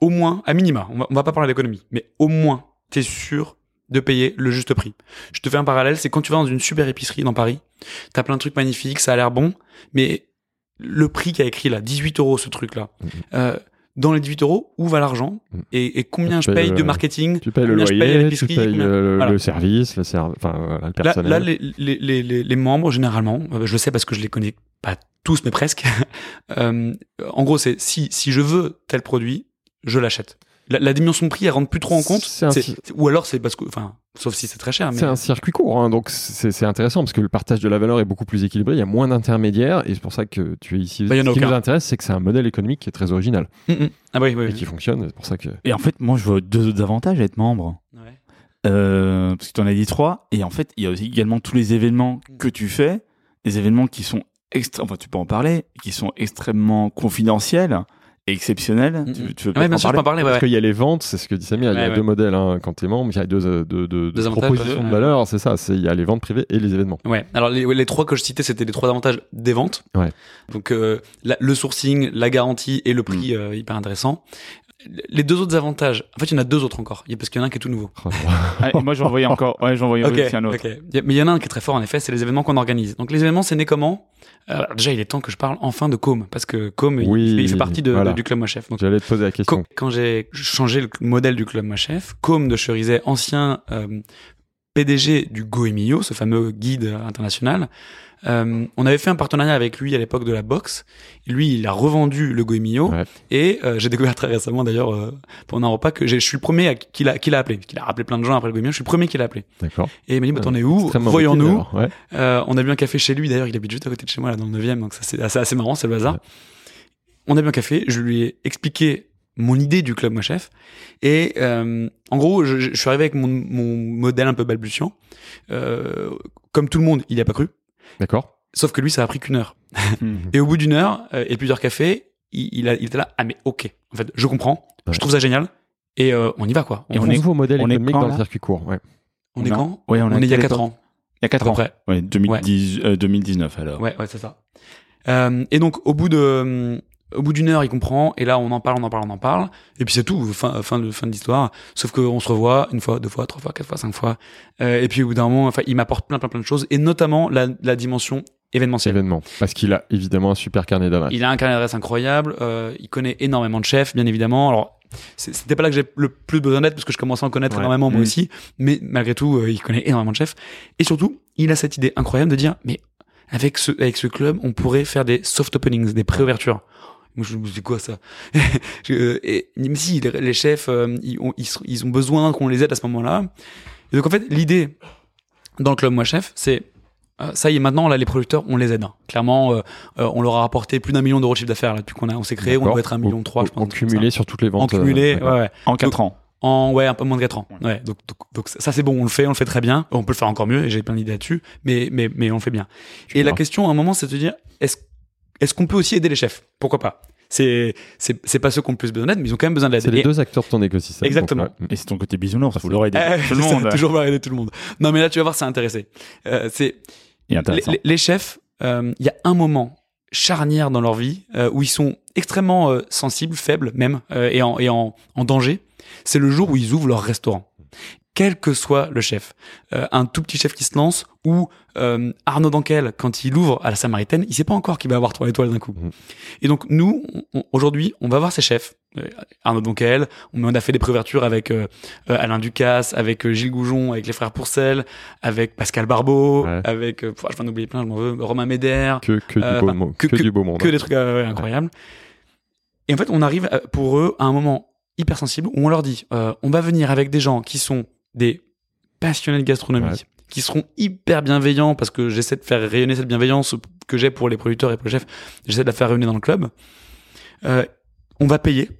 au moins, à minima, on va, on va pas parler d'économie, mais au moins, t'es sûr de payer le juste prix. Je te fais un parallèle, c'est quand tu vas dans une super épicerie dans Paris, t'as plein de trucs magnifiques, ça a l'air bon, mais le prix qui a écrit là, 18 euros ce truc-là, Mhm. euh, dans les 18 euros, où va l'argent Mhm. et, et combien Tu je paye le- de marketing Tu payes le combien je paye loyer, tu payes combien- le, Voilà. le service, le, ser- enfin, voilà, le Là, personnel. là les, les, les, les, les membres, généralement, euh, je le sais parce que je les connais pas tous, mais presque. euh, en gros, c'est si, si je veux tel produit, je l'achète. La, la dimension de prix, elle rentre plus trop en compte. C'est un C'est- ci- ou alors c'est parce que, enfin, sauf si c'est très cher. Mais C'est un circuit court, hein, donc c'est c'est intéressant parce que le partage de la valeur est beaucoup plus équilibré, il y a moins d'intermédiaires et c'est pour ça que tu es ici. Bah, Ce qui aucun. nous intéresse, c'est que c'est un modèle économique qui est très original Mm, mm. ah oui, oui, et oui. qui fonctionne. C'est pour ça que Et en fait, moi, je vois deux autres avantages à être membre. Ouais. Euh, parce que tu en as dit trois. Et en fait, il y a aussi également tous les événements que tu fais, des événements qui sont extra... enfin, tu peux en parler, qui sont extrêmement confidentiels et exceptionnels. Mm, Tu, mm. tu veux ouais, bien en sûr, parler. Ouais, Parce ouais. qu'il y a les ventes, c'est ce que dit Samir, il y a deux modèles hein, quand tu es membre, il y a deux, euh, deux, deux- deux propositions de valeur, c'est ça, il y a les ventes privées et les événements. Ouais. Alors les, les trois que je citais, c'était les trois avantages des ventes. Ouais. Donc euh, la- le sourcing, la garantie et le prix euh, hyper intéressant. Les deux autres avantages, en fait, il y en a deux autres encore, Il y a- parce qu'il y en a un qui est tout nouveau. Oh, Allez, moi, j'en voyais encore. Ouais, j'en voyais Ok, aussi un autre. Mais il y en a un qui est très fort, en effet, c'est les événements qu'on organise. Donc les événements, c'est né comment? Alors, Déjà, il est temps que je parle enfin de Com, parce que Com, il- Oui, il, fait partie de, voilà. de- du club Moi Chef. Donc, J'allais te poser la question. quand j'ai changé le modèle du club Moi Chef, Com de Cherizet, ancien euh, PDG du Goemio, ce fameux guide international, euh, on avait fait un partenariat avec lui à l'époque de la boxe. Lui, il a revendu le Goemio Ouais. et euh, j'ai découvert très récemment d'ailleurs euh, pendant un repas que je suis le premier qu'il a, qu'il a appelé. Qu'il a rappelé plein de gens après le Goemio. Je suis le premier qu'il a appelé. D'accord. Et il m'a dit, bah, t'en es où? Voyons-nous. Ouais. Euh, on a bu un café chez lui, d'ailleurs, il habite juste à côté de chez moi, là, dans le 9 donc ça c'est assez, assez marrant, c'est le hasard. Ouais. On a bu un café, je lui ai expliqué mon idée du club Moi Chef, et euh, en gros, je, je suis arrivé avec mon, mon modèle un peu balbutiant. Euh, comme tout le monde, il n'y a pas cru, D'accord. sauf que lui, ça a pris qu'une heure. Mhm. Et au bout d'une heure euh, et plusieurs cafés, il, il, a, il était là, ah mais ok, en fait, je comprends, Ouais. je trouve ça génial, et euh, on y va quoi. Et On, on est- nouveau modèle on est économique quand, dans le circuit court. Ouais. on est on a- quand? Ouais, on a est il y a quelle 4 époque ans, Il y a 4 à peu ans. près. Ouais, 2010, euh, 2019 alors. Ouais, ouais, c'est ça. Euh, et donc, au bout de, euh, au bout d'une heure, il comprend. Et là, on en parle, on en parle, on en parle. Et puis c'est tout, fin, fin de, fin de l'histoire. Sauf qu'on se revoit une fois, deux fois, trois fois, quatre fois, cinq fois. Euh, et puis au bout d'un moment, enfin, il m'apporte plein, plein, plein de choses. Et notamment la, la dimension événementielle. Événement. Parce qu'il a évidemment un super carnet d'adresses. Il a un carnet d'adresses incroyable. Euh, il connaît énormément de chefs, bien évidemment. Alors, c'était pas là que j'ai le plus besoin d'être parce que je commençais à en connaître Ouais. énormément moi Mm. aussi. Mais malgré tout, euh, il connaît énormément de chefs. Et surtout, il a cette idée incroyable de dire, mais avec ce, avec ce club, on pourrait faire des soft openings, des pré-ouvertures. Moi, je me dis quoi ça? Je- et, Mais si, les, les chefs, euh, ils, ont, ils, ont besoin qu'on les aide à ce moment-là. Et donc en fait, l'idée dans le club Moi Chef, c'est euh, ça y est, maintenant, là, les producteurs, on les aide. hein. Clairement, euh, euh, on leur a rapporté plus d'un million d'euros de chiffre d'affaires là, depuis qu'on a, on s'est créé. On doit être un million trois, je En- pense. En cumulé sur toutes les ventes. En cumulé, euh, ouais. En 4 ans. En, ouais, un peu moins de 4 ans. Ouais. donc, donc, donc ça, c'est bon, on le fait, on le fait très bien. On peut le faire encore mieux, et j'ai plein d'idées là-dessus, mais, mais, mais on le fait bien. Et la question, à un moment, c'est de se dire, est-ce, est-ce qu'on peut aussi aider les chefs? Pourquoi pas? C'est, c'est, c'est pas ceux qui ont le plus besoin d'aide, mais ils ont quand même besoin d'aide. C'est les Et- deux acteurs de ton écosystème. Exactement. Donc, ouais. Et c'est ton côté bisounours, faut leur aider. Eh, tout le ça, monde. toujours aider tout le monde. Non, mais là, tu vas voir, c'est intéressé. Euh, c'est, les, intéressant. les- les chefs, euh, il y a un moment charnière dans leur vie euh, où ils sont extrêmement euh, sensibles, faibles même, euh, et, en, et en, en danger. C'est le jour où ils ouvrent leur restaurant. Quel que soit le chef, Euh, un tout petit chef qui se lance ou euh, Arnaud Dankel quand il ouvre à la Samaritaine, il sait pas encore qu'il va avoir trois étoiles d'un coup. Mhm. Et donc nous, aujourd'hui, on va voir ces chefs. Euh, Arnaud Donquel, on on a fait des préouvertures avec euh, euh, Alain Ducasse, avec Gilles Goujon, avec les frères Pourcel, avec Pascal Barbeau, Ouais. avec, euh, pff, je vais en oublier plein, je m'en veux, Romain Médère, Que, que, du, beau enfin, mo- que- que que- du beau monde. que des trucs ouais, incroyables. Et en fait, on arrive pour eux à un moment hyper sensible où on leur dit, euh, on va venir avec des gens qui sont des passionnés de gastronomie, Ouais. qui seront hyper bienveillants parce que j'essaie de faire rayonner cette bienveillance que j'ai pour les producteurs et pour les chefs, j'essaie de la faire rayonner dans le club. Euh, on va payer.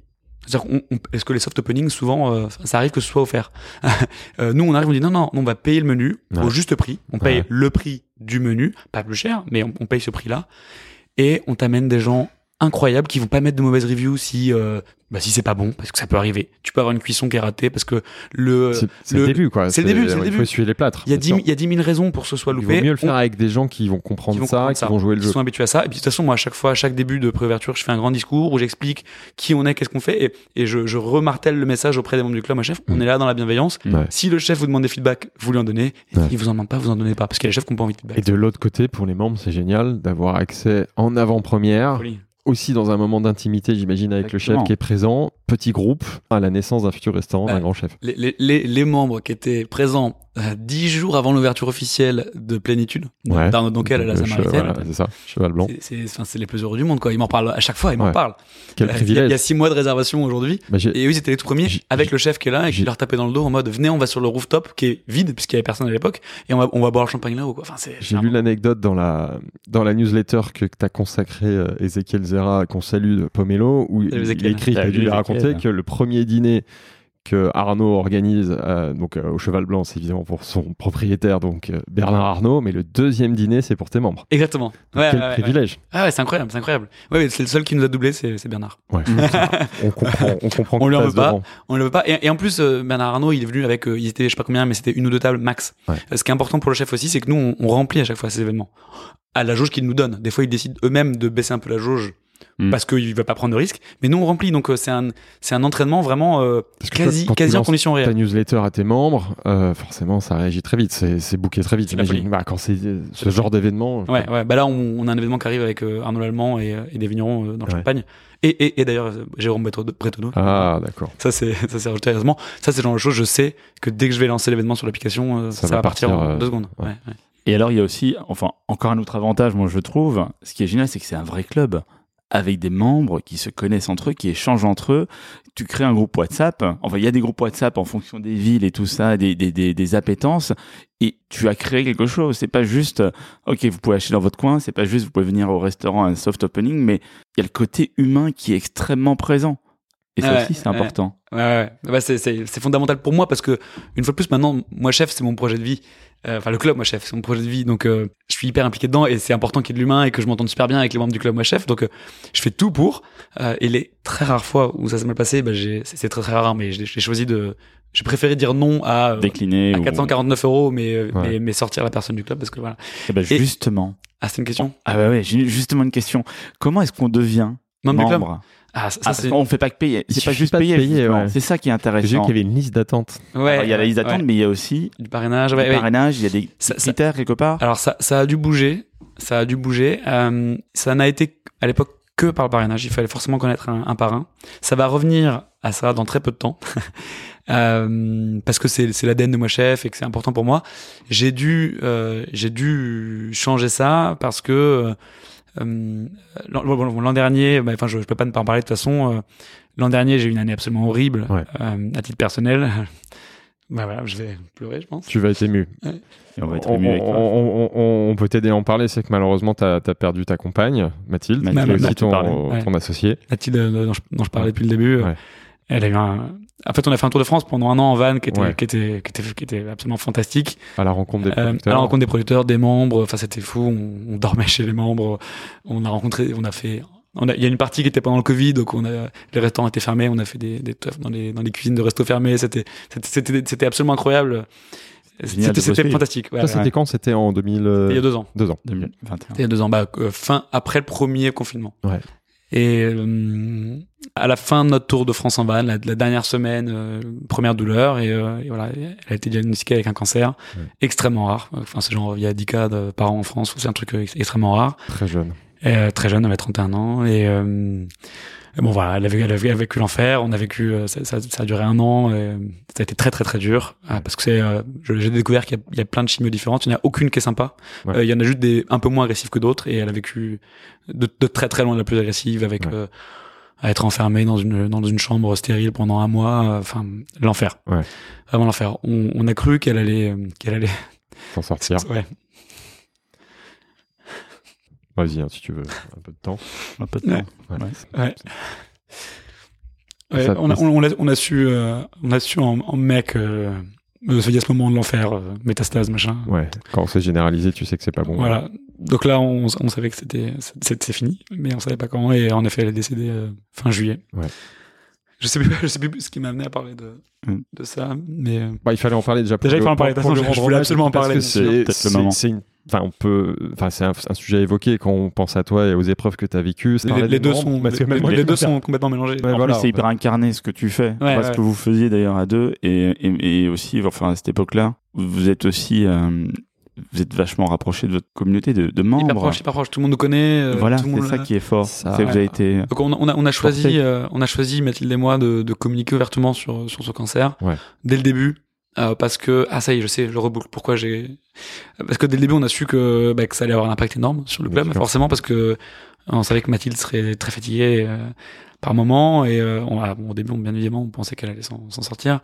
C'est-à-dire on- est-ce que les soft openings, souvent, euh, ça arrive que ce soit offert? Euh, Nous, on arrive, on dit non, non, on va payer le menu Ouais. au juste prix. On paye Ouais. le prix du menu, pas plus cher, mais on, on paye ce prix-là. Et on t'amène des gens incroyables qui vont pas mettre de mauvaises reviews si euh, bah, si c'est pas bon, parce que ça peut arriver. Tu peux avoir une cuisson qui est ratée parce que le C'est c'est le- le début, quoi. c'est le début, c'est le Il début. faut essuyer les plâtres. il y a c'est 10 sûr. 000 il y a 10 000 raisons pour que ce soit Il loupé. vaut mieux le On- faire avec des gens qui vont comprendre qui vont ça, comprendre qui ça, vont jouer le qui jeu. sont habitués à ça. Et puis de toute façon, moi, à chaque fois, à chaque début de préouverture, je fais un grand discours où j'explique qui on est, qu'est-ce qu'on fait, et, et je, je remartèle le message auprès des membres du club. Moi, chef, on Mm. est là dans la bienveillance. Ouais. Si le chef vous demande des feedbacks, vous lui en donnez. Et Ouais. s'il vous en demande pas, vous en donnez pas, parce qu'il y a des chefs qui n'ont pas envie de Et feedback. de l'autre côté, pour les membres, c'est génial d'avoir accès en avant-première. Aussi dans un moment d'intimité, j'imagine, avec le chef qui est présent, petit groupe, à la naissance d'un futur restaurant, d'un grand chef. Les, les, les, les membres qui étaient présents dix jours avant l'ouverture officielle de Plénitude, Ouais. d'Arnaud Donquel à la euh, Samaritaine, voilà, c'est ça, cheval blanc. c'est- c'est enfin, c'est les plus heureux du monde. quoi. Ils m'en parlent à chaque fois, ils m'en Ouais. parlent. Quel Euh, il y a- privilège. Il y a six mois de réservation aujourd'hui. Bah, Et eux, ils étaient les tout premiers J'ai- avec j'ai- le chef qui est là et qui leur tapait dans le dos en mode venez, on va sur le rooftop qui est vide puisqu'il y avait personne à l'époque et on va, on va boire le champagne là-haut. Quoi. Enfin, c'est, J'ai lu l'anecdote dans la, dans la newsletter que, tu as consacrée euh, Ezekiel Zera, qu'on salue de Pomelo, où il, il écrit, il a dû raconter que le premier dîner que Arnaud organise, euh, donc euh, au Cheval Blanc, c'est évidemment pour son propriétaire, donc euh, Bernard Arnaud, mais le deuxième dîner, c'est pour tes membres. Exactement. Donc, Ouais, quel ouais, ouais, privilège. Ah ouais, c'est incroyable, c'est incroyable. Ouais, c'est le seul qui nous a doublé, c'est, Bernard. Ouais. on comprend, on comprend On passe veut pas. devant. On le veut pas. Et, et en plus, Bernard Arnault, il est venu avec, il était, je sais pas combien, mais c'était une ou deux tables max. Ce qui est important pour le chef aussi, c'est que nous, on, on remplit à chaque fois ces événements. À la jauge qu'ils nous donnent. Des fois, ils décident eux-mêmes de baisser un peu la jauge Mm. parce qu'il va pas prendre de risque. Mais nous, on remplit. Donc, euh, c'est un, c'est un entraînement vraiment euh, quasi, quand tu quasi en lances conditions ta newsletter à tes membres, euh, forcément, ça réagit très vite. C'est c'est booké très vite. J'imagine. Bah, quand c'est euh, ce genre d'événement. Ouais, ouais. Bah là, on, on a un événement qui arrive avec euh, Arnaud Lallemand et, et des vignerons euh, dans le Ouais. Champagne. Et, et, et d'ailleurs, Jérôme Bretonneau. Ah, d'accord. Ça, c'est, ça, c'est rajouté heureusement. Ça, c'est le genre de choses, je sais que dès que je vais lancer l'événement sur l'application, euh, Ça ça, va va partir, partir, en euh, deux secondes. ouais. Ouais, ouais. Et alors, il y a aussi, enfin, encore un autre avantage, moi, je trouve. Ce qui est génial, c'est que c'est un vrai club avec des membres qui se connaissent entre eux, qui échangent entre eux. Tu crées un groupe WhatsApp. Enfin, il y a des groupes WhatsApp en fonction des villes et tout ça, des, des, des, des appétences. Et tu as créé quelque chose. C'est pas juste, euh, OK, vous pouvez acheter dans votre coin. C'est pas juste, vous pouvez venir au restaurant à un soft opening, mais il y a le côté humain qui est extrêmement présent. Et ça Ouais, aussi, c'est important. Ouais, ouais. Bah, c'est, fondamental pour moi parce que, une fois de plus, maintenant, moi, chef, c'est mon projet de vie. Euh, Enfin, le club, moi, chef, c'est mon projet de vie. Donc, euh, je suis hyper impliqué dedans et c'est important qu'il y ait de l'humain et que je m'entende super bien avec les membres du club, moi, chef. Donc, euh, je fais tout pour. Et les très rares fois où ça s'est mal passé, bah, c'est, très très rare, mais j'ai, choisi de, j'ai préféré dire non à, Décliner. à ou- 449 euros, mais, Ouais. mais, mais sortir la personne du club parce que voilà. Eh ben, Et- justement. Ah, c'est une question? Ah ouais, ouais, j'ai justement une question. Comment est-ce qu'on devient Membre du club? membre Ah, ça, Ah, ça, on fait pas que payer. C'est pas juste pas payer. payer, justement. ouais. C'est ça qui est J'ai vu intéressant. qu'il y avait une liste d'attente. ouais. Alors, il y a la liste ouais. d'attente, mais il y a aussi Du parrainage, ouais. parrainage, il y a des Ça- ça- critères quelque part. Alors ça, ça a dû bouger, ça a dû bouger. Euh, ça n'a été à l'époque que par le parrainage. Il fallait forcément connaître un, un parrain. Ça va revenir à ça dans très peu de temps. Euh, parce que c'est c'est l'ADN de moi chef et que c'est important pour moi. J'ai dû euh, j'ai dû changer ça parce que euh, l'an bon, l'an dernier, bah, enfin je, je peux pas ne pas en parler de toute façon. euh, l'an dernier j'ai eu une année absolument horrible Ouais. euh, à titre personnel. bah voilà, je vais pleurer, je pense. Tu vas être ému. Et on va être on, ému avec on- toi. on- on- on peut t'aider à en parler. C'est que malheureusement, tu as, perdu ta compagne, Mathilde, Mathilde, qui est dont aussi ton, Ouais. ton associé. Mathilde euh, dont je, dont je parlais depuis le début, euh, Ouais. elle a eu un. En fait, on a fait un tour de France pendant un an en van qui était, Ouais. qui était, qui était, qui était absolument fantastique. À la rencontre des Euh, producteurs. à la rencontre des producteurs, des membres. Enfin, c'était fou. On, on dormait chez les membres. On a rencontré, on a fait. On a, il y a une partie qui était pendant le Covid, donc on a, les restaurants étaient fermés. On a fait des, des teufs dans les, dans les cuisines de restos fermés. C'était, c'était, c'était, absolument incroyable. C'était, fantastique. Ouais, Ça, ouais. c'était quand? C'était en 2000. euh, Il y a deux ans. deux ans. 2021. Il y a deux ans, bah, euh, fin après le premier confinement. Ouais. Et euh, à la fin de notre tour de France en van, la, la dernière semaine, euh, première douleur, et, euh, et voilà, elle a été diagnostiquée avec un cancer Ouais. extrêmement rare. Enfin, c'est genre il y a 10 cas de, par an en France, c'est un truc euh, ex- extrêmement rare. Très jeune. Et, euh, très jeune, elle avait 31 ans, et, euh, et bon voilà, elle a, vécu- elle a vécu- l'enfer. On a vécu, euh, ça, ça, ça a duré un an, et ça a été très très très dur euh, parce que c'est, euh, j'ai découvert qu'il y, a- il y a plein de chimios différentes. Il n'y en a aucune qui est sympa. Ouais. Euh, il y en a juste des un peu moins agressifs que d'autres, et elle a vécu de, de très très loin la plus agressive avec Ouais. euh, à être enfermée dans une dans une chambre stérile pendant un mois. Enfin, l'enfer. Ouais. Vraiment l'enfer. On, on a cru qu'elle allait qu'elle allait. S'en sortir. Ouais. Vas-y, hein, si tu veux. Un peu de temps. Un peu de Ouais. temps. Ouais. Ouais. Ouais. Ouais, Ça- on, a, on, on a, on a su, euh, on a su en, en mec, euh, euh, il y a ce moment de l'enfer, euh, métastase, machin. Ouais. Quand c'est généralisé, tu sais que c'est pas bon. Voilà. Donc là, on, on savait que c'était, c'est fini, mais on savait pas quand. Et en effet, elle est décédée euh, fin juillet. Ouais. Je sais plus, je sais plus ce qui m'a amené à parler de, Mm. de ça, mais euh, Bah, il fallait en parler déjà. Pour Déjà, il fallait en parler. pour- De toute pour façon, le je voulais absolument en parce parler, c'est- Peut-être le c'est- moment. c'est une- Enfin, on peut. Enfin, c'est un, un sujet à évoquer quand on pense à toi et aux épreuves que tu as vécues. Les, deux sont, parce que les, deux sont complètement mélangés. Ouais, en voilà, plus, c'est hyper incarné ce que tu fais. Ouais, ce ouais. que vous faisiez d'ailleurs à deux et, et, et aussi, enfin, à cette époque-là, vous êtes aussi, euh, vous êtes vachement rapproché de votre communauté de, de membres. Hyper proche, hyper proche. Tout le monde nous connaît. euh, voilà, c'est ça qui est fort. Ça, c'est que vous avez été. Donc on a, on a, on a choisi, euh, on a choisi Mathilde et moi de, de communiquer ouvertement sur sur ce cancer Ouais. dès le début. Euh, parce que ah ça y est je sais je reboucle pourquoi j'ai parce que dès le début on a su que bah, que ça allait avoir un impact énorme sur le club forcément parce que on savait que Mathilde serait très fatiguée euh, par moment et euh, on a, bon, au début on, bien évidemment on pensait qu'elle allait s'en sortir.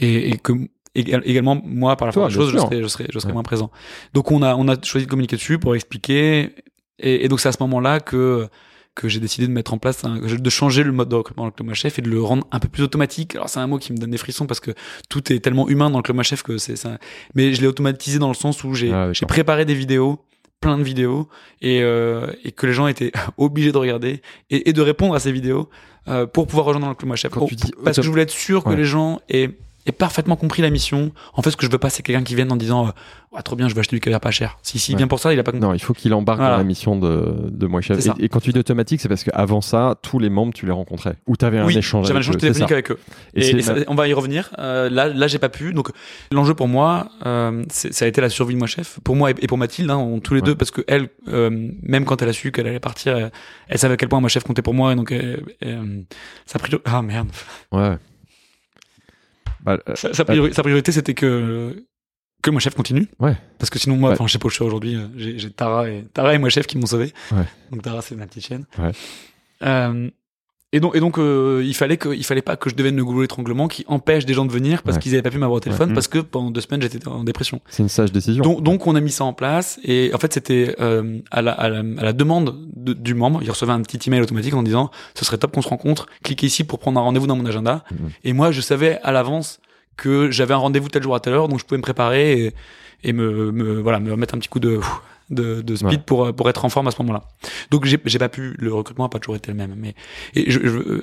Et, et que égal- également moi par la force des choses je serais je serais je serais Ouais. moins présent. Donc on a on a choisi de communiquer dessus pour expliquer et, et donc c'est à ce moment-là que que j'ai décidé de mettre en place, un- de changer le mode de recrutement dans le club Ma chef et de le rendre un peu plus automatique. Alors c'est un mot qui me donne des frissons parce que tout est tellement humain dans le club Ma chef que c'est ça. Mais je l'ai automatisé dans le sens où j'ai Ah, j'ai préparé des vidéos, plein de vidéos, et, euh, et que les gens étaient obligés de regarder et, et de répondre à ces vidéos euh, pour pouvoir rejoindre le club chef. Dis parce que je voulais être sûr que les gens aient ait parfaitement compris la mission. En fait, ce que je veux pas, c'est quelqu'un qui vienne en disant, euh, ouais, trop bien, je vais acheter du caviar pas cher. Si, si, Ouais. vient pour ça, il a pas compris. Non, il faut qu'il embarque Voilà. dans la mission de, de Moi Chef. Ça. Et, et quand tu dis automatique, c'est parce qu'avant ça, tous les membres, tu les rencontrais. Ou tu avais un oui, échange j'avais un échange ça. téléphonique avec eux. Et Et, c'est- et ça- on va y revenir. Euh, là, là, j'ai pas pu. Donc, l'enjeu pour moi, euh, ça a été la survie de moi chef. Pour moi et, pour Mathilde, hein, on- tous les Ouais. deux, parce que elle, euh, même quand elle a su qu'elle allait partir, elle, elle savait à quel point moi chef comptait pour moi. Et donc, euh, sa priorité, ah merde, Ouais. Bah, euh, sa, sa priori- sa priorité, c'était que que moi chef continue. Ouais. Parce que sinon, moi, enfin, je sais pas où je suis aujourd'hui. euh, J'ai j'ai Tara et Tara et moi chef qui m'ont sauvé. Ouais. Donc Tara, c'est ma petite chienne. Ouais. Euh, et donc, et donc euh, il fallait que, il fallait pas que je devienne le goulot d'étranglement qui empêche des gens de venir parce Ouais. qu'ils avaient pas pu m'avoir au téléphone Ouais. parce que pendant deux semaines j'étais en dépression. c'est une sage décision. Donc, donc on a mis ça en place et en fait c'était euh, à, la, à, la, à la demande de- du membre, il recevait un petit email automatique en disant ce serait top qu'on se rencontre, cliquez ici pour prendre un rendez-vous dans mon agenda. Mhm. Et moi je savais à l'avance que j'avais un rendez-vous tel jour à telle heure donc je pouvais me préparer et, et me, me voilà me mettre un petit coup de de, de speed Ouais. pour pour être en forme à ce moment-là. Donc j'ai j'ai pas pu le recrutement a pas toujours été le même mais et je, je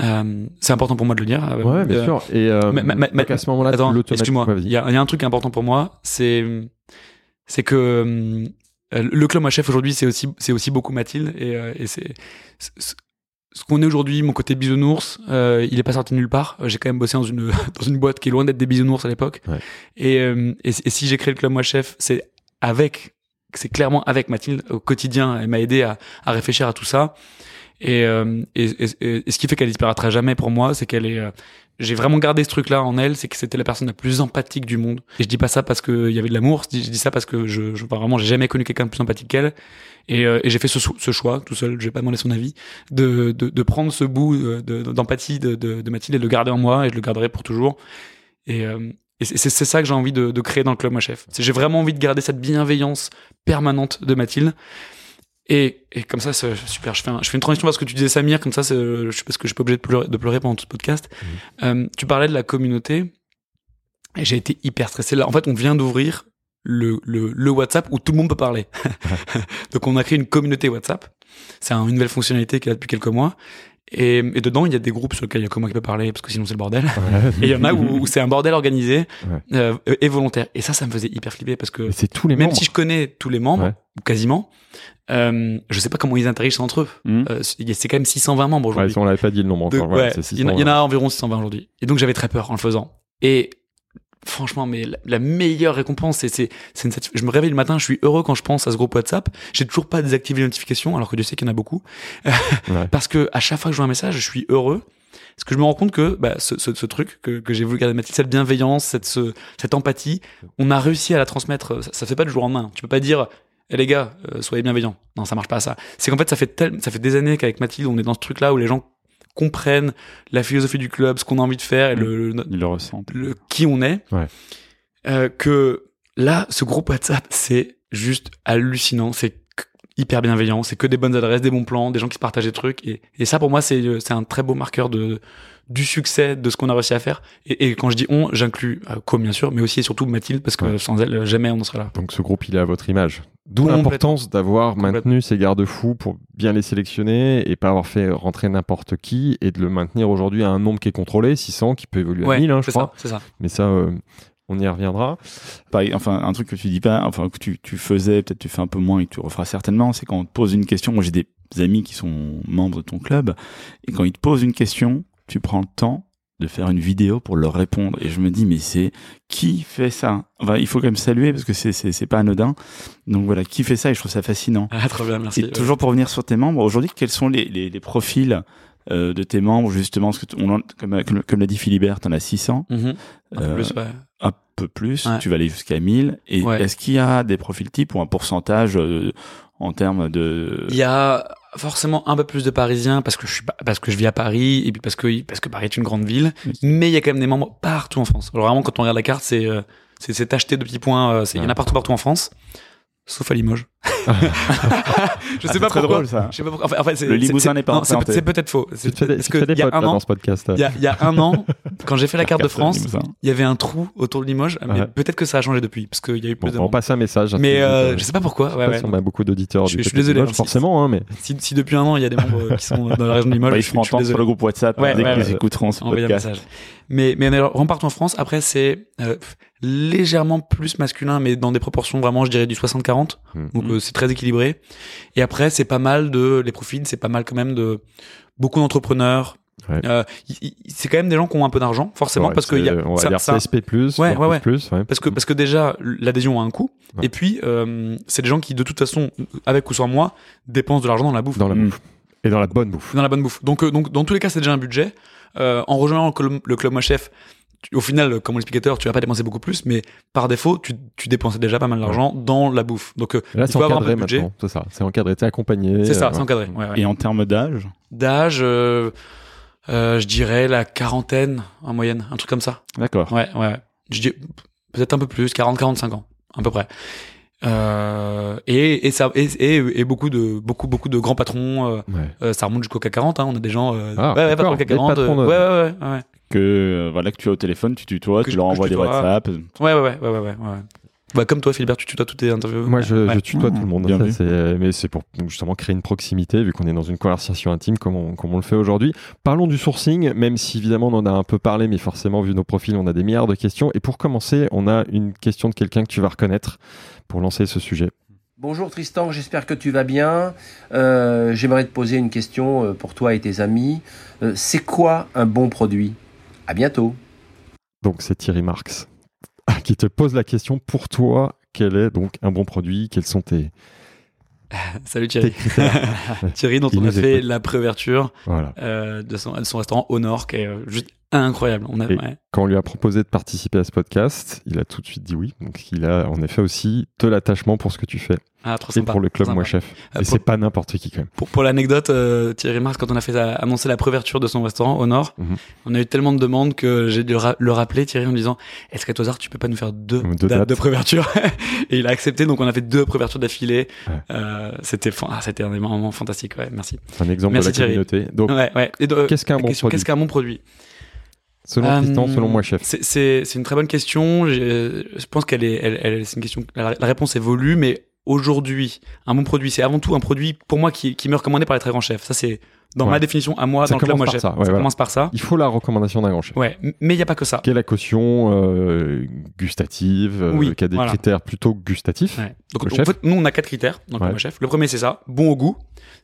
euh, c'est important pour moi de le dire. euh, Ouais, bien euh, sûr. Et euh, ma- ma- donc à ce moment-là, excuse-moi. Il y, y a un truc important pour moi, c'est c'est que euh, le club moi chef aujourd'hui, c'est aussi c'est aussi beaucoup Mathilde et, euh, et c'est- ce qu'on est aujourd'hui, mon côté bisounours, euh, il est pas sorti nulle part. J'ai quand même bossé dans une dans une boîte qui est loin d'être des bisounours à l'époque. Ouais. Et, euh, et, et si j'ai créé le club moi chef, c'est avec c'est clairement avec Mathilde au quotidien. Elle m'a aidé à, à réfléchir à tout ça. Et, euh, et, ce qui fait qu'elle disparaîtra jamais pour moi, c'est qu'elle est. euh, j'ai vraiment gardé ce truc-là en elle, c'est que c'était la personne la plus empathique du monde. Et je dis pas ça parce qu'il y avait de l'amour, je dis, ça parce que je, je vraiment, j'ai jamais connu quelqu'un de plus empathique qu'elle. Et, euh, et j'ai fait ce, ce choix tout seul, je vais pas demander son avis, de, de, de prendre ce bout euh, de- d'empathie de, de, de Mathilde et de le garder en moi, et je le garderai pour toujours. Et, euh, et c'est ça que j'ai envie de, de créer dans le club, moi chef. J'ai vraiment envie de garder cette bienveillance permanente de Mathilde. Et, et comme ça, c'est super. Je fais, un- je fais une transition parce que tu disais Samir, comme ça, je sais parce que je suis pas obligé de pleurer, de pleurer pendant tout ce podcast. Euh, tu parlais de la communauté et j'ai été hyper stressé. Là, en fait, on vient d'ouvrir le, le, le WhatsApp où tout le monde peut parler. Donc, on a créé une communauté WhatsApp. C'est un- une nouvelle fonctionnalité qui est là depuis quelques mois. Et, et dedans, il y a des groupes sur lesquels il y a que moi qui peut parler parce que sinon c'est le bordel. Ouais. Et il y en a où, où c'est un bordel organisé Ouais. euh, et volontaire. Et ça, ça me faisait hyper flipper parce que Et c'est tous les même membres. si je connais tous les membres, Ouais. ou quasiment, euh, je sais pas comment ils interagissent entre eux. Mhm. Euh, c'est quand même 620 membres aujourd'hui. on l'avait pas dit le nombre De- encore. voilà, ouais, c'est il y, en a- 600, il y en a environ 620 aujourd'hui. Et donc j'avais très peur en le faisant. Et franchement, mais la, la meilleure récompense, c'est, c'est, c'est une je me réveille le matin, je suis heureux quand je pense à ce groupe WhatsApp. J'ai toujours pas désactivé les notifications, alors que Dieu sait qu'il y en a beaucoup. Ouais. Parce que à chaque fois que je vois un message, je suis heureux. Parce que je me rends compte que bah, ce, ce, ce truc que, que j'ai voulu garder de Mathilde, cette bienveillance, cette, ce- cette empathie, on a réussi à la transmettre. Ça, ça fait pas du jour au lendemain. Tu peux pas dire, eh les gars, euh, soyez bienveillants. Non, ça marche pas ça. C'est qu'en fait, ça fait tel, ça fait des années qu'avec Mathilde, on est dans ce truc-là où les gens comprennent la philosophie du club, ce qu'on a envie de faire et le, le- le qui on est. Ouais. Euh, que là, ce groupe WhatsApp, c'est juste hallucinant. C'est hyper bienveillant. C'est que des bonnes adresses, des bons plans, des gens qui se partagent des trucs. Et, et ça, pour moi, c'est euh, c'est un très beau marqueur de du succès de ce qu'on a réussi à faire. Et, et quand je dis on, j'inclus euh, Com bien sûr, mais aussi et surtout Mathilde parce que Ouais. sans elle, jamais on en serait là. Donc ce groupe, il est à votre image. D'où l'importance d'avoir maintenu ces garde-fous pour bien les sélectionner et pas avoir fait rentrer n'importe qui et de le maintenir aujourd'hui à un nombre qui est contrôlé, 600, qui peut évoluer à 1000, hein, je crois. ça. Mais ça, euh, on y reviendra. Pareil, enfin, un truc que tu dis pas, enfin, que tu, tu faisais, peut-être tu fais un peu moins et que tu referas certainement, c'est quand on te pose une question. Moi, j'ai des amis qui sont membres de ton club, et quand ils te posent une question, tu prends le temps de faire une vidéo pour leur répondre. Et je me dis, mais c'est qui fait ça? Enfin, il faut quand même saluer parce que c'est c'est c'est pas anodin. Donc voilà, qui fait ça? Et je trouve ça fascinant. Ah, très bien, merci. Et toujours pour revenir sur tes membres, aujourd'hui, quels sont les, les, les profils euh, de tes membres justement Parce que on en- comme, comme, comme l'a dit Philibert, t'en as 600, Mhm. Un peu Euh, plus, ouais. un peu plus, Ouais. tu vas aller jusqu'à 1000. Et Ouais. est-ce qu'il y a des profils types ou un pourcentage euh, en termes de... Il y a forcément un peu plus de Parisiens parce que je suis parce que je vis à Paris et puis parce que parce que Paris est une grande ville. Oui. Mais il y a quand même des membres partout en France. Alors vraiment quand on regarde la carte, c'est euh, c'est tacheté de petits points. c'est- Il y en a partout partout en France, sauf à Limoges. je sais pas très pourquoi. drôle ça. Je sais pas pourquoi. Enfin, en fait, c'est- Le limousin n'est pas non, c'est peut-être faux. C'est parce que il y a un an, dans ce podcast. il y a, il y a un an, quand j'ai fait la carte de France, il y avait un trou autour de Limoges. Mais Ouais. peut-être que ça a changé depuis, parce qu'il y a eu Bon, plus de on passe un message. Mais euh, euh, je sais pas pourquoi. je Ouais, pas ouais, si on a beaucoup d'auditeurs Je- du je suis désolé, Limoges, hein, si- forcément, hein, mais Si, si depuis un an il y a des membres euh, qui sont dans la région de Limoges, Bah, je ils suis- feront entendre sur le groupe WhatsApp ouais. écouteront ce podcast. message. Mais, mais en partout en France, après, c'est euh, légèrement plus masculin, mais dans des proportions vraiment, je dirais, du 60-40. Hmm. Donc, Hmm. euh, c'est très équilibré. Et après, c'est pas mal de, les profils, c'est pas mal quand même de beaucoup d'entrepreneurs. Ouais. Euh, c'est quand même des gens qui ont un peu d'argent, forcément, ouais, parce que y a, on va ça- dire ça- CSP+, Ouais, voire ouais, ouais. plus, ouais. parce que parce que déjà l'adhésion a un coût Ouais. et puis euh, c'est des gens qui de toute façon avec ou sans moi dépensent de l'argent dans la bouffe dans la Mm. bouffe et dans la bonne bouffe. dans la bonne bouffe donc euh, donc dans tous les cas c'est déjà un budget Euh, en rejoignant le club, le club moi chef au final comme l'explicateur tu vas pas dépenser beaucoup plus mais par défaut tu, tu dépensais déjà pas mal d'argent dans la bouffe donc euh, Là, c'est faut avoir un peu encadré de budget maintenant, c'est ça. C'est encadré, t'es accompagné. c'est ça euh, c'est encadré ouais, ouais. Et en termes d'âge, d'âge euh, euh, je dirais la quarantaine en moyenne un truc comme ça d'accord. Ouais, ouais. ouais. Je dis peut-être un peu plus, 40-45 ans, à peu près. Euh, et, et ça et, et, et beaucoup de beaucoup beaucoup de grands patrons euh, ouais. euh, ça remonte jusqu'au CAC 40 hein, on a des gens euh, Ah, ouais, ouais patrons CAC des 40 patrons euh, de- ouais, ouais ouais ouais Que euh, voilà que tu as au téléphone, tu tutoies, Que tu je- leur envoies des. WhatsApp. ouais ouais ouais ouais ouais, ouais, ouais. Bah, comme toi Philibert tu tutoies toutes tes interviews Moi, je, Ouais. je tutoie Mmh, tout le monde. bien Ça, vu. c'est- mais c'est pour justement créer une proximité, vu qu'on est dans une conversation intime, comme on, comme on le fait aujourd'hui. Parlons du sourcing, même si évidemment on en a un peu parlé, mais forcément, vu nos profils, on a des milliards de questions. Et pour commencer, on a une question de quelqu'un que tu vas reconnaître pour lancer ce sujet. Bonjour Tristan, j'espère que tu vas bien. Euh, J'aimerais te poser une question euh, pour toi et tes amis. Euh, C'est quoi un bon produit? À bientôt. Donc, c'est Thierry Marx qui te pose la question pour toi. Quel est donc un bon produit? Quels sont tes, salut Thierry Thierry dont Il on a fait la préouverture Voilà. euh, de, son, de son restaurant au Nord qui est euh, juste incroyable on a Et- ouais. Quand on lui a proposé de participer à ce podcast, il a tout de suite dit oui. Donc, il a en effet aussi de l'attachement pour ce que tu fais ah trop et sympa pour le club Moi. Chef. Euh, Et c'est pas n'importe qui quand même. Pour, pour l'anecdote, euh, Thierry Marx, quand on a fait la- annoncer la préouverture de son restaurant au Nord, Mhm. on a eu tellement de demandes que j'ai dû ra- le rappeler, Thierry, en disant Est-ce qu'à tout hasard, tu peux pas nous faire deux, Deux dates, dates. de préouverture Et il a accepté, donc on a fait deux préouvertures d'affilée. Ouais. Euh, c'était ah, c'était un moment fantastique, ouais, merci. Un exemple Merci, de la Thierry. communauté. Donc, Ouais, ouais. Qu'un bon Qu'est-ce qu'un bon produit? Selon Euh, Tristan, selon moi, chef. c'est- une très bonne question. J'ai- Je pense qu'elle est, elle, elle- c'est une question. La, la réponse évolue, mais aujourd'hui, un bon produit, c'est avant tout un produit pour moi qui, qui me recommandé par les très grands chefs. Ça, c'est dans Ouais. ma définition à moi, Ça dans le club, moi ça, ouais, voilà. commence par ça. Il faut la recommandation d'un grand chef. Ouais, mais il n'y a pas que ça. Qui est la caution euh, gustative, euh, Oui, qui a des voilà. critères plutôt gustatifs. Ouais. Donc, Le en fait, nous, on a quatre critères dans le chef. Le premier, c'est ça, bon au goût.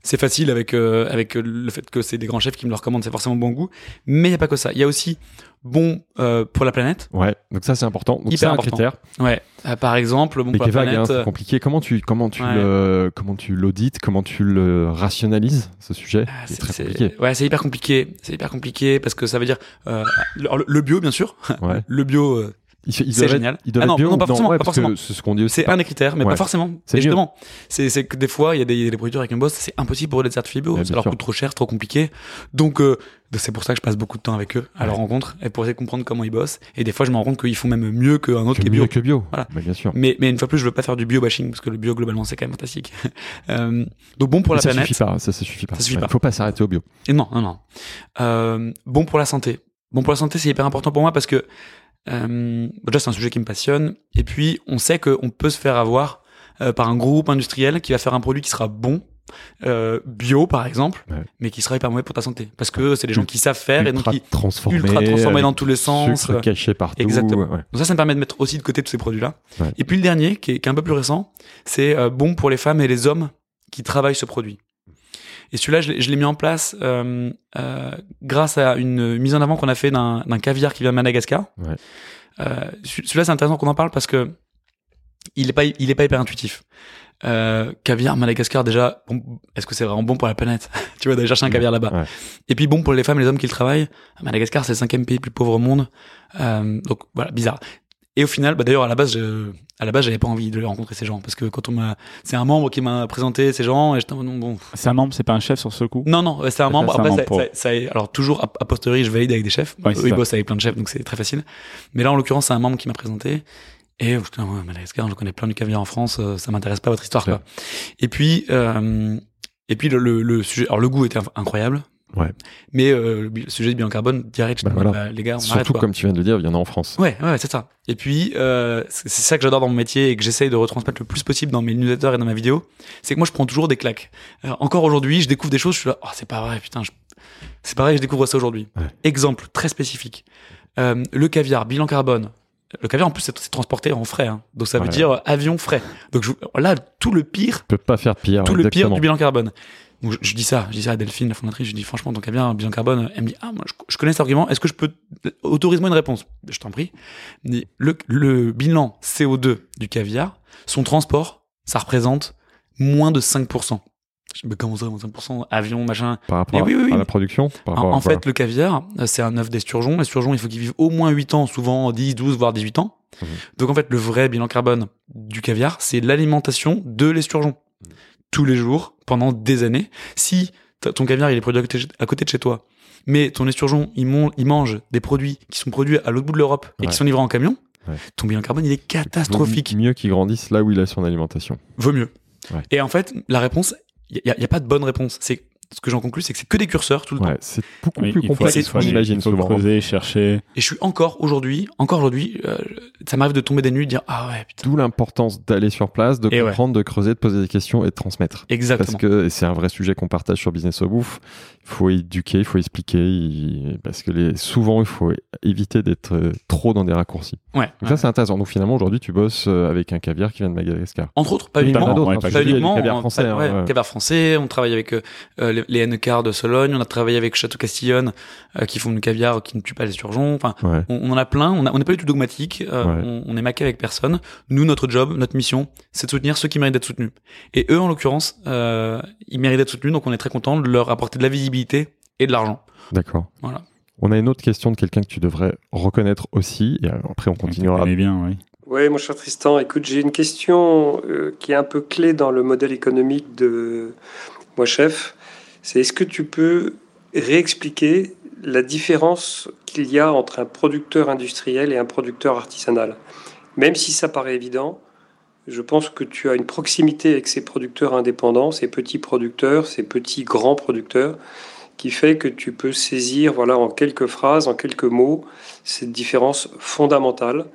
C'est facile avec euh, avec le fait que c'est des grands chefs qui me le recommandent, c'est forcément bon au goût. Mais il n'y a pas que ça. Il y a aussi bon euh, pour la planète. Ouais, donc ça c'est important. Donc c'est un important. critère. Ouais. Euh, par exemple, bon mais pour la vague, hein, planète. c'est euh, compliqué. Comment tu comment tu Ouais. le comment tu l'audites, comment tu le rationalises ce sujet? Ah, C'est c'est- très c'est- compliqué. Ouais, c'est hyper compliqué. C'est hyper compliqué parce que ça veut dire euh, le, le bio, bien sûr. Ouais. Le bio, C'est être- génial. Il doit Ah être non, bio non, pas forcément, ouais, pas parce que forcément. C'est ce qu'on dit aussi. c'est un des critères, mais Ouais. pas forcément. C'est justement, c'est que des fois, il y a des, producteurs avec un boss, c'est impossible pour eux d'être certifiés bio. Ça leur coûte trop cher, trop compliqué. Donc, euh, c'est pour ça que je passe beaucoup de temps avec eux à leur rencontre et pour essayer de comprendre comment ils bossent. Et des fois, je me rends compte qu'ils font même mieux qu'un autre Que qui est bio. que bio. Voilà. Bah, bien sûr. Mais, mais une fois plus, je veux pas faire du bio bashing parce que le bio globalement c'est quand même fantastique. Euh, donc bon pour Mais la ça planète. suffit pas. Ça, ça suffit pas. Ça suffit pas. Faut pas s'arrêter au bio. Et non, non, non. Euh, bon pour la santé. Bon pour la santé, c'est hyper important pour moi parce que euh, déjà c'est un sujet qui me passionne. Et puis on sait qu'on peut se faire avoir euh, par un groupe industriel qui va faire un produit qui sera bon, euh, bio par exemple, Ouais. mais qui sera hyper mauvais pour ta santé. Parce que c'est des gens qui savent faire et donc ultra qui transformé, ultra transformé avec dans tous les sens. Sucre caché partout. Exactement. ouais. Donc ça, ça me permet de mettre aussi de côté tous ces produits-là. Ouais. Et puis le dernier, qui est, qui est un peu plus récent, c'est euh, bon pour les femmes et les hommes qui travaillent ce produit. Et celui-là, je l'ai- mis en place euh, euh, grâce à une mise en avant qu'on a fait d'un caviar qui vient de Madagascar. Ouais. Euh, celui- celui-là, c'est intéressant qu'on en parle parce que il est pas, il est pas hyper intuitif. Euh, caviar Madagascar déjà, bon, est-ce que c'est vraiment bon pour la planète Tu vois, d'aller chercher un caviar là-bas. Ouais. Et puis bon pour les femmes et les hommes qui le travaillent. Madagascar, c'est le cinquième pays le plus pauvre au monde. Euh, donc voilà, bizarre. Et au final, bah d'ailleurs à la base, je, à la base, j'avais pas envie de rencontrer ces gens parce que quand on m'a, c'est un membre qui m'a présenté ces gens et j'étais non, bon. C'est un membre, c'est pas un chef sur ce coup? Non, non, c'est un membre. c'est un Après, membre ça, ça- ça alors toujours a, a posteriori, je valide avec des chefs. C'est Eux, ils ça. bossent avec plein de chefs, donc c'est très facile. Mais là, en l'occurrence, c'est un membre qui m'a présenté. Et oh, putain, ouais, Madagascar, je connais plein du caviar en France, euh, ça m'intéresse pas votre histoire, quoi. Et puis, euh, et puis le, le, le sujet, alors le goût était inc- incroyable. Ouais. Mais euh, le, sujet du bilan carbone, direct, je Bah voilà. bah, les gars, on arrête, Surtout quoi. comme tu viens de le dire, il y en a en France. Ouais, ouais, c'est ça. Et puis, euh, c'est ça que j'adore dans mon métier et que j'essaye de retransmettre le plus possible dans mes newsletters et dans ma vidéo. C'est que moi, je prends toujours des claques. Euh, encore aujourd'hui, je découvre des choses, je suis là, oh, c'est pas vrai, putain, je- c'est pareil, je découvre ça aujourd'hui. Ouais. Exemple très spécifique. Euh, le caviar, bilan carbone. Le caviar, en plus, c'est transporté en frais. hein. Donc, ça veut Ouais. dire euh, avion frais. Donc, je, là, tout le pire, Tu peux pas faire pire. tout le pire du bilan carbone. Donc, je, je dis ça, je dis ça à Delphine, la fondatrice, je dis franchement, ton caviar, bilan carbone, elle me dit, ah, moi, je, je connais cet argument, est-ce que je peux, autorise-moi une réponse? Je t'en prie. Elle me dit, Le, le bilan CO2 du caviar, son transport, ça représente moins de 5%. Je dis, mais comment ça, moins de 5%? Avion, machin. Par rapport Mais oui, oui, oui. à la production? Par En, rapport fait, le caviar, euh, c'est un œuf d'esturgeon. L'esturgeon, il faut qu'il vive au moins 8 ans, souvent 10, 12, voire 18 ans. Mhm. Donc, en fait, le vrai bilan carbone du caviar, c'est l'alimentation de l'esturgeon. Tous les jours, pendant des années. Si ton caviar, il est produit à côté, de chez toi, mais ton esturgeon, il, mon- il mange des produits qui sont produits à l'autre bout de l'Europe et Ouais. qui sont livrés en camion, Ouais. ton bilan carbone, il est catastrophique. Vaut Mieux qu'il grandisse là où il a son alimentation. Vaut mieux. Ouais. Et en fait, la réponse, il n'y a, y a pas de bonne réponse. C'est ce que j'en conclus, c'est que c'est que des curseurs tout le temps. C'est beaucoup Oui, plus complexe qu'on imagine souvent. creuser, chercher. Et je suis encore aujourd'hui, encore aujourd'hui, euh, ça m'arrive de tomber des nuits, de dire ah ouais putain. D'où l'importance d'aller sur place, de Et ouais. comprendre, de creuser, de poser des questions et de transmettre. Parce Exactement. que et c'est un vrai sujet qu'on partage sur Business au Bouffe. Il faut éduquer, il faut expliquer, il- parce que les, souvent il faut éviter d'être euh, trop dans des raccourcis. Ouais. Donc ça c'est intéressant. Donc finalement aujourd'hui tu bosses euh, avec un caviar qui vient de Madagascar. Entre autres, pas uniquement. ouais, hein, pas uniquement. des caviars on- français. pas- ouais, hein, ouais. caviar français. On travaille avec euh, les, les NK de Sologne. On a travaillé avec Château Castillon euh, qui font du caviar qui ne tue pas les surgeons. Enfin, Ouais. on, on en a plein. On n'est pas du tout dogmatique. euh, Ouais. on, on est maqué avec personne. Nous, notre job, notre mission, c'est de soutenir ceux qui méritent d'être soutenus. Et eux, en l'occurrence, euh, ils méritent d'être soutenus. Donc, on est très content de leur apporter de la visibilité et de l'argent. D'accord. Voilà. On a une autre question de quelqu'un que tu devrais reconnaître aussi. Et après on continuera. On bien, oui. Oui, mon cher Tristan, écoute, j'ai une question euh, qui est un peu clé dans le modèle économique de moi chef. C'est est-ce que tu peux réexpliquer la différence qu'il y a entre un producteur industriel et un producteur artisanal? Même si ça paraît évident, je pense que tu as une proximité avec ces producteurs indépendants, ces petits producteurs, ces petits grands producteurs, qui fait que tu peux saisir, voilà, en quelques phrases, en quelques mots, cette différence fondamentale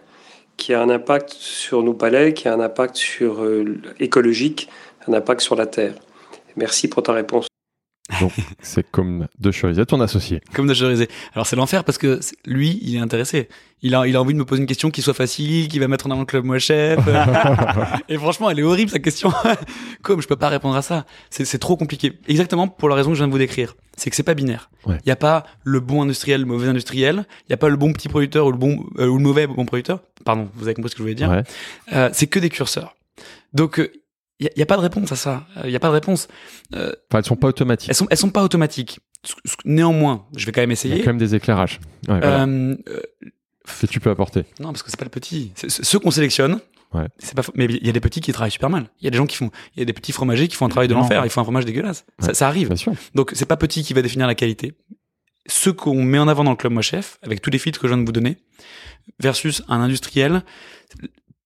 qui a un impact sur nos palais, qui a un impact sur euh, écologique, un impact sur la terre. Merci pour ta réponse. C'est comme de Cherizet, ton associé. Comme de Cherizet. Alors c'est l'enfer parce que lui, il est intéressé. Il a, il a envie de me poser une question qui soit facile, qui va mettre en avant le club moi chef. et franchement, elle est horrible sa question. Comme je peux pas répondre à ça, c'est c'est trop compliqué. Exactement pour la raison que je viens de vous décrire. C'est que c'est pas binaire. Il Ouais. y a pas le bon industriel, le mauvais industriel. Il y a pas le bon petit producteur ou le bon euh, ou le mauvais bon producteur. Pardon, vous avez compris ce que je voulais dire. Ouais. Euh, c'est que des curseurs. Donc euh, il y, a- pas de réponse à ça. Euh, Il y a pas de réponse. Enfin, elles sont pas automatiques. Elles sont elles sont pas automatiques. Néanmoins, je vais quand même Il y a essayer. quand même des éclairages. Ouais, voilà. Euh, euh, que tu peux apporter. non, parce que c'est pas le petit. Ceux qu'on sélectionne, Ouais. c'est pas. Mais il y a des petits qui travaillent super mal. Il y a des gens qui font. Il y a des petits fromagers qui font un travail de l'enfer. Ils font un fromage dégueulasse. Ça, arrive. Bien sûr. Donc c'est pas petit qui va définir la qualité. Ce qu'on met en avant dans le club moi chef, avec tous les filtres que je viens de vous donner, versus un industriel,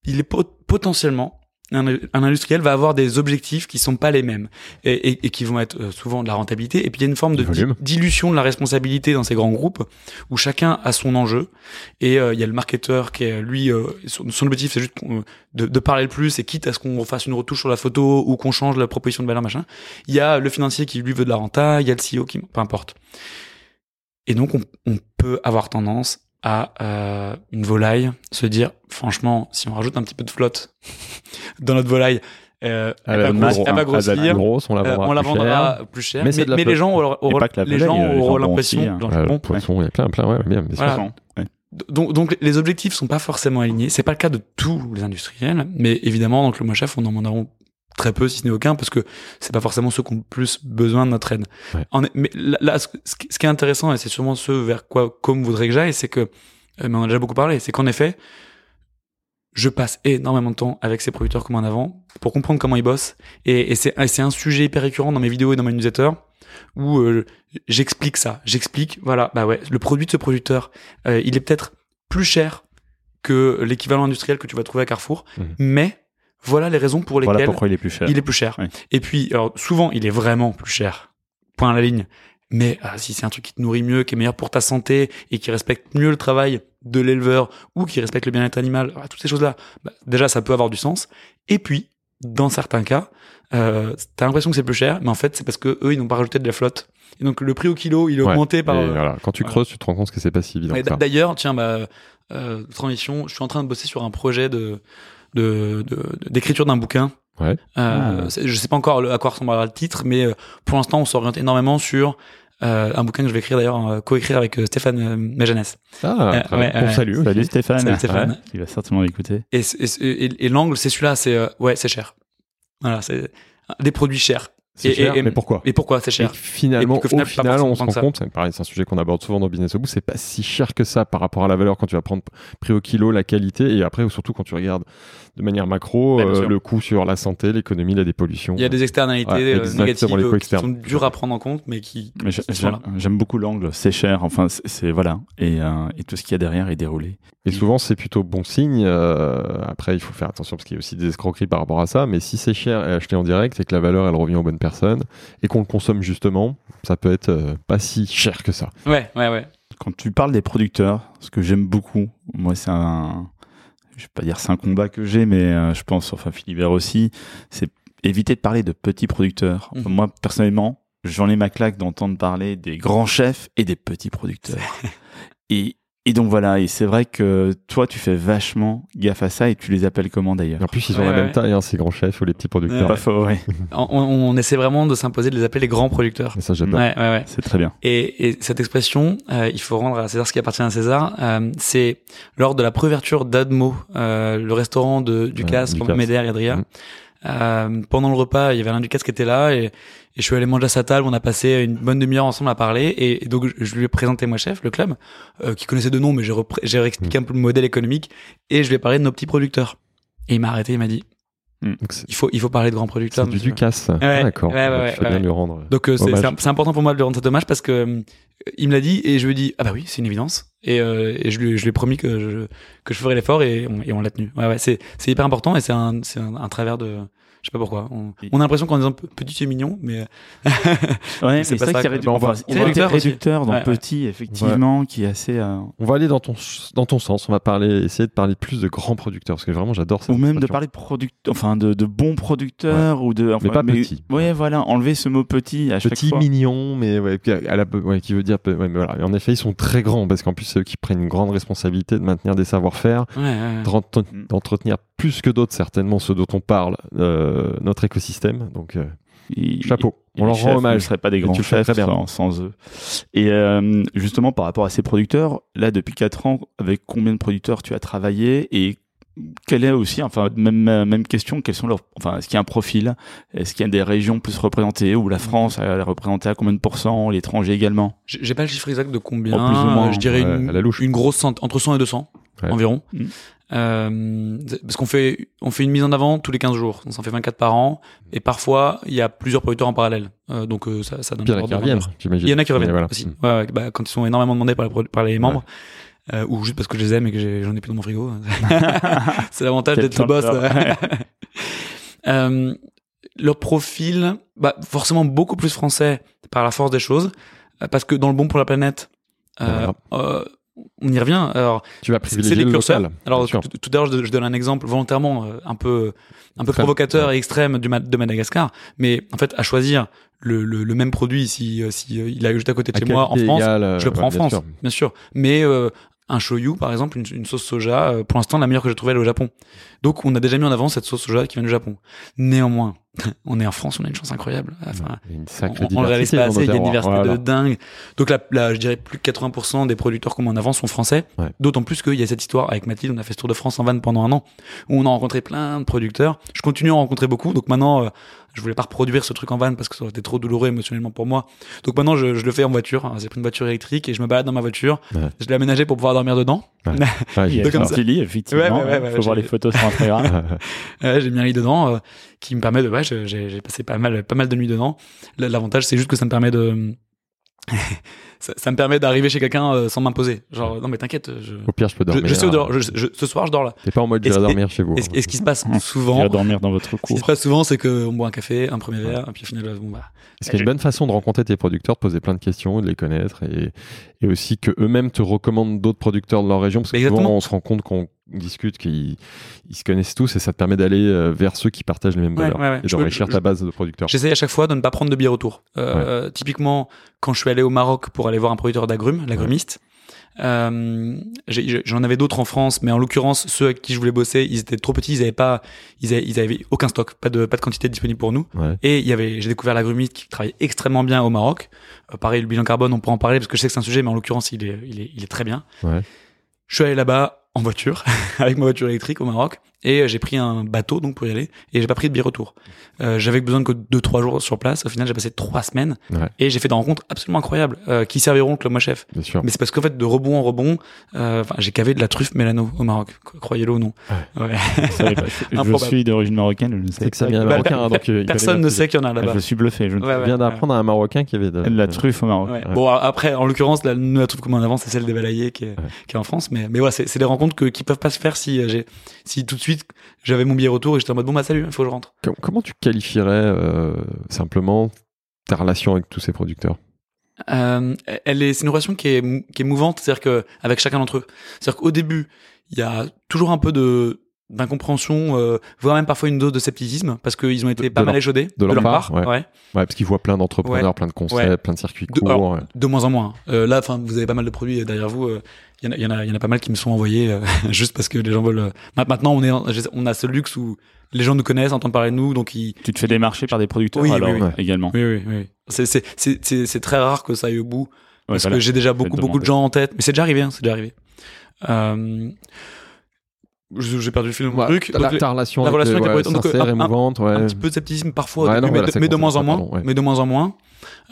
il est pot- potentiellement un, un industriel va avoir des objectifs qui sont pas les mêmes et, et- et qui vont être euh, souvent de la rentabilité. Et puis il y a une forme de dilution de la responsabilité dans ces grands groupes où chacun a son enjeu. Et euh, il y a le marketeur qui est lui, euh, son, son objectif c'est juste de, de parler le plus et quitte à ce qu'on fasse une retouche sur la photo ou qu'on change la proposition de valeur machin. Il y a le financier qui lui veut de la renta, il y a le CEO qui, peu importe. Et donc on, on peut avoir tendance à euh, une volaille se dire franchement si on rajoute un petit peu de flotte dans notre volaille euh, elle, va grossir, va gros- elle va grossir, grosse, on la euh, vendra on la plus vendra cher. plus cher Mais mais, mais les gens auront, les gens euh, auront l'impression hein. le Euh, poisson, il y a plein, plein, ouais, bien, bien sûr. Voilà. Poisson, ouais. donc, donc les objectifs sont pas forcément alignés. C'est pas le cas de tous les industriels, mais évidemment dans le club Moi Chef, on en demandera très peu, si ce n'est aucun, parce que c'est pas forcément ceux qui ont le plus besoin de notre aide. Ouais. En est- mais là, ce, ce qui est intéressant, et c'est sûrement ce vers quoi comme voudrait que j'aille, c'est que, euh, mais on en a déjà beaucoup parlé, c'est qu'en effet, je passe énormément de temps avec ces producteurs comme en avant pour comprendre comment ils bossent, et, et c'est et c'est un sujet hyper récurrent dans mes vidéos et dans mes newsletters où euh, j'explique ça, j'explique, voilà, bah ouais, le produit de ce producteur, euh, il est peut-être plus cher que l'équivalent industriel que tu vas trouver à Carrefour. Mhm. Mais voilà les raisons pour Voilà lesquelles pourquoi il est plus cher. il est plus cher. Et puis, alors, souvent, il est vraiment plus cher. Point à la ligne. Mais ah, si c'est un truc qui te nourrit mieux, qui est meilleur pour ta santé et qui respecte mieux le travail de l'éleveur ou qui respecte le bien-être animal, ah, toutes ces choses-là, bah, déjà, ça peut avoir du sens. Et puis, dans certains cas, euh, t'as l'impression que c'est plus cher, mais en fait, c'est parce que eux, ils n'ont pas rajouté de la flotte. Et donc, le prix au kilo, il est Ouais. augmenté par. Euh, voilà, Quand tu voilà. creuses, tu te rends compte que c'est pas si évident. D'ailleurs, tiens, bah, euh, transition, je suis en train de bosser sur un projet de de- de- d'écriture d'un bouquin. Ouais. Euh, Ah. Je sais pas encore le- à quoi ressemblera le titre, mais euh, pour l'instant, on s'oriente énormément sur euh, un bouquin que je vais écrire d'ailleurs, euh, coécrire avec euh, Stéphane euh, Méjanès. Ah, Euh, ouais, bien. On ouais. salue aussi. Salut Stéphane. Salut Stéphane. Ouais, il va certainement l'écouter. Et, et, et- et l'angle, c'est celui-là, c'est euh, ouais, c'est cher. Voilà, c'est des produits chers. C'est Et- cher, et- mais pourquoi Et pourquoi c'est cher que finalement, Et qu'au final, au final, on se rend compte, c'est pareil, c'est un sujet qu'on aborde souvent dans Business au bout, c'est pas si cher que ça par rapport à la valeur quand tu vas prendre prix au kilo, la qualité, et après, surtout quand tu regardes de manière macro, euh, le coût sur la santé, l'économie, la dépollution. Il y a des externalités Ouais, euh, négatives les coûts euh, qui sont dures à prendre en compte, mais qui, Mais j'ai- qui sont j'aime là. j'aime beaucoup l'angle, c'est cher, enfin c'est- c'est voilà, et, euh, et tout ce qu'il y a derrière est déroulé. Et souvent, c'est plutôt bon signe. euh, après, il faut faire attention parce qu'il y a aussi des escroqueries par rapport à ça. Mais si c'est cher et acheté en direct et que la valeur, elle revient aux bonnes personnes et qu'on le consomme justement, ça peut être euh, pas si cher que ça. Ouais, ouais, ouais. Quand tu parles des producteurs, ce que j'aime beaucoup, moi c'est un, je vais pas dire c'est un combat que j'ai, mais euh, je pense, enfin Philibert aussi, c'est éviter de parler de petits producteurs. Mhm. Moi personnellement, j'en ai ma claque d'entendre parler des grands chefs et des petits producteurs. et et donc voilà, et c'est vrai que toi tu fais vachement gaffe à ça et tu les appelles comment d'ailleurs? En plus, ils ont Ouais, la ouais, même ouais. taille, hein, ces grands chefs ou les petits producteurs. Pas faux, ouais. On, on essaie vraiment de s'imposer de les appeler les grands producteurs. Et ça, j'adore. Ouais, ouais, ouais. C'est très bien. Et, et cette expression, euh, il faut rendre à César ce qui appartient à César. euh, c'est lors de la préouverture d'Admo, euh, le restaurant de Ducasse, Ouais, Romain Ducasse. Médère et Adrien. Mhm. Euh, pendant le repas, il y avait Alain Ducasse qui était là et, et je suis allé manger à sa table. On a passé une bonne demi-heure ensemble à parler et, et donc je, lui ai présenté moi chef, le club, euh, qui connaissait de nom, mais j'ai réexpliqué un peu le modèle économique et je lui ai parlé de nos petits producteurs. Et il m'a arrêté, il m'a dit Donc, c'est il faut il faut parler de grands producteurs. c'est du. Ducasse. Ouais, Ah, D'accord. ouais, ouais, Bah, ouais, bien ouais. de lui rendre. Donc euh, c'est important pour moi de lui rendre cet hommage parce que euh, il me l'a dit et je lui ai dit ah bah oui c'est une évidence et, euh, et je, lui, je lui ai promis que je, que je ferais l'effort et on, et on l'a tenu. Ouais ouais c'est c'est hyper important et c'est un c'est un, un travers de sais pas pourquoi. On, on a l'impression qu'en disant p- petit et mignon mais Ouais, mais c'est ça qu'il y a que- rédu- Bah, on va- réducteur, réducteur dans Ouais, ouais. petit, effectivement, qui est assez. euh, On va aller dans ton, dans ton sens. On va parler, essayer de parler plus de grands producteurs parce que vraiment, j'adore ça. ou même de parler de producteurs, enfin de, de bons producteurs ou de. Enfin, pas petits. Ouais, voilà, enlever ce mot petit à chaque Petit, fois. mignon, mais ouais, qui- à la, ouais, qui veut dire, ouais, mais voilà. Et en effet, ils sont très grands parce qu'en plus, c'est eux qui prennent une grande responsabilité de maintenir des savoir-faire, ouais, ouais, ouais. d'entre- d'entretenir plus que d'autres certainement ceux dont on parle euh, notre écosystème. Donc euh, Et- chapeau, et on leur rend ne hommage. seraient pas des grands tu le fais chefs très bien. sans, sans eux. Et euh, justement, par rapport à ces producteurs, là, depuis 4 ans, avec combien de producteurs tu as travaillé et quelle est aussi, enfin, même, même question, quels sont leurs, enfin, est-ce qu'il y a un profil? Est-ce qu'il y a des régions plus représentées ou la France elle est représentée à combien de pourcents, l'étranger également? J'ai pas le chiffre exact de combien. Oh, plus ou moins, euh, je dirais une, à la louche. une grosse cent- entre 100 et 200 Ouais. environ. Mm. Euh, parce qu'on fait on fait une mise en avant tous les 15 jours. Donc ça en fait 24 par an et parfois il y a plusieurs producteurs en parallèle. Euh, donc euh, ça ça donne il y en a qui reviennent. Il y en a qui reviennent voilà. aussi. Ouais, ouais, bah, quand ils sont énormément demandés par les, par les membres. euh, ou juste parce que je les aime et que j'en ai plus dans mon frigo. c'est l'avantage d'être le boss. Euh, leur profil, bah, forcément beaucoup plus français par la force des choses, euh, parce que dans le bon pour la planète, euh, euh, on y revient. Alors, Tu vas c'est privilégier des le curseurs. local. Alors tout, l'heure, je, je donne un exemple volontairement euh, un peu un peu provocateur et extrême du de Madagascar, mais en fait, à choisir le, le, le même produit, si euh, si euh, il a juste à côté de À chez moi en France, je le prends ouais, en France, sûr. bien sûr. Mais euh, un shoyu, par exemple, une, une sauce soja, euh, pour l'instant, la meilleure que j'ai trouvée, elle est au Japon. Donc, on a déjà mis en avant cette sauce soja qui vient du Japon. Néanmoins, on est en France, on a une chance incroyable. Enfin, Il y a une sacrée on, on le réalise pas assez, il y a une diversité de dingue. Donc là, là, je dirais plus de 80% des producteurs qu'on met en avant sont français. Ouais. D'autant plus qu'il y a cette histoire avec Mathilde, on a fait ce tour de France en van pendant un an, où on a rencontré plein de producteurs. Je continue à en rencontrer beaucoup, donc maintenant, euh, je voulais pas reproduire ce truc en van parce que ça aurait été trop douloureux émotionnellement pour moi. Donc maintenant, je, je le fais en voiture. hein. J'ai pris une voiture électrique et je me balade dans ma voiture. Ouais. Je l'ai aménagée pour pouvoir dormir dedans. Ouais, Donc, comme ça. Philly, effectivement. Ouais, ouais, faut voir les photos sur Instagram. Ouais, j'ai mis un lit dedans euh, qui me permet de ouais j'ai passé pas mal pas mal de nuits dedans l'avantage c'est juste que ça me permet de ça, ça me permet d'arriver chez quelqu'un euh, sans m'imposer. Genre, non mais t'inquiète, je, Au pire, je peux je, dormir. je sais où euh, dehors. Je- je- ce soir, je dors là. T'es pas en mode ce- dormir chez vous. Et, ce- et ce qui se passe souvent, va dormir dans votre ce qui se passe souvent, c'est qu'on boit un café, un premier verre, et puis au final, bon bah. Ce qui est une bonne façon de rencontrer tes producteurs, de poser plein de questions, de les connaître et, et aussi que eux-mêmes te recommandent d'autres producteurs de leur région? Parce que souvent on se rend compte qu'on discute qu'ils ils se connaissent tous et ça te permet d'aller euh, vers ceux qui partagent les mêmes Ouais, valeurs ouais, ouais. et d'enrichir ta base de producteurs. J'essaye à chaque fois de ne pas prendre de bière autour. Euh, Typiquement, quand je suis allé au Maroc pour aller voir un producteur d'agrumes, l'agrumiste, euh, j'en avais d'autres en France, mais en l'occurrence, ceux avec qui je voulais bosser, ils étaient trop petits, ils avaient pas, ils avaient, ils avaient aucun stock, pas de, pas de quantité disponible pour nous. Ouais. Et il y avait, j'ai découvert l'agrumiste qui travaillait extrêmement bien au Maroc. Euh, pareil, le bilan carbone, on peut en parler parce que je sais que c'est un sujet, mais en l'occurrence, il est, il est, il est très bien. Ouais. Je suis allé là-bas en voiture, avec ma voiture électrique au Maroc, et euh, j'ai pris un bateau donc pour y aller, et j'ai pas pris de bière retour. Euh, j'avais besoin que deux trois jours sur place. Au final, j'ai passé trois semaines, Ouais. et j'ai fait des rencontres absolument incroyables euh, qui serviront le club moi chef. Bien sûr. Mais c'est parce qu'en fait, de rebond en rebond, euh, enfin, j'ai cavé de la truffe Mélano au Maroc. Cro- Croyez-le ou non. Ouais. Pas. Je- suis d'origine marocaine, je ne sais que ça vient Bah, marocain, hein, donc euh, Personne ne sait qu'il y en a là-bas. Je suis bluffé. Je Ouais, ouais. viens d'apprendre à un marocain qui avait de, de la truffe au Maroc. Ouais. Ouais. Bon après, en l'occurrence, la, nous, la truffe comme en avant, c'est celle des Balayés qui est, qui est en France. Mais, mais voilà, c'est des rencontres que, qui peuvent pas se faire si euh, j'ai, si tout de suite j'avais mon billet retour et j'étais en mode bon bah salut, il faut que je rentre. Com- Comment tu qualifierais euh, simplement ta relation avec tous ces producteurs? Euh, elle est, c'est une relation qui est, qui est mouvante, c'est-à-dire que avec chacun d'entre eux. C'est-à-dire qu'au début, il y a toujours un peu de d'incompréhension, euh, voire même parfois une dose de scepticisme, parce qu'ils ont été De- pas de mal échaudés de leur part, ouais. ouais. Ouais, parce qu'ils voient plein d'entrepreneurs, Ouais. plein de concepts, plein de circuits De- courts. alors. De moins en moins. Euh, là, enfin, vous avez pas mal de produits derrière vous. Il y, en a, il y, en a, il y en a pas mal qui me sont envoyés euh, juste parce que les gens veulent. euh, ma- Maintenant, on est, en- on a ce luxe où les gens nous connaissent, entendent parler de nous, donc ils. Tu te fais démarcher par des producteurs Oui, oui, alors oui. également. Oui, oui, oui. C'est, c'est, c'est, c'est, c'est très rare que ça aille au bout Ouais, parce voilà. que j'ai déjà beaucoup, beaucoup de gens en tête. Mais c'est déjà arrivé, hein, c'est déjà arrivé. Euh, j'ai perdu le fil de mon Ouais, truc. Donc, les- ta relation la avec relation les ouais, producteurs, donc, sincère, un- émouvante, ouais. un petit peu de scepticisme parfois, début, non, mais, voilà, de, mais de moins en moins. pardon, ouais. Mais de moins en moins.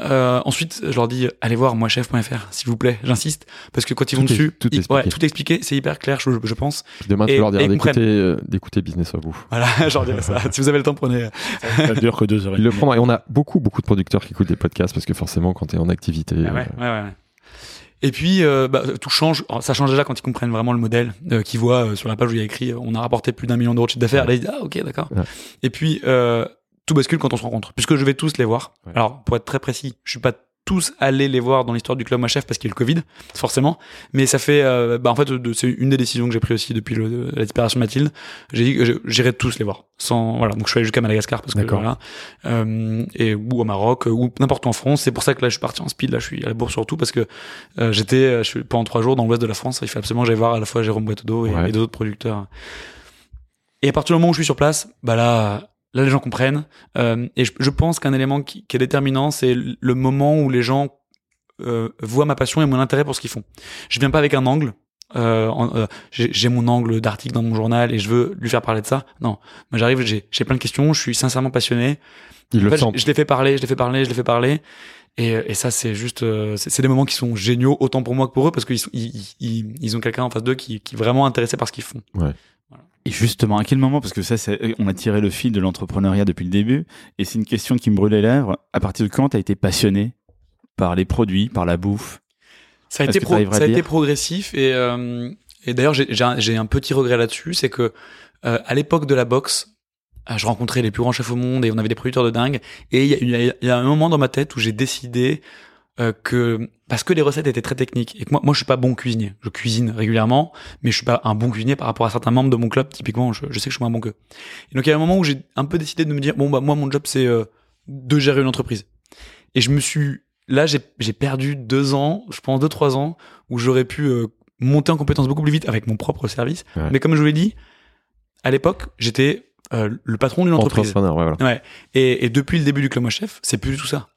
Euh, ensuite, je leur dis, allez voir moichef.fr, s'il vous plaît, j'insiste, parce que quand ils vont est- dessus, tout ils- expliqué. ouais, tout expliqué, c'est hyper clair, je, je pense. Puis demain, tu Et- leur dire d'écouter, euh, d'écouter Business of Vous. Voilà, je leur dirai ça. si vous avez le temps, prenez. Ça dure que deux heures et Ils le prendront. Et on a beaucoup, beaucoup de producteurs qui écoutent des podcasts parce que forcément, quand tu es en activité. Ah euh, ouais, ouais, ouais. Et puis, euh, bah, tout change. Alors, Ça change déjà quand ils comprennent vraiment le modèle, euh, qu'ils voient euh, sur la page où il y a écrit euh, on a rapporté plus d'un million d'euros de chiffre d'affaires. Là, ils disent ah, ok, d'accord. Ouais. Et puis, euh, tout bascule quand on se rencontre, puisque je vais tous les voir. Ouais. Alors, pour être très précis, je suis pas tous allés les voir dans l'histoire du club Chef parce qu'il y a le Covid, forcément. Mais ça fait, euh, bah, en fait, c'est une des décisions que j'ai prises aussi depuis le, la disparition de Mathilde. J'ai dit que j'irai tous les voir. Sans, voilà. Donc, je suis allé jusqu'à Madagascar parce que voilà. Euh, et, ou au Maroc, ou n'importe où en France. C'est pour ça que là, je suis parti en speed. Là, je suis à la bourse surtout parce que euh, j'étais, euh, je suis pendant trois jours dans l'ouest de la France. Il fait absolument que j'aille voir à la fois Jérôme Boiteau et, Ouais. et d'autres producteurs. Et à partir du moment où je suis sur place, bah là, là les gens comprennent. Euh, et je, je pense qu'un élément qui, qui est déterminant, c'est le moment où les gens euh, voient ma passion et mon intérêt pour ce qu'ils font. Je viens pas avec un angle. Euh, euh, j'ai mon angle d'article dans mon journal et je veux lui faire parler de ça. Non, moi j'arrive, j'ai plein de questions, je suis sincèrement passionné. Ils En le fait, je, les fais parler, je les fais parler, je les fais parler. Et, et ça, c'est juste, euh, c'est des moments qui sont géniaux autant pour moi que pour eux parce qu'ils ils, ils, ils ont quelqu'un en face d'eux qui, qui est vraiment intéressé par ce qu'ils font. Et justement, à quel moment, parce que ça, c'est- on a tiré le fil de l'entrepreneuriat depuis le début, et c'est une question qui me brûle les lèvres. À partir de quand tu as été passionné par les produits, par la bouffe? Ça a été, pro- ça a été progressif et, euh, et d'ailleurs j'ai un, un petit regret là-dessus, c'est que euh, à l'époque de la boxe, euh, je rencontrais les plus grands chefs au monde et on avait des producteurs de dingue. Et il y y a un moment dans ma tête où j'ai décidé euh, que parce que les recettes étaient très techniques et que moi, moi je suis pas bon cuisinier, je cuisine régulièrement, mais je suis pas un bon cuisinier par rapport à certains membres de mon club. Typiquement, je, je sais que je suis moins bon qu'eux. Et donc il y a un moment où j'ai un peu décidé de me dire bon bah moi mon job c'est euh, de gérer une entreprise. Et je me suis là j'ai j'ai perdu deux ans, je pense deux trois ans où j'aurais pu euh, monter en compétence beaucoup plus vite avec mon propre service. Ouais. Mais comme je vous l'ai dit, à l'époque j'étais euh, le patron d'une entreprise. Ouais, voilà. Ouais. Et, et depuis le début du Club Moi Chef, c'est plus du tout ça.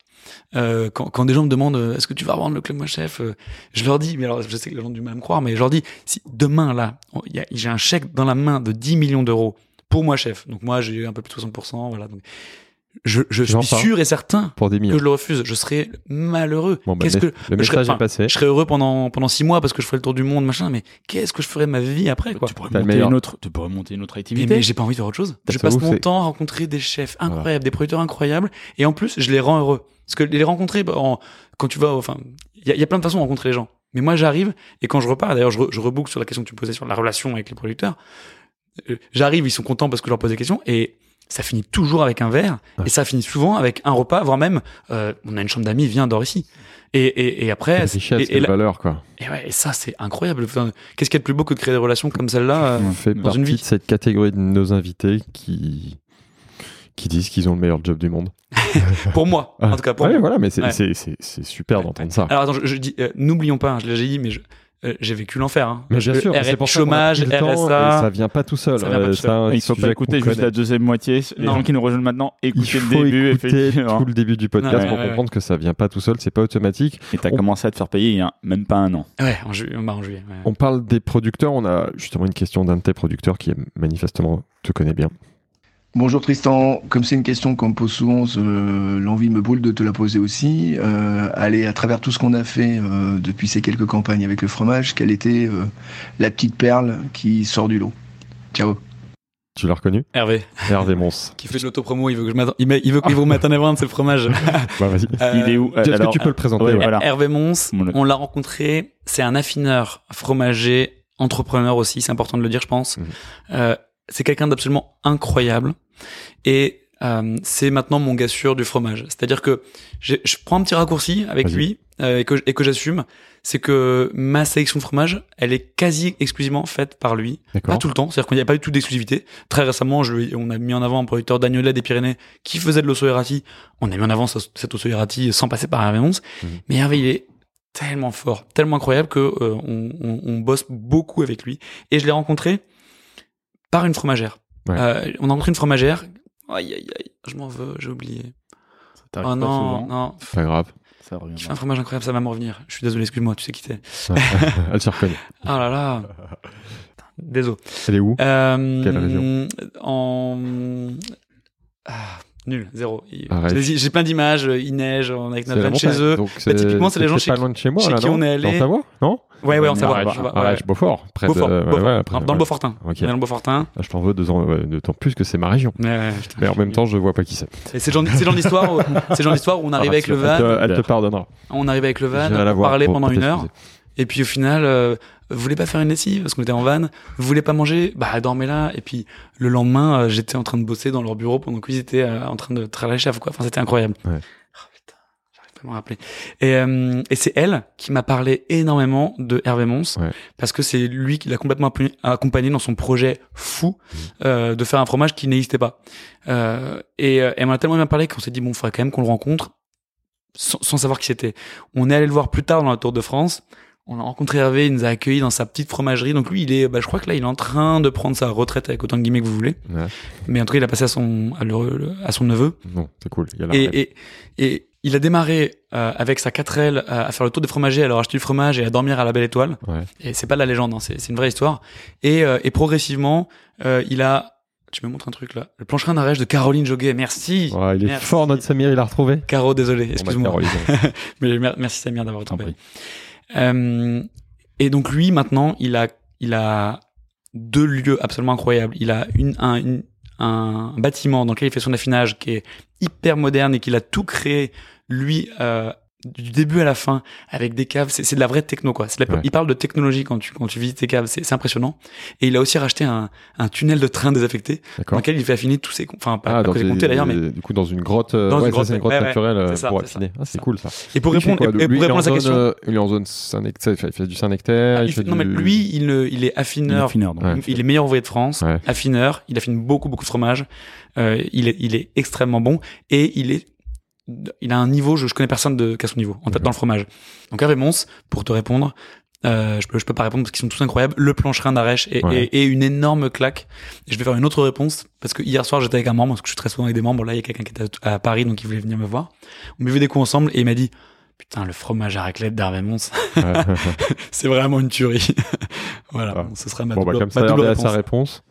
Euh, quand, quand des gens me demandent euh, est-ce que tu vas revendre le Club Moi Chef, euh, je leur dis, mais alors je sais que les gens ont du mal à me croire, mais je leur dis si demain là, on- il y a- j'ai un chèque dans la main de 10 millions d'euros pour Moi Chef, donc moi j'ai eu un peu plus de 60%, voilà. Donc, je, je suis sûr et certain Pour des que je le refuse. Je serais malheureux. Bon, bah, Qu'est-ce que le je serais- est passé. Je serais heureux pendant pendant six mois parce que je ferais le tour du monde, machin. Mais qu'est-ce que je ferais de ma vie après, quoi? Tu pourrais, monter meilleur. une autre, tu pourrais monter une autre mais, activité. mais j'ai pas envie de faire autre chose. Je Ça passe mon temps à rencontrer des chefs incroyables, des producteurs incroyables, et en plus, je les rends heureux. Parce que les rencontrer, bah, en- quand tu vas, enfin, il y, a- il y a plein de façons de rencontrer les gens. Mais moi, j'arrive, et quand je repars, d'ailleurs, je, re- je reboucle sur la question que tu me posais sur la relation avec les producteurs. Euh, J'arrive, ils sont contents parce que je leur pose des questions, et ça finit toujours avec un verre, Ouais. et ça finit souvent avec un repas, voire même, euh, on a une chambre d'amis, viens, dors ici. Et, et, et après, richesse, et, et là- valeur, quoi. et ouais, et ça, c'est incroyable. Qu'est-ce qu'il y a de plus beau que de créer des relations comme celle-là euh, Dans une vie. de cette catégorie de nos invités qui qui disent qu'ils ont le meilleur job du monde. Pour moi, en tout cas, pour ouais, moi. voilà, mais c'est Ouais. super d'entendre ça. Alors attends, je, je dis, euh, n'oublions pas, hein, je l'ai déjà dit, mais je- euh, j'ai vécu l'enfer. Hein. Mais bien Je- sûr, c'est pour ça chômage, temps, RSA. et ça vient pas tout seul. Ça vient pas Euh, tout seul. Il sujet pas écouter juste la deuxième moitié. Les Non. gens qui nous rejoignent maintenant, Il écoutez faut le début, écouter tout le début du podcast Ouais, pour ouais, ouais. comprendre que ça vient pas tout seul, c'est pas automatique. Et t'as On- commencé à te faire payer il y a même pas un an. Ouais, en, ju- bah, en juillet. On parle des producteurs, on a justement une question d'un de tes producteurs qui manifestement te connaît bien. Bonjour Tristan, comme c'est une question qu'on me pose souvent, euh, l'envie me brûle de te la poser aussi. Euh, allez, à travers tout ce qu'on a fait euh, depuis ces quelques campagnes avec le fromage, quelle était euh, la petite perle qui sort du lot? Ciao. Tu l'as reconnu? Hervé, Hervé Mons. qui fait de l'autopromo, il veut que je m'attende. Il, met- il veut qu'il vous mette en avant c'est le fromage. Bah, vas-y. Euh, il est où? Est-ce que tu peux le présenter ouais, ouais. voilà. Hervé Mons, Mon- on l'a rencontré. C'est un affineur fromager, entrepreneur aussi. C'est important de le dire, je pense. Mhm. Euh, c'est quelqu'un d'absolument incroyable. Et euh, c'est maintenant mon gars sûr du fromage. C'est-à-dire que je prends un petit raccourci avec lui euh, et que, et que j'assume. C'est que ma sélection de fromage, elle est quasi exclusivement faite par lui. Pas tout le temps, c'est-à-dire qu'il n'y a pas eu tout d'exclusivité. Très récemment, je, on a mis en avant un producteur d'agnolet des Pyrénées qui faisait de l'osso. On a mis en avant ce- cet osso sans passer par Hervé Mons. Mhm. Mais Hervé, il est tellement fort, tellement incroyable que euh, on, on- on bosse beaucoup avec lui. Et je l'ai rencontré par une fromagère. Ouais. Euh, on a rencontré une fromagère. Aïe, aïe, aïe, je m'en veux, j'ai oublié. Ça t'arrive Oh pas non, non. Pas grave. Ça revient. Qui fait un fromage incroyable, ça va me revenir. Je suis désolé, excuse-moi, tu sais qui c'est. Elle se reconnaît. Ah là là. Désolé. Elle est où? Euh, Quelle région? En. Ah, nul, zéro. J'ai plein d'images, euh, il neige, on est avec notre van chez eux. Donc, typiquement, c'est les gens c'est pas chez- loin de chez moi, chez là, qui non on est allé. Dans Savoie Non Ouais, ouais, on Arrête, ouais. Beaufort. Près Beaufort, de... Beaufort. ouais, dans, dans le Beaufortin. Ok. On est dans le Beaufortin. Ah, Je t'en veux deux ans, ouais, d'autant plus que c'est ma région. Mais en même temps, je vois pas qui c'est. C'est genre genre d'histoire où, où on arrive Ah, avec le van, Elle te pardonnera. on arrive avec le van, on parlait pendant une heure, et puis au final, euh, vous voulez pas faire une lessive parce qu'on était en van, vous voulez pas manger, bah dormez là. Et puis le lendemain, euh, j'étais en train de bosser dans leur bureau pendant qu'ils étaient euh, en train de travailler chef quoi. Enfin, c'était incroyable. Ouais. Oh, putain, j'arrive pas à me rappeler. Et, euh, et c'est elle qui m'a parlé énormément de Hervé Mons Ouais. parce que c'est lui qui l'a complètement accompagné dans son projet fou Mmh. euh, de faire un fromage qui n'existait pas. Euh, et elle m'en a tellement bien parlé qu'on s'est dit bon, faudrait quand même qu'on le rencontre sans, sans savoir qui c'était. On est allé le voir plus tard dans la Tour de France. On a rencontré Hervé, il nous a accueillis dans sa petite fromagerie. Donc lui, il est, bah, je crois que là, il est en train de prendre sa retraite avec autant de guillemets que vous voulez. Ouais. Mais en tout cas, il a passé à son, à, le- à son neveu. Non, c'est cool. Il y a la Et, et, et il a démarré euh, avec sa 4L à, à faire le tour des fromagers, à leur acheter du fromage et à dormir à la Belle Étoile. Ouais. Et c'est pas de la légende, hein, c'est une vraie histoire. Et, euh, et progressivement, euh, il a... Tu me montres un truc là. Le plancherin d'arèche de Caroline Joguet. Merci. Ouais, il est Merci. fort, notre Samir, il l'a retrouvé. Caro, désolé, bah, excuse-moi. Mais mer- merci Samir d'avoir retrouvé. Euh, et donc lui maintenant, il a il a deux lieux absolument incroyables. Il a une un, un bâtiment dans lequel il fait son affinage qui est hyper moderne et qu'il a tout créé lui euh, du début à la fin avec des caves. C'est c'est de la vraie techno quoi. C'est de la- Ouais. Il parle de technologie quand tu quand tu visites tes caves. C'est c'est impressionnant. Et il a aussi racheté un, un tunnel de train désaffecté dans lequel il fait affiner tous ses enfin pas, Ah, pas ses d'ailleurs mais du coup dans une grotte, euh, Dans une ouais, grotte, c'est une grotte ouais, ouais. naturelle euh, C'est ça, pour affiner. Ah, c'est cool ça. et pour Il répondre quoi, et, et lui, pour il est en répondre à sa zone, question euh, il est en zone Saint-Nectaire, il fait- il fait du Saint-Nectaire, Ah, il il fait non mais du- lui il, il est Il est affineur affineur, donc. Ouais. Il est meilleur ouvrier de France, affineur. Il affine beaucoup, beaucoup de fromage. Euh, il, est, il est extrêmement bon et il est, il a un niveau. Je, je connais personne de qu'à son niveau en fait Mhm. dans le fromage. Donc Hervé Mons, pour te répondre, euh, je peux, je peux pas répondre parce qu'ils sont tous incroyables. Le plancherin d'Arèche est, Ouais. est- est une énorme claque. Et je vais faire une autre réponse parce que hier soir j'étais avec un membre parce que je suis très souvent avec des membres. Là il y a quelqu'un qui était à, à Paris donc il voulait venir me voir. On buvait des coups ensemble et il m'a dit. Putain, le fromage à raclette d'Hervé Mons, c'est vraiment une tuerie. voilà, Ah. bon, ce sera ma Bon, bah, double, comme ça, ma double réponse. sa réponse.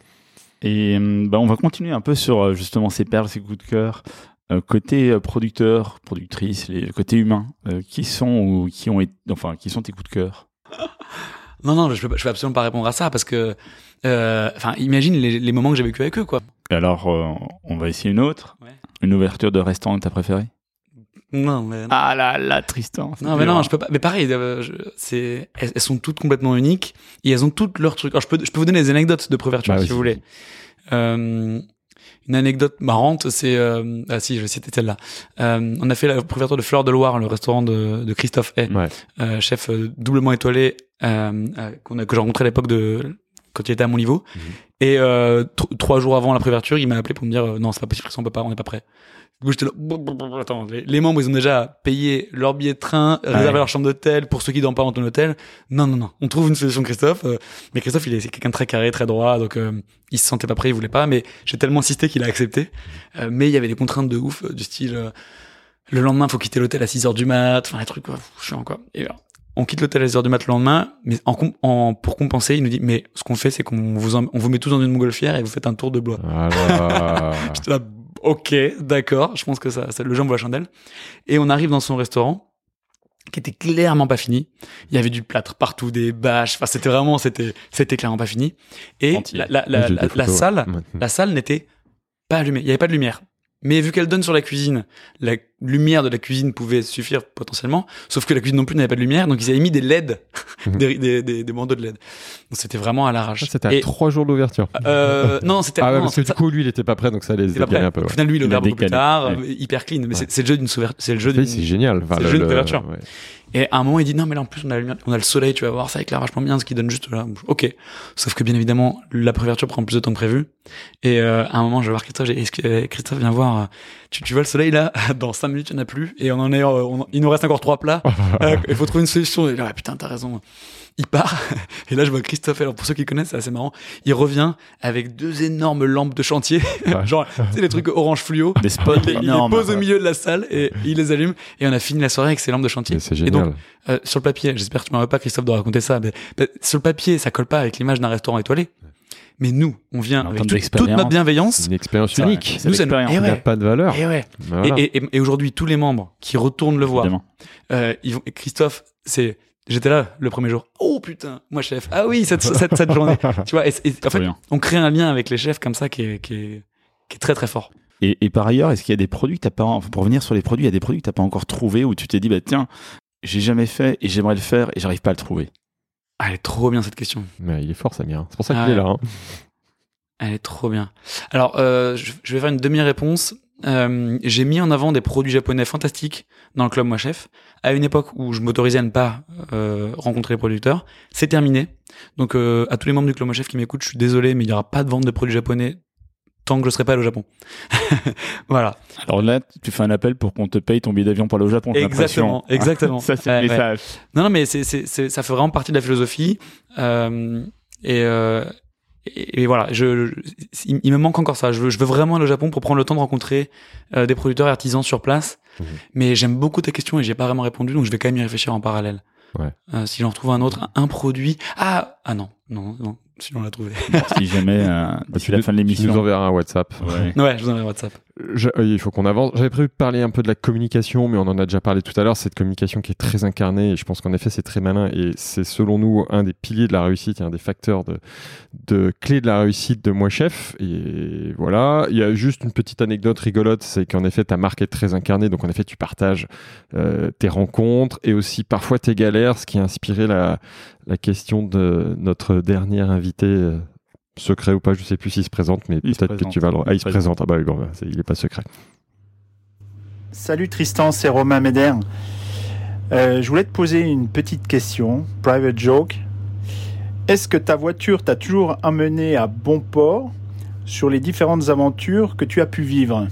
Et hum, bah, on va continuer un peu sur euh, justement ces perles, ces coups de cœur. Euh, côté euh, producteur, productrice, les côté humain, euh, qui sont ou qui ont été, enfin qui sont tes coups de cœur? Non, non, je peux, je peux absolument pas répondre à ça parce que, euh, enfin, imagine les, les moments que j'ai vécu avec eux, quoi. Alors, euh, on va essayer une autre. Ouais. Une ouverture de restaurant que t'as préférée Non, mais non. Ah là là, Tristan. Non, mais non, hein. je peux pas. Mais pareil, euh, c'est, elles, elles sont toutes complètement uniques et elles ont toutes leurs trucs. Alors, je peux, je peux vous donner des anecdotes de préouverture Bah si oui. vous voulez. Euh, une anecdote marrante, c'est euh, ah si, je vais citer celle-là. Euh, on a fait la préouverture de Fleur de Loire, le restaurant de, de Christophe Hay, Ouais. euh, chef euh, doublement étoilé euh, qu'on a, que j'ai rencontré à l'époque de quand il était à mon niveau. Mhm. Et euh, tr- trois jours avant la préouverture, il m'a appelé pour me dire non, c'est pas possible, on peut pas, on n'est pas prêt. Du coup, j'étais là. Attends, les, les membres, ils ont déjà payé leur billet de train, réservé ouais. leur chambre d'hôtel pour ceux qui dorment pas dans ton hôtel. Non, non, non. On trouve une solution, Christophe. euh, mais Christophe, il est quelqu'un de très carré, très droit, donc euh, il se sentait pas prêt, il voulait pas. Mais j'ai tellement insisté qu'il a accepté. Euh, mais il y avait des contraintes de ouf, euh, du style. le lendemain, faut quitter l'hôtel à 6 heures du mat. Enfin, les trucs, quoi, chiant, quoi. Et alors, on quitte l'hôtel à 6 heures du mat le lendemain, mais en, en, pour compenser, il nous dit, mais ce qu'on fait, c'est qu'on vous, on vous met tous dans une montgolfière et vous faites un tour de bois. Voilà. J'étais là, ok, d'accord, je pense que ça, ça le jambes la chandelle. Et on arrive dans son restaurant, qui était clairement pas fini. Il y avait du plâtre partout, des bâches. Enfin, c'était vraiment, c'était, c'était clairement pas fini. Et la, la, la, J'ai la- des la photos, salle, ouais. la salle n'était pas allumée. Il y avait pas de lumière. Mais vu qu'elle donne sur la cuisine, la lumière de la cuisine pouvait suffire potentiellement. Sauf que la cuisine non plus n'avait pas de lumière, donc ils avaient mis des LED, des, des, des, des bandeaux de LED. Donc c'était vraiment à l'arrache. C'était à Et, trois jours d'ouverture. euh, non, c'était Ah ouais, non, parce que du coup, lui, il était pas prêt, donc ça les décalait un peu. Au ouais. final, lui, il a ouvert beaucoup plus tard, Ouais. euh, hyper clean. Mais c'est- le jeu d'une c'est le jeu C'est génial. Enfin, c'est le jeu ouais. Et à un moment, il dit non, mais là en plus on a, on le soleil, tu vas voir, ça éclaire vachement bien, ce qui donne juste là. Ok. Sauf que bien évidemment, la préouverture prend plus de temps que prévu. Et euh, à un moment, je vais voir Christophe, j'ai est-ce que euh, Christophe vient voir, euh, tu, tu vois le soleil là? Dans cinq minutes, il n'y en a plus. Et on en est, euh, on- il nous reste encore trois plats. Euh, il faut trouver une solution. Et là, ah, putain, t'as raison. Il part. Et là, je vois Christophe. Alors, pour ceux qui connaissent, c'est assez marrant. Il revient avec deux énormes lampes de chantier. Ouais. Genre, sais, les trucs orange fluo. Des spots Il, il les pose au milieu de la salle et il les allume. Et on a fini la soirée avec ces lampes de chantier. C'est Et donc, euh, sur le papier, j'espère que tu m'en veux pas, Christophe, de raconter ça, mais, mais sur le papier, ça colle pas avec l'image d'un restaurant étoilé. Mais nous, on vient En avec toute, notre bienveillance. C'est une expérience C'est unique. C'est Nous, ça. Eh ouais. n'a pas de valeur. Et ouais. Voilà. Et, et, et- aujourd'hui, tous les membres qui retournent le voir, euh, ils vont, Christophe, c'est, j'étais là le premier jour. Oh putain, moi chef. Ah oui, cette, cette, cette journée. Tu vois, et, et- en fait, bien. on crée un lien avec les chefs comme ça qui est, qui est, qui est très très fort. Et, et par ailleurs, est-ce qu'il y a des produits que t'as pas, enfin, pour revenir sur les produits, il y a des produits que t'as pas encore trouvé où tu t'es dit, bah tiens, j'ai jamais fait et j'aimerais le faire et j'arrive pas à le trouver? Ah, elle est trop bien cette question. Mais il est fort, Samir. C'est pour ça qu'il Ah est là. hein. Elle est trop bien. Alors, euh, je, je vais faire une demi-réponse. Euh, j'ai mis en avant des produits japonais fantastiques dans le club Moi Chef à une époque où je m'autorisais à ne pas euh, rencontrer les producteurs. C'est terminé. Donc, euh, à tous les membres du club Moi Chef qui m'écoutent, je suis désolé, mais il n'y aura pas de vente de produits japonais tant que je serai pas allé au Japon. voilà. Alors là, tu fais un appel pour qu'on te paye ton billet d'avion pour aller au Japon. Exactement, exactement. Ça, c'est Ouais, le ouais. message. Non, non, mais c'est, c'est, c'est, ça fait vraiment partie de la philosophie. Euh, et, euh, et, et voilà, je, je- il, il me manque encore ça. Je veux, je veux vraiment aller au Japon pour prendre le temps de rencontrer euh, des producteurs et artisans sur place. Mhm. Mais j'aime beaucoup ta question et j'ai pas vraiment répondu, donc je vais quand même y réfléchir en parallèle. Ouais. Euh, si j'en retrouve un autre, un, un produit. Ah, ah non, non, non. Si on l'a trouvé. si jamais, euh, d'ici tu la fin de Tu nous l'émission. enverras un WhatsApp. Ouais. ouais, je vous enverrai WhatsApp. Je- euh, il faut qu'on avance. J'avais prévu de parler un peu de la communication, mais on en a déjà parlé tout à l'heure. Cette communication qui est très incarnée, et je pense qu'en effet, c'est très malin. Et c'est selon nous un des piliers de la réussite et un des facteurs de, de clés de la réussite de Moi Chef. Et voilà. Il y a juste une petite anecdote rigolote c'est qu'en effet, ta marque est très incarnée. Donc, en effet, tu partages euh, tes rencontres et aussi parfois tes galères, ce qui a inspiré la, la question de notre dernier invité. euh, Secret ou pas, je sais plus s'il se présente, mais Il se peut-être que présente. tu vas le. Ah, il se présente. Ah bah oui, bon, bah, il est pas secret. Salut Tristan, c'est Romain Méder. Euh, je voulais te poser une petite question, private joke. Est-ce que ta voiture t'a toujours amené à bon port sur les différentes aventures que tu as pu vivre?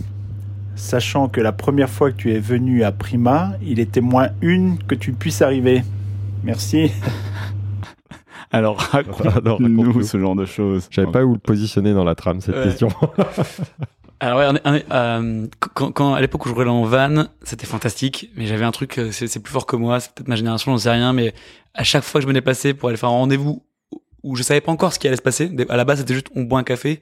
Sachant que la première fois que tu es venu à Prima, il était moins une que tu puisses arriver. Merci. Alors, Alors, raconte-nous ce genre de choses. J'avais pas où le positionner dans la trame, cette Ouais. question. Alors ouais, on est- on est, euh, quand, quand à l'époque où je roulais en van, c'était fantastique, mais j'avais un truc, euh, c'est c'est plus fort que moi, c'est peut-être ma génération, j'en sais rien, mais à chaque fois que je me déplaçais pour aller faire un rendez-vous où je savais pas encore ce qui allait se passer, à la base c'était juste on boit un café,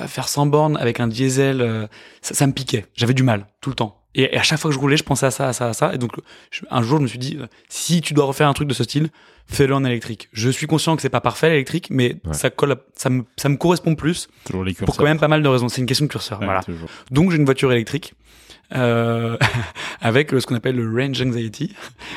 euh, faire 100 bornes avec un diesel, euh, ça, ça me piquait. J'avais du mal tout le temps. Et, et à chaque fois que je roulais, je pensais à ça, à ça, à ça. Et donc je- un jour, je me suis dit, si tu dois refaire un truc de ce style, fais-le en électrique. Je suis conscient que c'est pas parfait l'électrique, mais Ouais. ça colle, à- ça me, ça me correspond plus Toujours les pour quand même pas mal de raisons. C'est une question de curseur. voilà. Donc j'ai une voiture électrique euh, avec ce qu'on appelle le range anxiety,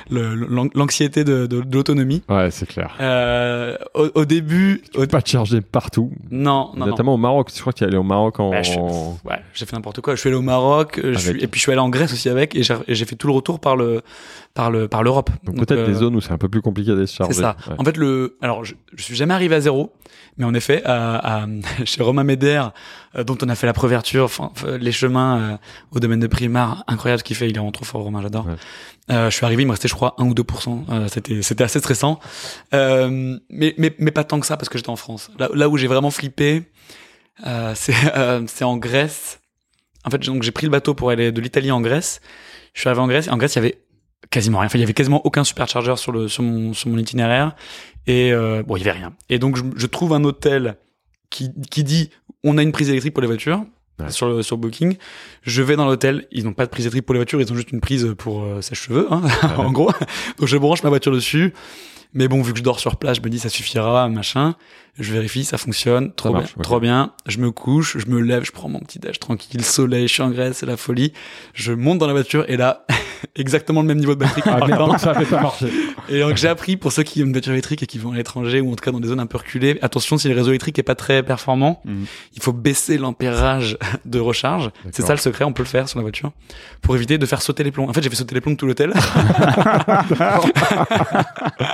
l'anxiété de, de, de l'autonomie. Ouais, c'est clair. Euh, au, au début, au- Pas charger partout. non, non, non. Notamment au Maroc. Je crois qu'il est allé au Maroc en. Bah, je- Ouais, j'ai fait n'importe quoi. Je suis allé au Maroc, je suis, et puis je suis allé en Grèce aussi avec, et j'ai fait tout le retour par le, par le, par l'Europe. Donc, peut-être euh, des zones où c'est un peu plus compliqué d'aller se charger. C'est ça. Ouais. En fait, le, alors, je, je suis jamais arrivé à zéro, mais en effet, à, à- chez Romain Médère, euh, dont on a fait la préverture, enfin, les chemins euh, au domaine de Primar, incroyable ce qu'il fait, il est vraiment trop fort, Romain, j'adore. Ouais. Euh, je suis arrivé, il me restait, je crois, 1 ou 2%. Euh, c'était, c'était assez stressant. Euh, mais, mais, mais pas tant que ça, parce que j'étais en France. Là, là où j'ai vraiment flippé, euh, c'est, euh, c'est en Grèce. En fait, donc, j'ai pris le bateau pour aller de l'Italie en Grèce. Je suis arrivé en Grèce, et en Grèce, il y avait quasiment rien. Enfin, il y avait quasiment aucun supercharger sur le sur mon sur mon itinéraire et euh, bon, il y avait rien. Et donc je, je trouve un hôtel qui qui dit on a une prise électrique pour les voitures. Ouais. Sur, le, sur Booking, je vais dans l'hôtel. Ils n'ont pas de prise électrique pour les voitures, ils ont juste une prise pour euh, sèche-cheveux, hein, en gros. Donc je branche ma voiture dessus. Mais bon, vu que je dors sur place, je me dis ça suffira, machin. Je vérifie, ça fonctionne, trop marche, bien, trop bien. Je me couche, je me lève, je prends mon petit déj tranquille, soleil, je suis en Grèce, c'est la folie. Je monte dans la voiture et là, exactement le même niveau de batterie. Ah par merde, ça avait pas marché. Et donc j'ai appris pour ceux qui ont une voiture électrique et qui vont à l'étranger ou en tout cas dans des zones un peu reculées, attention si le réseau électrique est pas très performant, Mhm. il faut baisser l'ampérage de recharge. C'est ça le secret, on peut le faire sur la voiture pour éviter de faire sauter les plombs. En fait, j'ai fait sauter les plombs de tout l'hôtel.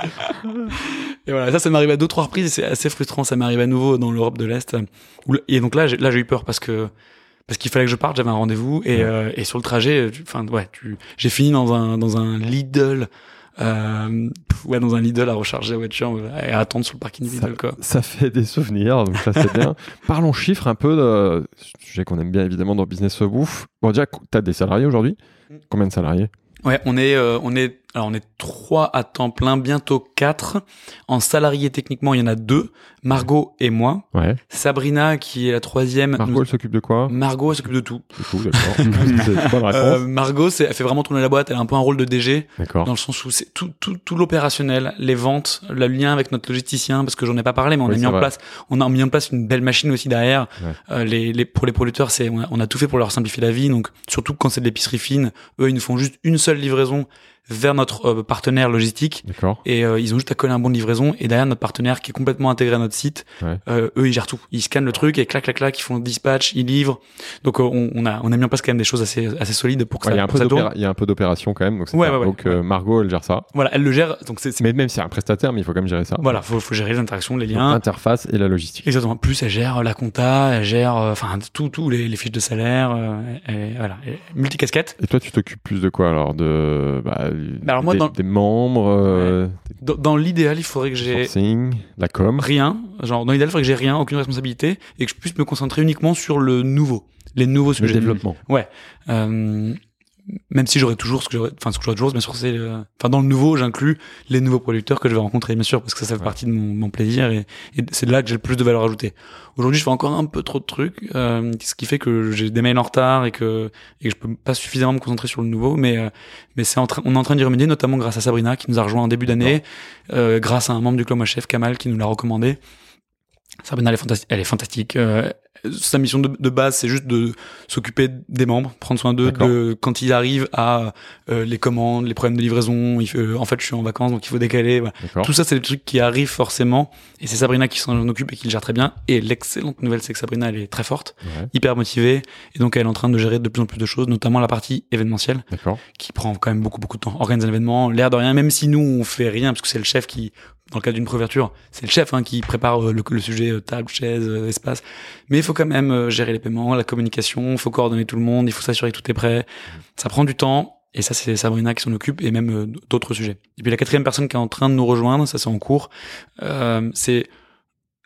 et voilà, ça, ça m'arrive à deux trois reprises et c'est assez frustrant. Ça m'arrive à nouveau dans l'Europe de l'Est. Et donc là, j'ai- là, j'ai eu peur parce que parce qu'il fallait que je parte, j'avais un rendez-vous et, euh, et sur le trajet, tu- enfin ouais, tu, j'ai fini dans un dans un Lidl, euh, ouais dans un Lidl à recharger la voiture euh, et à attendre sur le parking Ça- Lidl quoi. Ça fait des souvenirs, donc ça c'est bien. Parlons chiffres un peu de sujet qu'on aime bien évidemment dans Business Bouffe. Bon déjà, t'as des salariés aujourd'hui? Mm. Combien de salariés? Ouais, on est euh, on est alors on est trois à temps plein, bientôt quatre. En salarié techniquement, il y en a deux, Margot et moi. Ouais. Sabrina qui est la troisième. Margot, nous- elle s'occupe de quoi Margot elle s'occupe de tout. C'est d'accord. Euh, Margot, c'est, elle fait vraiment tourner la boîte. Elle a un peu un rôle de DG D'accord. dans le sens où c'est tout, tout, tout l'opérationnel, les ventes, le lien avec notre logisticien, parce que j'en ai pas parlé, mais on Oui, a mis en place, on a mis en place une belle machine aussi derrière. Ouais. Euh, les, les, pour les producteurs, c'est, on a, on a tout fait pour leur simplifier la vie. Donc, surtout quand c'est de l'épicerie fine, eux, ils nous font juste une seule livraison vers notre euh, partenaire logistique. D'accord. Et euh, ils ont juste à coller un bon de livraison. Et derrière, notre partenaire qui est complètement intégré à notre site, Ouais. euh, eux, ils gèrent tout. Ils scannent le truc et clac, clac, clac, ils font le dispatch, ils livrent. Donc, euh, on, on a, on a mis en place quand même des choses assez, assez solides pour que Ouais, Il y a ça, un peu ça il y a un peu d'opération quand même. Donc, Ouais, bien. ouais, ouais. donc euh, Margot, elle gère ça. Voilà, elle le gère. Donc, c'est, Mais même si c'est un prestataire, mais il faut quand même gérer ça. voilà, faut, faut gérer les interactions, les liens. Interface et la logistique. Exactement. Plus, elle gère la compta, elle gère, enfin, tout, tout, les, les fiches de salaire, elle- voilà, elle- multicasquette. Et toi, tu t'occupes plus de quoi alors De bah, Alors moi, des, dans- des membres, euh, Dans, dans l'idéal, il faudrait que j'ai la com. rien. Genre, dans l'idéal, il faudrait que j'ai rien, aucune responsabilité, et que je puisse me concentrer uniquement sur le nouveau, les nouveaux Le sujets. développement. Euh, même si j'aurais toujours ce que j'aurais, enfin, ce que j'aurais toujours, bien sûr, c'est, euh, enfin, dans le nouveau, j'inclus les nouveaux producteurs que je vais rencontrer, bien sûr, parce que ça, ça fait Ouais. partie de mon, mon plaisir et, et c'est là que j'ai le plus de valeur ajoutée. Aujourd'hui, je fais encore un peu trop de trucs, euh, ce qui fait que j'ai des mails en retard et que, et que je peux pas suffisamment me concentrer sur le nouveau, mais, euh, mais c'est en train, on est en train d'y remédier, notamment grâce à Sabrina qui nous a rejoint en début d'année, euh, grâce à un membre du club chef, Kamal, qui nous l'a recommandé. Sabrina, elle est, fantastique. Elle est fantastique. Sa mission de, de base, c'est juste de s'occuper des membres, prendre soin d'eux, de quand ils arrivent à euh, les commandes, les problèmes de livraison. Il fait, euh, en fait, je suis en vacances, donc il faut décaler. voilà. Tout ça, c'est des trucs qui arrivent forcément, et c'est Sabrina qui s'en occupe et qui le gère très bien. Et l'excellente nouvelle, c'est que Sabrina, elle est très forte, Ouais, hyper motivée, et donc elle est en train de gérer de plus en plus de choses, notamment la partie événementielle qui prend quand même beaucoup beaucoup de temps. Organiser un événement, l'air de rien, même si nous on fait rien parce que c'est le chef qui, dans le cadre d'une préouverture, c'est le chef hein, qui prépare euh, le, sujet euh, table, chaise, euh, espace. Mais il faut quand même gérer les paiements, la communication, il faut coordonner tout le monde, il faut s'assurer que tout est prêt. Ça prend du temps. Et ça, c'est Sabrina qui s'en occupe et même d'autres sujets. Et puis la quatrième personne qui est en train de nous rejoindre, ça c'est en cours, euh, c'est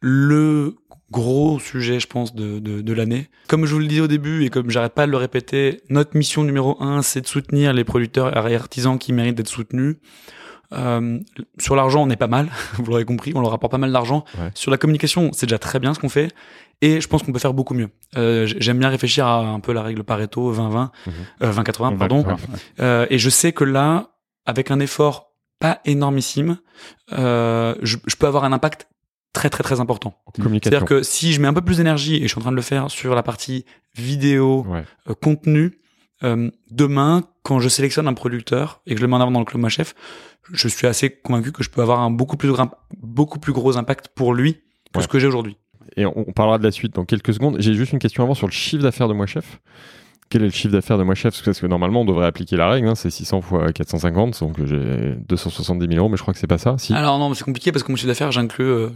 le gros sujet, je pense, de, de, de l'année. Comme je vous le disais au début et comme j'arrête pas de le répéter, notre mission numéro un, c'est de soutenir les producteurs et artisans qui méritent d'être soutenus. Euh, sur l'argent, on est pas mal, vous l'aurez compris, on leur rapporte pas mal d'argent. Ouais. Sur la communication, c'est déjà très bien ce qu'on fait. Et je pense qu'on peut faire beaucoup mieux. Euh, J'aime bien réfléchir à un peu la règle Pareto 20-20, Mhm. euh, 20-80, On va- pardon. ouais. Euh, et je sais que là, avec un effort pas énormissime, euh, je, je peux avoir un impact très très très important. Communication. C'est-à-dire que si je mets un peu plus d'énergie, et je suis en train de le faire sur la partie vidéo, Ouais. euh, contenu, euh, demain, quand je sélectionne un producteur et que je le mets en avant dans le club Ma Chef, je suis assez convaincu que je peux avoir un beaucoup plus, grand- beaucoup plus gros impact pour lui que Ouais. ce que j'ai aujourd'hui. Et on, on parlera de la suite dans quelques secondes. J'ai juste une question avant sur le chiffre d'affaires de Moi Chef. Quel est le chiffre d'affaires de Moi Chef Parce que normalement, on devrait appliquer la règle. hein, c'est 600 fois 450, donc j'ai 270 000 euros, mais je crois que c'est pas ça. Si. Alors non, c'est compliqué parce que mon chiffre d'affaires, j'inclus, euh,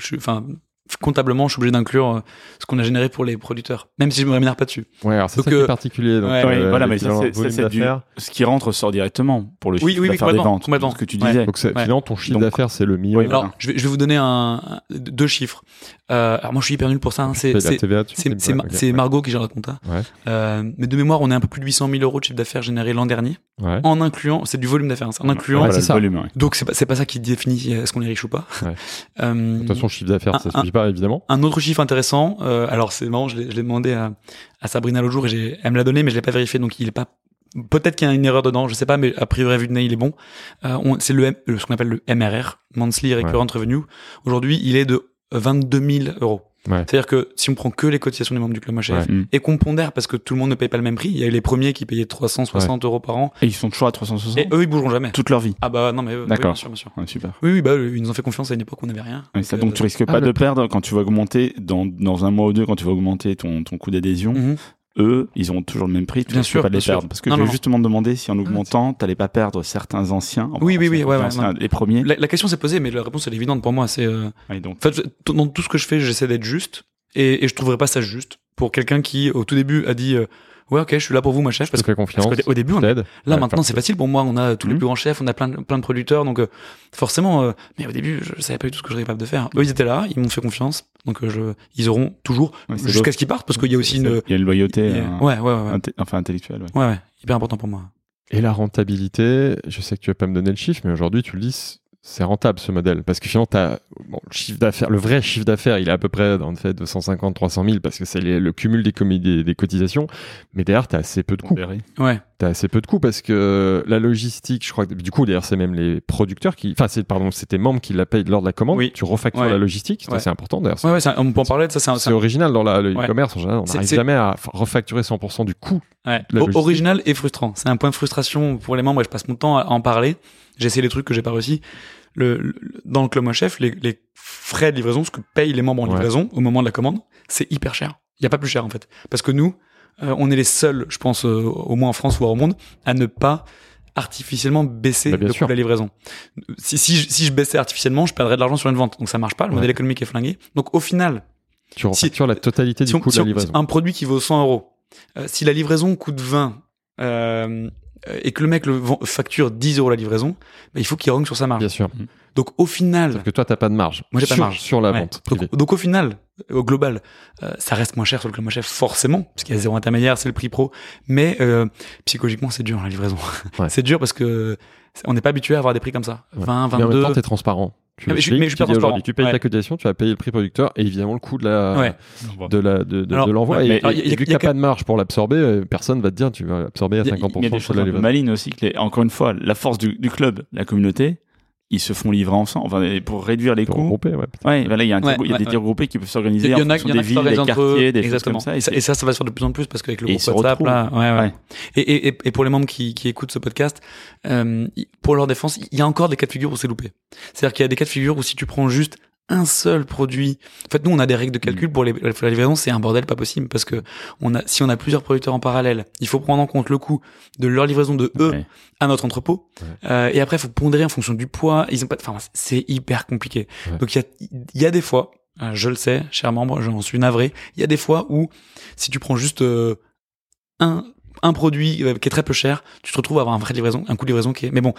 comptablement, je suis obligé d'inclure euh, ce qu'on a généré pour les producteurs, même si je me rémunère pas dessus. ouais, alors c'est donc, ça qui est euh, particulier. Donc, ouais, Oui, euh, voilà, mais ça, c'est- du- d'affaires. Ce qui rentre sort directement pour le Oui, chiffre oui, oui, d'affaires des complètement, ventes. complètement. Ce que tu Ouais. disais. Donc c'est- Ouais. finalement, ton chiffre d'affaires, c'est le million. Voilà. Alors, je vais, je vais vous donner un, deux chiffres. Euh, alors moi, je suis hyper nul pour ça. hein, C'est. Margot qui gère la compta. Ouais. Euh, mais de mémoire, on est un peu plus de 800 000 euros de chiffre d'affaires généré l'an dernier, en incluant, c'est du volume d'affaires, hein, c'est en incluant. Donc c'est pas, c'est pas ça qui définit est-ce qu'on est riche ou pas. De toute façon, le chiffre d'affaires, ça suffit pas, évidemment. un autre chiffre intéressant, euh, alors c'est marrant, je l'ai, demandé à, à Sabrina l'autre jour et j'ai, elle me l'a donné, mais je l'ai pas vérifié, donc il est pas. Peut-être qu'il y a une erreur dedans, je sais pas, mais a priori à vue de nez, il est bon. Euh, c'est le, M- le- ce qu'on appelle le MRR, Monthly Recurrent Revenue. Aujourd'hui, il est de 22 000 euros. Ouais. C'est-à-dire que si on prend que les cotisations des membres du club Ouais. Mm. et qu'on pondère parce que tout le monde ne paye pas le même prix, il y a eu les premiers qui payaient 360 euros par an Et ils sont toujours à 360 et eux ils bougeront jamais. toute leur vie. Ah bah non mais euh, oui, D'accord. bien sûr, bien sûr. Ouais, super. Oui, oui, bah ils nous ont fait confiance à une époque où on n'avait rien. Ouais, ça, euh, donc tu risques ah, pas de perdre quand tu vas augmenter dans, dans un mois ou deux quand tu vas augmenter ton, ton coût d'adhésion. Mhm. Eux, ils ont toujours le même prix. Tu Bien sûr, pas les sûr. perdre. Parce que non. justement demander si en augmentant, t'allais pas perdre certains anciens. Oui, oui, oui, ouais, anciens, les premiers. La, la question s'est posée, mais la réponse elle est évidente pour moi. C'est euh, Ouais, donc, en fait dans tout ce que je fais, j'essaie d'être juste et, et je trouverais pas ça juste pour quelqu'un qui au tout début a dit euh, ouais ok je suis là pour vous ma chef Je parce que confiance. parce qu'au début on. Là Ouais, maintenant c'est facile pour moi, on a tous les Mhm. plus grands chefs, on a plein de, plein de producteurs, donc euh, forcément. euh, mais au début je savais pas du tout ce que j'étais capable de faire. Eux ils étaient là, ils m'ont fait confiance, donc euh, je, ils auront toujours Ouais, jusqu'à ce qu'ils partent parce qu'il y a aussi une, Il y a une loyauté a- ouais ouais inté- enfin, intellectuelle. ouais. ouais, ouais, hyper important pour moi. Et la rentabilité, je sais que tu vas pas me donner le chiffre, mais aujourd'hui, tu le dis, c'est rentable ce modèle. Parce que finalement, t'as, bon, le chiffre d'affaires, le vrai chiffre d'affaires, il est à peu près, en fait, de 150, 300 000 parce que c'est le cumul des, des, des cotisations. Mais derrière, t'as assez peu de coûts. Ouais. T'as assez peu de coûts parce que la logistique, je crois que, du coup, d'ailleurs, c'est même les producteurs qui, enfin, c'est, pardon, c'est tes membres qui la payent lors de la commande. Oui. Tu refactures Ouais. la logistique. Ouais. c'est important d'ailleurs. Ouais ouais, on peut en parler de ça. C'est un- C'est original dans la- le e-commerce en général. On n'arrive jamais à refacturer 100% du coût. Ouais. La O- original et frustrant. C'est un point de frustration pour les membres et je passe mon temps à en parler. J'ai essayé les trucs que j'ai pas réussi. Le, le- dans le club Chef, les, les frais de livraison, ce que payent les membres en livraison au moment de la commande, c'est hyper cher. Il y a pas plus cher en fait, parce que nous, euh, on est les seuls, je pense, euh, au moins en France, voire au monde, à ne pas artificiellement baisser Bah, le coût de la livraison. Si, si, je- si je baissais artificiellement, je perdrais de l'argent sur une vente. Donc ça marche pas, le Ouais. modèle économique est flingué. Donc au final, Tu refactures la totalité du si on- coût si de la on- livraison. un produit qui vaut 100 euros, euh, si la livraison coûte 20 euh, et que le mec le vend- facture 10 euros la livraison, bah, il faut qu'il rogne sur sa marge. Bien sûr. Donc au final, Sauf que toi, t'as pas de marge. Moi, j'ai pas de marge. Sur la ouais. vente. donc, au final, au global, euh, ça reste moins cher sur le club moins cher forcément, parce qu'il y a zéro intermédiaire, c'est le prix pro. Mais euh, psychologiquement, c'est dur la livraison. Ouais. c'est dur parce que on n'est pas habitué à avoir des prix comme ça. Ouais. 20, Mais en même 22. temps, t'es transparent. Tu Ah, mais je mais je suis tu dis. Tu payes Ouais. ta cotisation, tu vas payer le prix producteur et évidemment le coût de la, Ouais. de la, de, de- Alors, de l'envoi. ouais, et, et- vu qu'il n'y a pas de marge pour l'absorber, euh, personne va te dire tu vas absorber à Il y a- 50% Il y a des sur choses la livraison. malines aussi. Que les- encore une fois, la force du, du club, la communauté, ils se font livrer ensemble. Enfin, pour réduire les coûts. ouais. Ouais, voilà, il y a, un Ouais, tir- il y a ouais, des ouais. tirs groupés qui peuvent s'organiser en fonction y en des a qui villes, des s'organisent entre eux. quartiers, des choses Exactement. comme ça. Et, ça, et ça, ça va se faire de plus en plus parce qu'avec le groupe WhatsApp, là, ouais, ouais. Ouais. Et, et, et- et pour les membres qui, qui écoutent ce podcast, euh, pour leur défense, il y a encore des cas de figure où c'est loupé. C'est-à-dire qu'il y a des cas de figure où si tu prends juste un seul produit, en fait, nous, on a des règles de Mm. calcul pour les, la livraison, c'est un bordel pas possible parce que on a, si on a plusieurs producteurs en parallèle, il faut prendre en compte le coût de leur livraison de eux Ouais. à notre entrepôt. Euh, et après, il faut pondérer en fonction du poids. Ils ont pas, enfin, c'est hyper compliqué. Ouais. Donc, il y a, il y a des fois, euh, je le sais, cher membre, j'en suis navré. Il y a des fois où, si tu prends juste euh, un, un produit euh, qui est très peu cher, tu te retrouves à avoir un vrai livraison, un coût de livraison qui est. Mais bon,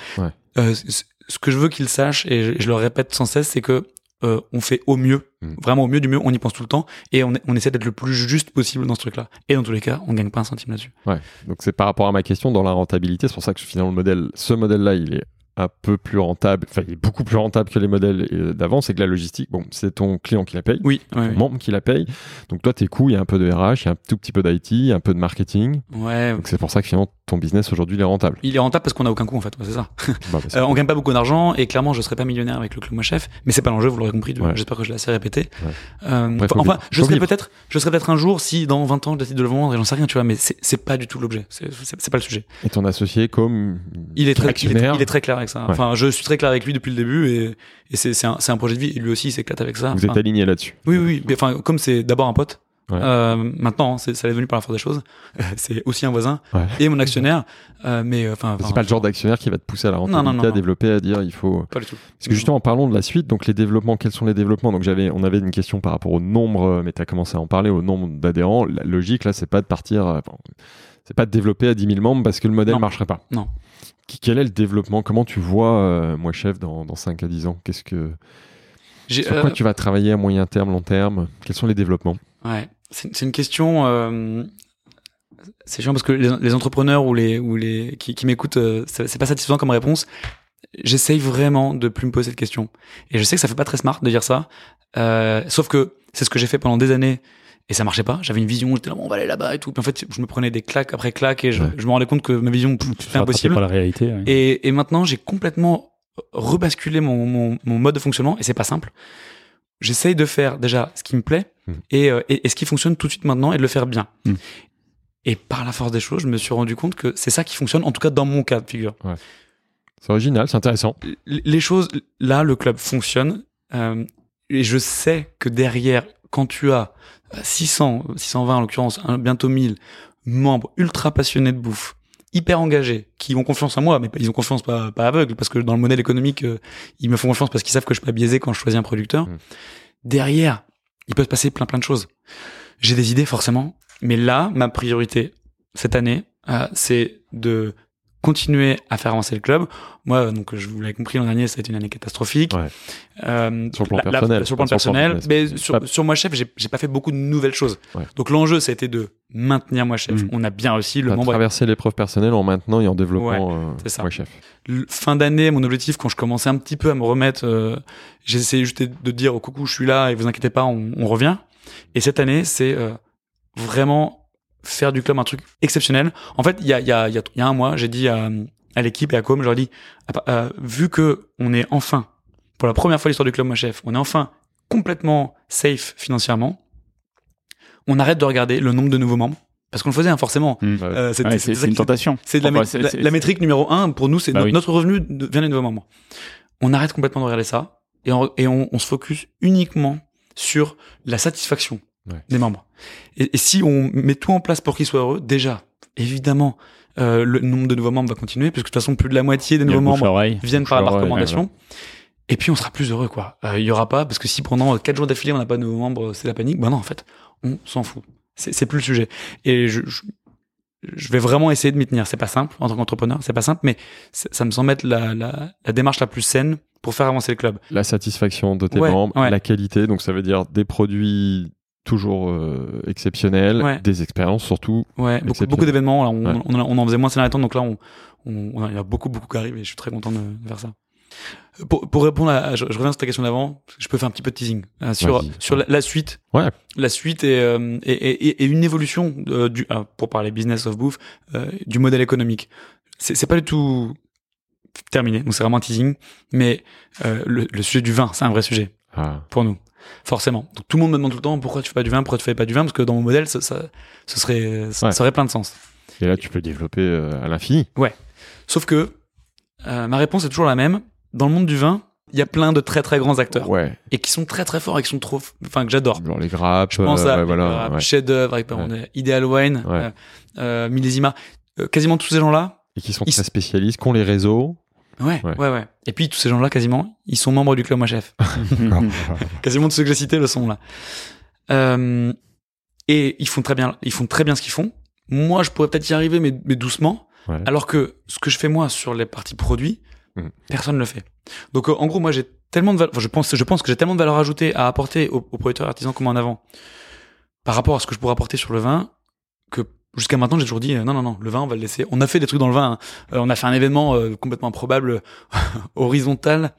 euh, ce que je veux qu'ils sachent et je, je le répète sans cesse, c'est que euh, on fait au mieux, Mm. vraiment au mieux du mieux. On y pense tout le temps et on, essaie d'être le plus juste possible dans ce truc-là. Et dans tous les cas, on gagne pas un centime là-dessus. Ouais. Donc c'est par rapport à ma question dans la rentabilité. C'est pour ça que finalement le modèle, ce modèle-là, il est un peu plus rentable, enfin il est beaucoup plus rentable que les modèles euh, d'avant, c'est que la logistique, bon, c'est ton client qui la paye, Oui, ouais, ton ouais. membre qui la paye. Donc toi, tes coûts, il y a un peu de RH, il y a un tout petit peu d'IT, un peu de marketing. Ouais. Donc c'est pour ça que finalement ton business aujourd'hui il est rentable. Il est rentable parce qu'on a aucun coût en fait, ouais, c'est ça. Bah, bah, Euh, on gagne pas beaucoup d'argent et clairement je serais pas millionnaire avec le club moi chef, mais c'est pas l'enjeu, vous l'aurez compris. Ouais. J'espère que je l'ai assez répété. Ouais. Euh, enfin, vivre. je serais peut-être, je serais peut-être un jour si dans 20 ans je décide de le vendre et j'en sais rien, tu vois, mais c'est pas du tout l'objet. C'est pas le sujet. Et ton associé comme Il est très, il est, actionnaire. il est très clair avec ça. Enfin, je suis très clair avec lui depuis le début et, et c'est un, projet de vie. Et lui aussi, il s'éclate avec ça. Vous êtes aligné là-dessus. oui, oui, oui. Mais enfin, comme c'est d'abord un pote. Ouais. euh, maintenant, c'est ça est devenu par la force des choses. c'est aussi un voisin Ouais. et mon actionnaire. euh, mais euh, enfin, C'est pas le genre d'actionnaire qui va te pousser à la rentabilité, à développer, à dire il faut. pas du tout. Parce que justement, parlons de la suite. Donc les développements, quels sont les développements? Donc j'avais, on avait une question par rapport au nombre, mais tu as commencé à en parler, au nombre d'adhérents. La logique là, c'est pas de partir, euh, bon, c'est pas de développer à 10 000 membres parce que le modèle Non. marcherait pas. Non. Quel est le développement? Comment tu vois, euh, moi chef, dans, dans 5 à 10 ans? Qu'est-ce que J'ai, sur quoi tu vas travailler à moyen terme, long terme? Quels sont les développements? Ouais, c'est une question. euh, c'est chiant parce que les, les entrepreneurs ou les ou les qui, qui m'écoutent, euh, c'est pas satisfaisant comme réponse. J'essaye vraiment de plus me poser cette question. Et je sais que ça fait pas très smart de dire ça. Euh, sauf que c'est ce que j'ai fait pendant des années et ça marchait pas. J'avais une vision, j'étais là, bon, on va aller là-bas et tout. Puis en fait, je me prenais des claques après claques et je, Ouais. je me rendais compte que ma vision, c'était impossible. par la réalité. ouais. Et, et maintenant, j'ai complètement rebasculé mon, mon, mon mode de fonctionnement et c'est pas simple. J'essaye de faire déjà ce qui me plaît Mhm. et, euh, et, et ce qui fonctionne tout de suite maintenant et de le faire bien. Mhm. Et par la force des choses, je me suis rendu compte que c'est ça qui fonctionne, en tout cas dans mon cas de figure. C'est original, c'est intéressant. L- Les choses, là, le club fonctionne euh, et je sais que derrière, quand tu as 600, 620 en l'occurrence, bientôt 1000 membres ultra passionnés de bouffe, hyper engagés, qui ont confiance en moi, mais ils ont confiance pas, pas aveugle, parce que dans le modèle économique, euh, ils me font confiance parce qu'ils savent que je suis pas biaisé quand je choisis un producteur. Mm. Derrière, il peut se passer plein plein de choses. J'ai des idées forcément, mais là, ma priorité cette année, euh, c'est de continuer à faire avancer le club. Moi, donc, je vous l'avez compris, l'an dernier, ça a été une année catastrophique. Ouais. Euh, Sur le plan la- la- personnel, sur le plan pas sur le plan personnel. Mais sur, sur moi chef, j'ai j'ai pas fait beaucoup de nouvelles choses. Ouais. Donc l'enjeu, ça a été de maintenir moi chef. Mm. On a bien réussi. Le membre traverser l'épreuve personnelle en maintenant et en développant euh, c'est ça. moi chef. Le- fin d'année, mon objectif, quand je commençais un petit peu à me remettre, euh, j'ai essayé juste de dire oh, coucou, je suis là et vous inquiétez pas, on, on revient. Et cette année, c'est euh, vraiment faire du club un truc exceptionnel. En fait, il y a, y, a, y, a, y a un mois, j'ai dit à, à l'équipe et à Com, je leur ai dit, ah, euh, vu que on est enfin, pour la première fois de l'histoire du club moi chef, on est enfin complètement safe financièrement, on arrête de regarder le nombre de nouveaux membres. Parce qu'on le faisait, hein, forcément. Mm. Ouais. Euh, Ouais, c'était c'est une tentation. c'est la, la- métrique numéro un pour nous, c'est Bah oui. notre revenu de- vient des nouveaux membres. On arrête complètement de regarder ça et on, et on, on se focus uniquement sur la satisfaction Ouais. des membres. Et, et si on met tout en place pour qu'ils soient heureux, déjà, évidemment, euh, le nombre de nouveaux membres va continuer puisque de toute façon plus de la moitié des nouveaux membres viennent par, par recommandation. Et puis on sera plus heureux quoi. Euh, Il y aura pas parce que si pendant quatre jours d'affilée on n'a pas de nouveaux membres, c'est la panique. Ben non en fait, on s'en fout. C'est plus le sujet. Et je, je, je vais vraiment essayer de m'y tenir. C'est pas simple en tant qu'entrepreneur, c'est pas simple, mais ça ça me semble être la, la, la démarche la plus saine pour faire avancer le club. La satisfaction de tes Ouais, membres, ouais. la qualité, donc ça veut dire des produits toujours euh, exceptionnels, Ouais. des expériences surtout. Ouais, beaucoup, Exceptionnel. beaucoup d'événements. On, Ouais. on, en- on en faisait moins ces derniers temps, donc là, on, on, il y a beaucoup, beaucoup qui arrivent et je suis très content de, de faire ça. Pour, pour répondre à, je, je reviens sur ta question d'avant, je peux faire un petit peu de teasing euh, sur, sur la, la suite. Ouais. La suite est, euh, et, et, et une évolution euh, du, ah, pour parler business of bouffe, euh, du modèle économique. C'est c'est pas du tout terminé, donc c'est vraiment un teasing, mais euh, le, le sujet du vin, c'est un vrai sujet Ah. pour nous. Forcément. Donc tout le monde me demande tout le temps pourquoi tu fais pas du vin, pourquoi tu fais pas du vin, parce que dans mon modèle, ça, ça, ce serait, ça, Ouais. ça aurait plein de sens. Et là, tu peux développer euh, à l'infini. Sauf que euh, ma réponse est toujours la même. Dans le monde du vin, il y a plein de très très grands acteurs Ouais. et qui sont très très forts et qui sont trop, enfin que j'adore. Genre les grappes. Je pense euh, à ouais, voilà. ouais. chef d'œuvre Ideal Wine, Ouais. euh, euh, Millésima, Euh, quasiment tous ces gens-là. Et qui sont Ils- très spécialistes, qui ont les réseaux. Ouais, Ouais. ouais, ouais, Et puis tous ces gens-là, quasiment, ils sont membres du club Chef. quasiment tous ceux que j'ai cités le sont là. Euh, et ils font très bien, ils font très bien ce qu'ils font. Moi, je pourrais peut-être y arriver, mais, mais doucement. Ouais. Alors que ce que je fais moi sur les parties produits, Mhm. personne ne le fait. Donc euh, en gros, moi j'ai tellement de valeur, enfin, je pense, je pense que j'ai tellement de valeur ajoutée à apporter aux, aux producteurs artisans comme en avant, par rapport à ce que je pourrais apporter sur le vin, que jusqu'à maintenant, j'ai toujours dit euh, non, non, non, le vin, on va le laisser. On a fait des trucs dans le vin. hein. Euh, on a fait un événement euh, complètement improbable, horizontal,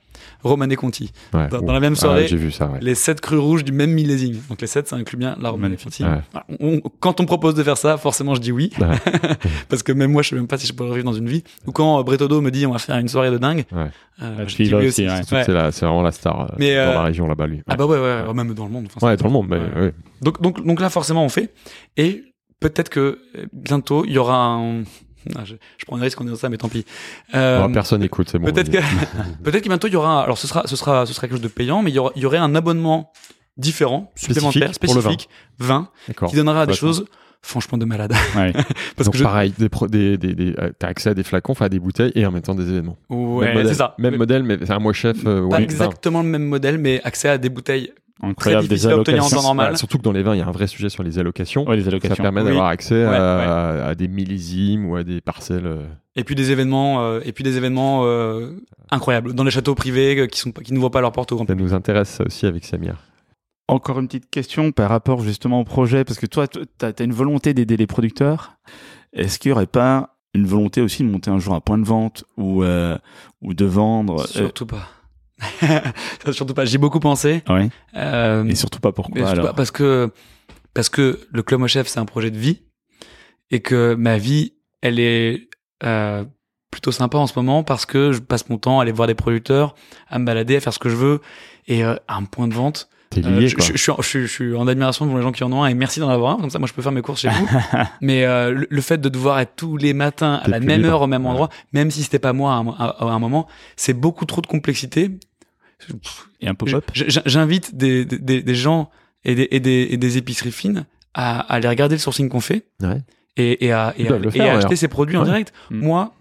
Romanée Conti. Ouais. Dans, la même Ah, soirée, J'ai vu ça, ouais. les sept crus rouges du même millésime. Donc les sept, ça inclut bien la Romanée Magnifique. Conti. On- quand on propose de faire ça, forcément, je dis oui. Ouais. Parce que même moi, je sais même pas si je peux le revivre dans une vie. Ou quand euh, Bretodo me dit on va faire une soirée de dingue, Ouais. euh, Ah, je dis oui aussi. C'est vraiment la star euh, Mais, dans la région là-bas, lui. Ah bah ouais, ouais, ouais, même dans le monde. Enfin, Ouais, dans le monde. Donc, donc, donc là, forcément, on fait. Et peut-être que euh, bientôt, il y aura un. Ah, je, je prends un risque en disant ça, mais tant pis. Euh, Bon, personne n'écoute, c'est bon. peut-être que, peut-être que bientôt il y aura. Alors, ce sera, ce sera, ce sera quelque chose de payant, mais il y aura, il y aurait un abonnement différent, supplémentaire, Spécifique pour le vin. vin, qui donnera des choses, franchement, de malade. Ouais. Parce Donc que je. pareil, des pro- des, des, des, euh, t'as accès à des flacons, enfin à des bouteilles et en même temps des événements. Ouais, c'est ça. Même Mais modèle, mais c'est un moi chef. euh, Pas ouais, exactement le même modèle, mais accès à des bouteilles Incroyable. difficile des à obtenir en allocations. temps normal. Voilà, surtout que dans les vins, il y a un vrai sujet sur les allocations. Ouais, les Ça allocations. permet Oui. d'avoir accès Ouais, à, à des millésimes ou à des parcelles. euh, et puis des événements, euh, et puis des événements euh, incroyables dans les châteaux privés euh, qui sont pas- qui n'ouvrent pas leurs portes au grand Ça nous intéresse ça aussi avec Samir. Encore une petite question par rapport justement au projet, parce que toi, tu as, une volonté d'aider les producteurs. Est-ce qu'il n'y aurait pas une volonté aussi de monter un jour un point de vente ou, euh, ou de vendre euh, Surtout pas. Surtout pas. J'y ai beaucoup pensé. ouais. Euh, Et surtout pas pourquoi surtout alors pas parce que parce que le club au chef c'est un projet de vie et que ma vie elle est euh, plutôt sympa en ce moment parce que je passe mon temps à aller voir des producteurs, à me balader, à faire ce que je veux et euh, à un point de vente. T'es euh, lié, je, je- je suis en, je, suis- je suis en admiration pour les gens qui en ont un et merci d'en avoir un comme ça moi je peux faire mes courses chez vous. Mais euh, le, le fait de devoir être tous les matins à la même libre. heure au même Ouais. endroit, même si c'était pas moi à un, à- à un moment, c'est beaucoup trop de complexité. Et un pop-up J'invite des, des- des, des gens et des, et, des, et des épiceries fines à, à aller regarder le sourcing qu'on fait Ouais. et, et à, et faire, acheter ces produits en Ouais. direct. Mm. Moi,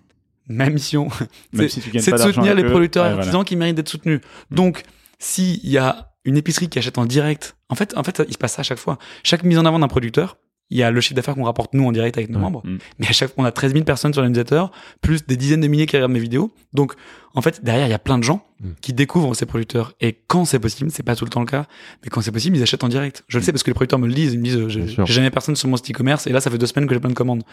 ma mission, Même c'est- si de soutenir les producteurs Ouais, et voilà. artisans qui méritent d'être soutenus. Donc, s'il y a une épicerie qui achète en direct, en fait, en fait, il se passe ça à chaque fois. Chaque mise en avant d'un producteur, il y a le chiffre d'affaires qu'on rapporte nous en direct avec nos Ouais. membres. Mm. Mais à chaque fois, on a 13 000 personnes sur l'organisateur, plus des dizaines de milliers qui regardent mes vidéos. Donc, en fait, derrière, il y a plein de gens Mm. qui découvrent ces producteurs. Et quand c'est possible, c'est pas tout le temps le cas, mais quand c'est possible, ils achètent en direct. Je le sais parce que les producteurs me le disent. Ils me disent, euh, j'ai jamais personne sur mon site e-commerce. Et là, ça fait deux semaines que j'ai plein de commandes.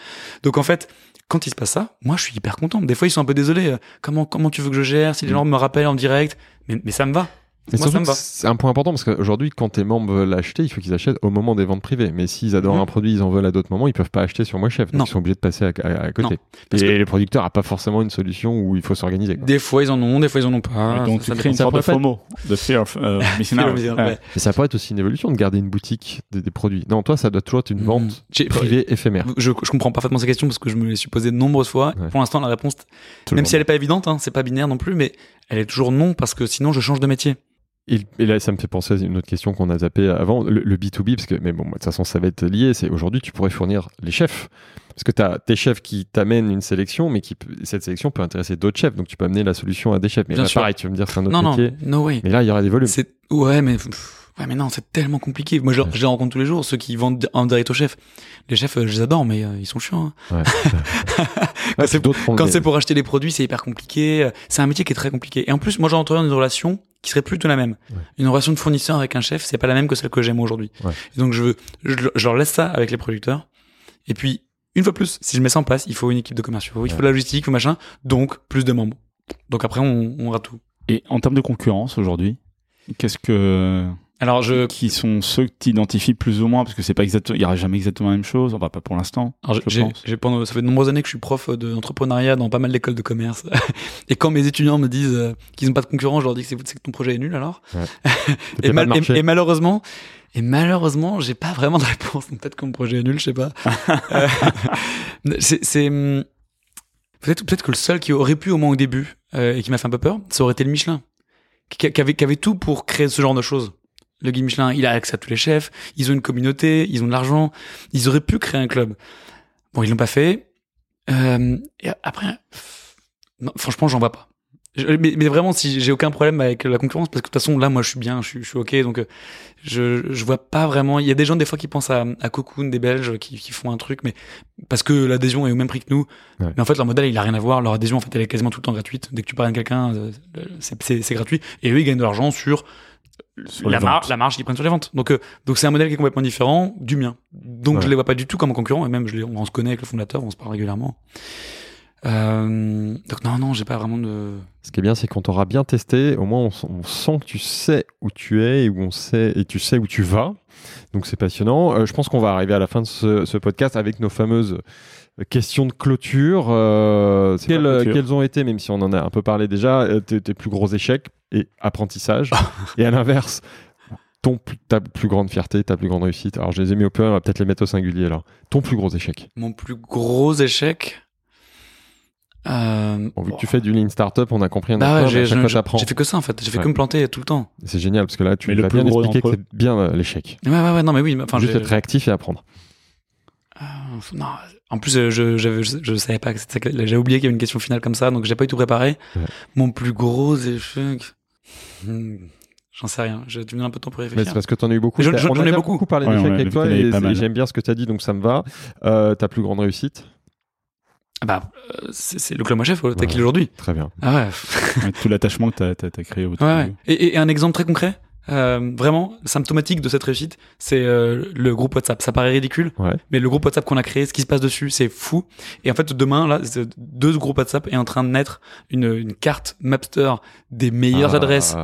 Donc, en fait, quand il se passe ça, moi, je suis hyper content. Des fois, ils sont un peu désolés. euh, Comment, comment tu veux que je gère si les gens me rappellent en direct? Mais, mais ça me va. Mais Moi, ça surtout c'est un point important parce qu'aujourd'hui, quand tes membres veulent acheter, il faut qu'ils achètent au moment des ventes privées. Mais s'ils adorent Mhm. un produit, ils en veulent à d'autres moments, ils peuvent pas acheter sur Moi Chef. Donc Non. ils sont obligés de passer à, à- à côté. Et que- les producteurs n'ont pas forcément une solution où il faut s'organiser. Des fois, ils en ont, des fois, ils en ont pas. donc Ça- tu ça crées une ça sorte de FOMO, de fear of euh, missing out. Ouais. Et ça pourrait être aussi une évolution de garder une boutique des, des produits. Non, toi, ça doit toujours être une Mhm. vente privée éphémère. Je, je comprends parfaitement ces questions parce que je me les suis posées de nombreuses fois. Ouais. Pour l'instant, la réponse, Toujours. même si elle est pas évidente, hein, c'est pas binaire non plus, mais elle est toujours non parce que sinon je change de métier. Et, et là, ça me fait penser à une autre question qu'on a zappé avant, le, le B2B, parce que, mais bon, de toute façon, ça va être lié. C'est aujourd'hui, tu pourrais fournir les chefs. Parce que tu as tes chefs qui t'amènent une sélection, mais qui, cette sélection peut intéresser d'autres chefs. Donc, tu peux amener la solution à des chefs. Mais Bien là, sûr. pareil, tu vas me dire, c'est un autre Non, non, métier. no way. Mais là, il y aura des volumes. C'est ouais, mais ouais, mais non, c'est tellement compliqué. Moi, je, Ouais. je les rencontre tous les jours, ceux qui vendent en direct aux chefs. Les chefs, euh, je les adore, mais euh, ils sont chiants. hein. Ouais. Quand c'est- pour acheter des produits, c'est hyper compliqué. C'est un métier qui est très compliqué. Et en plus, moi, j'entends dans une relation qui serait plutôt la même. Ouais. Une relation de fournisseur avec un chef, c'est pas la même que celle que j'aime aujourd'hui. Ouais. Donc, je veux, je, je leur laisse ça avec les producteurs. Et puis, une fois plus, si je mets ça en place, il faut une équipe de commerciaux, il faut de la logistique, il faut machin. Donc, plus de membres. Donc après, on, on aura tout. Et en termes de concurrence aujourd'hui, qu'est-ce que Alors, je, qui sont ceux que tu identifies plus ou moins parce que c'est pas exactement il y aura jamais exactement la même chose enfin pas pour l'instant Alors, je j'ai, pense j'ai pendant, ça fait de nombreuses années que je suis prof d'entrepreneuriat dans pas mal d'écoles de commerce. Et quand mes étudiants me disent euh, qu'ils n'ont pas de concurrent, je leur dis que c'est, c'est que ton projet est nul alors. Et, mal- malheureusement, et malheureusement, j'ai pas vraiment de réponse. Donc, Peut-être que mon projet est nul, je sais pas. Euh, c'est, c'est, hum, peut-être, peut-être que le seul qui aurait pu au moins au début euh, et qui m'a fait un peu peur, ça aurait été le Michelin, qui, qui avait, qui avait tout pour créer ce genre de choses. Le guide Michelin, il a accès à tous les chefs, ils ont une communauté, ils ont de l'argent, ils auraient pu créer un club. Bon, ils l'ont pas fait. Euh, et après, non, franchement, j'en vois pas. Je- mais, mais vraiment, si j'ai aucun problème avec la concurrence, parce que de toute façon, là, moi, je suis bien, je suis, je suis ok, donc euh, je, je vois pas vraiment. Il y a des gens des fois qui pensent à, à Cocoon, des Belges, qui, qui font un truc, mais parce que l'adhésion est au même prix que nous. Ouais. Mais en fait, leur modèle, il a rien à voir. Leur adhésion, en fait, elle est quasiment tout le temps gratuite. Dès que tu parles à quelqu'un, euh, c'est- c'est gratuit. Et eux, ils gagnent de l'argent Sur la, mar- ventes. la marge qu'ils prennent sur les ventes. Donc, euh, donc c'est un modèle qui est complètement différent du mien. Donc Ouais. je les vois pas du tout comme un concurrent et même je les, on se connaît avec le fondateur, on se parle régulièrement. Euh, donc non, non, j'ai pas vraiment de. Ce qui est bien, c'est qu'on t'aura bien testé. Au moins, on, sent que tu sais où tu es et où on sait et tu sais où tu vas. Donc, c'est passionnant. Euh, je pense qu'on va arriver à la fin de ce, ce podcast avec nos fameuses questions de clôture. Euh, quelles, clôture. quelles ont été, même si on en a un peu parlé déjà, euh, tes, tes plus gros échecs et apprentissages Et à l'inverse, ton, ta plus grande fierté, ta plus grande réussite. Alors, je les ai mis au pluriel, on va peut-être les mettre au singulier là. Ton plus gros échec. Mon plus gros échec. Euh, Bon, vu que tu fais du lean startup, on a compris bah ouais, j'ai à chaque je- fois, je- t'apprends. j'ai fait que ça en fait. J'ai fait Ouais. que me planter tout le temps. C'est génial parce que là, tu plus bien gros expliquer que c'est bien euh, l'échec. Ouais, ouais, ouais, non, mais oui. Enfin, Juste être réactif et apprendre. Euh, non, en plus, euh, je, j'avais- je, je savais pas que c'était. J'ai oublié qu'il y avait une question finale comme ça, donc j'ai pas eu tout préparé. Ouais. Mon plus gros échec. Hmm, J'en sais rien. Je, tu me donnes un peu de temps pour Mais réfléchir. c'est parce que t'en as eu beaucoup. Mais j'en- T'as- ai déjà beaucoup. parlé Ouais, d'échecs ouais, avec toi et j'aime bien ce que tu as dit, donc ça me va. Euh, ta plus grande réussite? Ah Bah, euh, c'est le club chef qu'il est aujourd'hui. Très bien. Ah ouais. Tout l'attachement que tu as, créé autour Ouais, de ouais. Et, et- et un exemple très concret, euh, vraiment symptomatique de cette réussite, c'est euh, le groupe WhatsApp. Ça paraît ridicule, Ouais. mais le groupe WhatsApp qu'on a créé, ce qui se passe dessus, c'est fou. Et en fait, demain, là, c'est- de ce groupe WhatsApp est en train de naître une, une carte Mapster des meilleures Ah, adresses.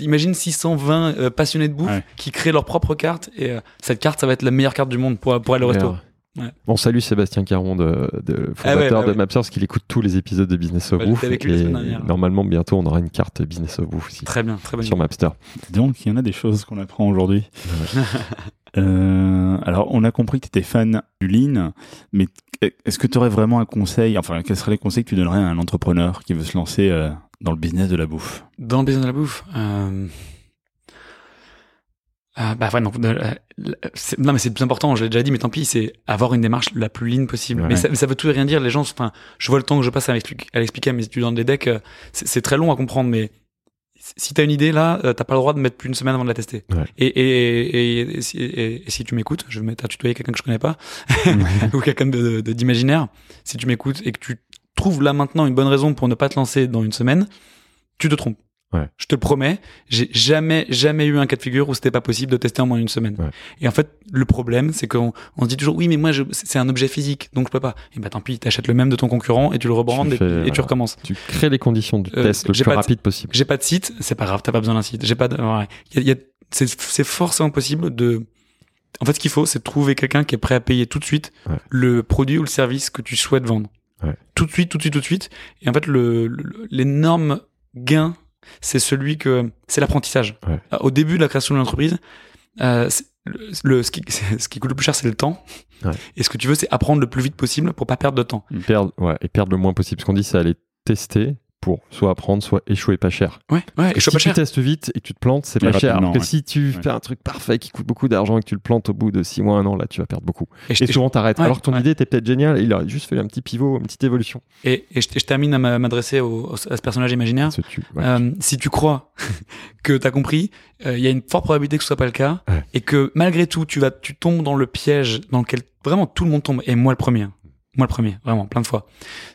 Imagine 620 euh, passionnés de bouffe Ouais. qui créent leur propre carte et euh, cette carte, ça va être la meilleure carte du monde pour, pour aller au resto. Ouais. Bon, salut Sébastien Caron, de, de fondateur Ah ouais, bah de ouais. Qu'il écoute tous les épisodes de Business of avec lui la et normalement, bientôt, on aura une carte Business of Bouffe aussi Très bien, très bien. sur Mapster. Donc, il y en a des choses qu'on apprend aujourd'hui. Euh, alors, on a compris que tu étais fan du lean, mais est-ce que tu aurais vraiment un conseil, enfin, quels seraient les conseils que tu donnerais à un entrepreneur qui veut se lancer euh, dans le business de la bouffe? Dans le business de la bouffe. Euh... ah, bah ouais, non, euh, non mais c'est plus important, je l'ai déjà dit, mais tant pis, c'est avoir une démarche la plus lean possible. Ouais. Mais, ça, mais ça veut tout et rien dire. Les gens, enfin, je vois le temps que je passe à l'expliquer à, l'expliquer à mes étudiants des decks, euh, c'est très long à comprendre, mais si t'as une idée là, euh, t'as pas le droit de mettre plus une semaine avant de la tester. Ouais. Et, et, et, et si, tu m'écoutes, je vais me mettre à tutoyer quelqu'un que je connais pas, ou quelqu'un de- de- d'imaginaire, si tu m'écoutes et que tu trouves là maintenant une bonne raison pour ne pas te lancer dans une semaine, tu te trompes. Ouais. Je te le promets, j'ai jamais, jamais eu un cas de figure où c'était pas possible de tester en moins d'une semaine. Ouais. Et en fait, le problème, c'est qu'on on se dit toujours, oui, mais moi, c'est un objet physique, donc je peux pas. Et bah tant pis, t'achètes le même de ton concurrent et tu le rebrandes et, tu recommences. Tu crées les conditions du Euh, test le plus rapide possible. J'ai pas de site, c'est pas grave, t'as pas besoin d'un site. J'ai pas de, ouais. Y a- il y a- c'est, c'est forcément possible de, en fait, ce qu'il faut, c'est trouver quelqu'un qui est prêt à payer tout de suite le produit ou le service que tu souhaites vendre. Tout de suite, tout de suite, tout de suite. Et en fait, le, le- l'énorme gain, c'est celui que, c'est l'apprentissage. Ouais. Au début de la création de l'entreprise, euh, le, le- ce, qui, ce qui coûte le plus cher, c'est le temps. Ouais. Et ce que tu veux, c'est apprendre le plus vite possible pour pas perdre de temps. Perdre, ouais, et perdre le moins possible. Ce qu'on dit, c'est aller tester pour soit apprendre, soit échouer pas cher. Ouais, ouais, et si pas tu cher. testes vite et que tu te plantes, c'est pas cher. Alors que ouais. si tu Ouais. fais un truc parfait qui coûte beaucoup d'argent et que tu le plantes au bout de 6 mois, un an, là, tu vas perdre beaucoup. Et Et souvent, t'arrêtes. Ouais, Alors que ton ouais. idée était peut-être géniale, il a juste fait un petit pivot, une petite évolution. Et, et je, je termine à m'a- m'adresser à ce personnage imaginaire. Euh, si tu crois que t'as compris, euh, il y a une forte probabilité que ce soit pas le cas, Ouais. et que malgré tout, tu vas, tu tombes dans le piège dans lequel vraiment tout le monde tombe, et moi le premier. Moi le premier, vraiment, plein de fois.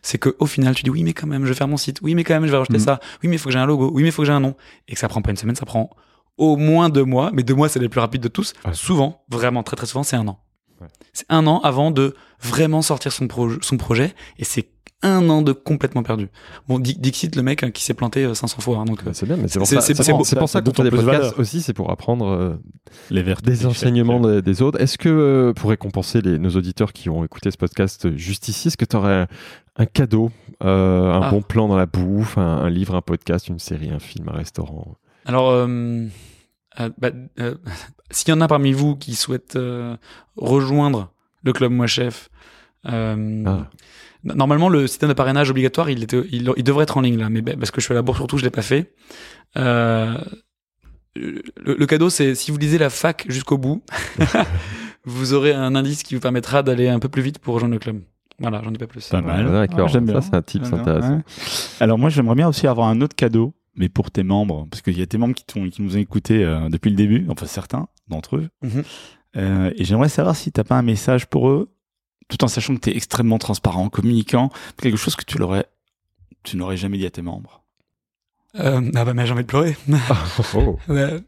C'est que au final, tu dis oui, mais quand même, je vais faire mon site. Oui, mais quand même, je vais rajouter Mhm. ça. Oui, mais il faut que j'ai un logo. Oui, mais il faut que j'ai un nom. Et que ça prend pas une semaine, ça prend au moins deux mois. Mais deux mois, c'est les plus rapides de tous. Ouais. Souvent, vraiment, très très souvent, c'est un an. Ouais. C'est un an avant de vraiment sortir son, pro- son projet, et c'est un an de complètement perdu. Bon, Di- Dixit, le mec hein, qui s'est planté euh, 500 fois. hein, donc, euh, Bah, c'est bien, mais c'est pour ça, c'est- pour, beau. c'est pour ça qu'on fait des podcasts valeur. aussi, c'est pour apprendre euh, Les vertes des enseignements des, des autres. Est-ce que, euh, pour récompenser les, nos auditeurs qui ont écouté ce podcast juste ici, est-ce que tu aurais un, un cadeau, euh, un Ah. bon plan dans la bouffe, un, un livre, un podcast, une série, un film, un restaurant? Alors, euh, euh, bah, euh, s'il y en a parmi vous qui souhaitent euh, rejoindre le club Moi Chef, euh, Ah. normalement le système de parrainage obligatoire, il, était, il, il devrait être en ligne là, mais parce que je suis à la bourse surtout, je l'ai pas fait. Euh, le, le cadeau, c'est si vous lisez la fac jusqu'au bout, vous aurez un indice qui vous permettra d'aller un peu plus vite pour rejoindre le club. Voilà, j'en dis pas plus. Pas mal. D'accord. Ah, Ça, bien. c'est un tip, c'est J'aime bien, intéressant. ouais. Alors moi, j'aimerais bien aussi avoir un autre cadeau, mais pour tes membres, parce qu'il y a tes membres qui, nous ont écoutés euh, depuis le début, enfin certains d'entre eux. Mhm. Euh, et j'aimerais savoir si t'as pas un message pour eux, tout en sachant que tu es extrêmement transparent, communicant, quelque chose que tu l'aurais, tu n'aurais jamais dit à tes membres. Euh, ah bah mais j'ai envie de pleurer. Oh. Ouais.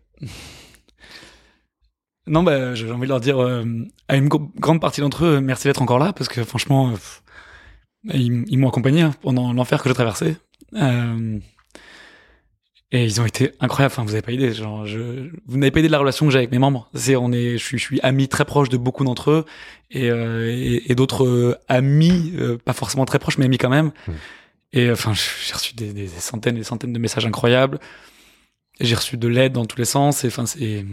Non, bah, j'ai envie de leur dire euh, à une grande partie d'entre eux, merci d'être encore là, parce que franchement, euh, ils m'ont accompagné hein, pendant l'enfer que j'ai traversé. Euh, et ils ont été incroyables. Enfin, vous avez pas idée. Genre, je, vous n'avez pas idée de la relation que j'ai avec mes membres. C'est, on est, je suis, je suis ami très proche de beaucoup d'entre eux et, euh, et, et d'autres euh, amis, euh, pas forcément très proches, mais amis quand même. Mm. Et euh, enfin, j'ai reçu des, des, des centaines et des centaines de messages incroyables. J'ai reçu de l'aide dans tous les sens. Et enfin, c'est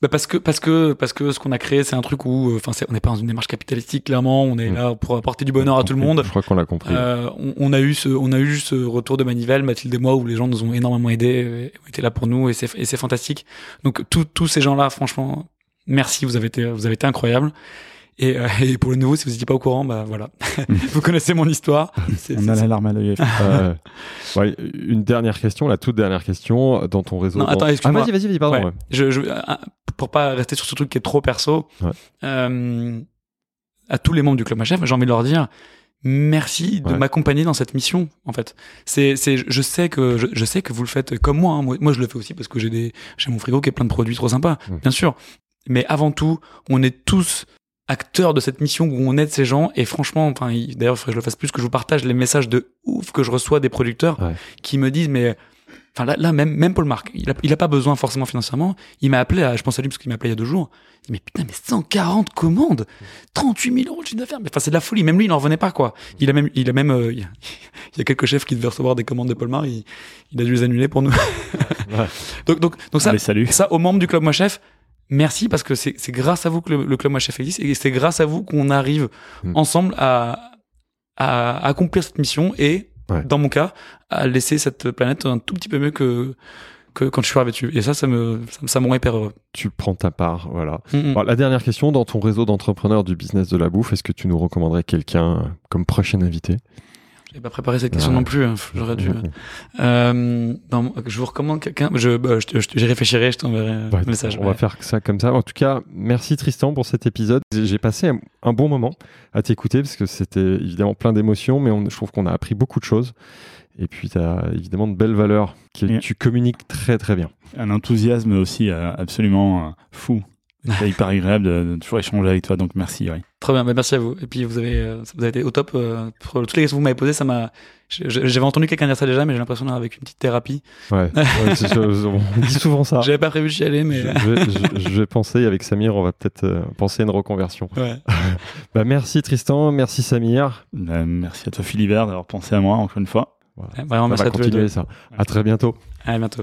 bah, parce que parce que parce que ce qu'on a créé, c'est un truc où, euh, enfin, on n'est pas dans une démarche capitalistique. Clairement, on est Mm. là pour apporter du bonheur à tout le monde. Je crois qu'on l'a compris. Euh, on, on a eu ce, on a eu ce retour de manivelle, Mathilde et moi, où les gens nous ont énormément aidés, euh, ont été là pour nous, et c'est, et c'est fantastique. Donc tous, tous ces gens-là, franchement, merci, vous avez été, vous avez été incroyables. Et, euh, et pour le nouveau, si vous n'étiez pas au courant, bah voilà, vous connaissez mon histoire. On a la larme à l'œil. Euh, ouais, une dernière question, la toute dernière question dans ton réseau. Non, dans- attends, ah, excuse-moi. vas-y, vas-y, vas-y, pardon. Ouais. ouais. Je, je, euh, pour pas rester sur ce truc qui est trop perso, euh, à tous les membres du club Ma Chef, j'ai envie de leur dire merci de m'accompagner dans cette mission. En fait, c'est, c'est, je sais que je, je sais que vous le faites comme moi. hein. Moi, moi, je le fais aussi parce que j'ai des, j'ai mon frigo qui est plein de produits trop sympas, bien sûr. Mais avant tout, on est tous acteurs de cette mission où on aide ces gens et franchement enfin il- d'ailleurs il faudrait que je le fasse plus que je vous partage les messages de ouf que je reçois des producteurs Ouais. qui me disent mais Enfin là, là même, même Paul Marc, il a, il a pas besoin forcément financièrement. Il m'a appelé, à, je pense à lui parce qu'il m'a appelé il y a deux jours. Il dit, mais putain, mais 140 commandes, 38 000 euros de chiffre d'affaires. Mais enfin, c'est de la folie. Même lui, il n'en revenait pas quoi. Il a même, il a même, euh, il, y a, il y a quelques chefs qui devaient recevoir des commandes de Paul Marc. Il, il a dû les annuler pour nous. donc, donc, donc ça, Allez, salut. ça aux membres du club Moi Chef. Merci parce que c'est grâce à vous que le, le club Chef existe et c'est grâce à vous qu'on arrive Mm. ensemble à, à accomplir cette mission et Ouais. dans mon cas à laisser cette planète un tout petit peu mieux que que quand je suis arrivé dessus et ça ça me ça, me- rend hyper heureux Tu prends ta part, voilà. Mm, mm. La dernière question, dans ton réseau d'entrepreneurs du business de la bouffe, est-ce que tu nous recommanderais quelqu'un comme prochain invité? J'avais pas préparé cette question Ouais. non plus. hein. J'aurais dû. Euh, non, je vous recommande quelqu'un. Je, bah, je, je- j'y réfléchirai. Je t'enverrai un message. On ouais. va faire ça comme ça. En tout cas, merci Tristan pour cet épisode. J'ai passé un, un bon moment à t'écouter parce que c'était évidemment plein d'émotions, mais on- je trouve qu'on a appris beaucoup de choses. Et puis, tu as évidemment de belles valeurs que tu communiques très très bien. Un enthousiasme aussi euh, absolument euh, fou. C'est hyper agréable de, de toujours échanger avec toi, donc merci. ouais. Très bien. Bah, merci à vous. Et puis vous avez, euh, vous avez été au top euh, pour toutes les questions que vous m'avez posées. Ça m'a. J'avais entendu quelqu'un dire ça déjà, mais j'ai l'impression d'être avec une petite thérapie. Ouais, ouais, c'est- je- on dit souvent ça. J'avais pas prévu de chialer, mais. Je, je vais, je- je vais penser avec Samir, on va peut-être euh, penser à une reconversion. Ouais. Bah, merci Tristan, merci Samir. Euh, merci à toi Philibert d'avoir pensé à moi encore une fois. Voilà. Vraiment, On merci va à continuer ça. À très bientôt. À bientôt.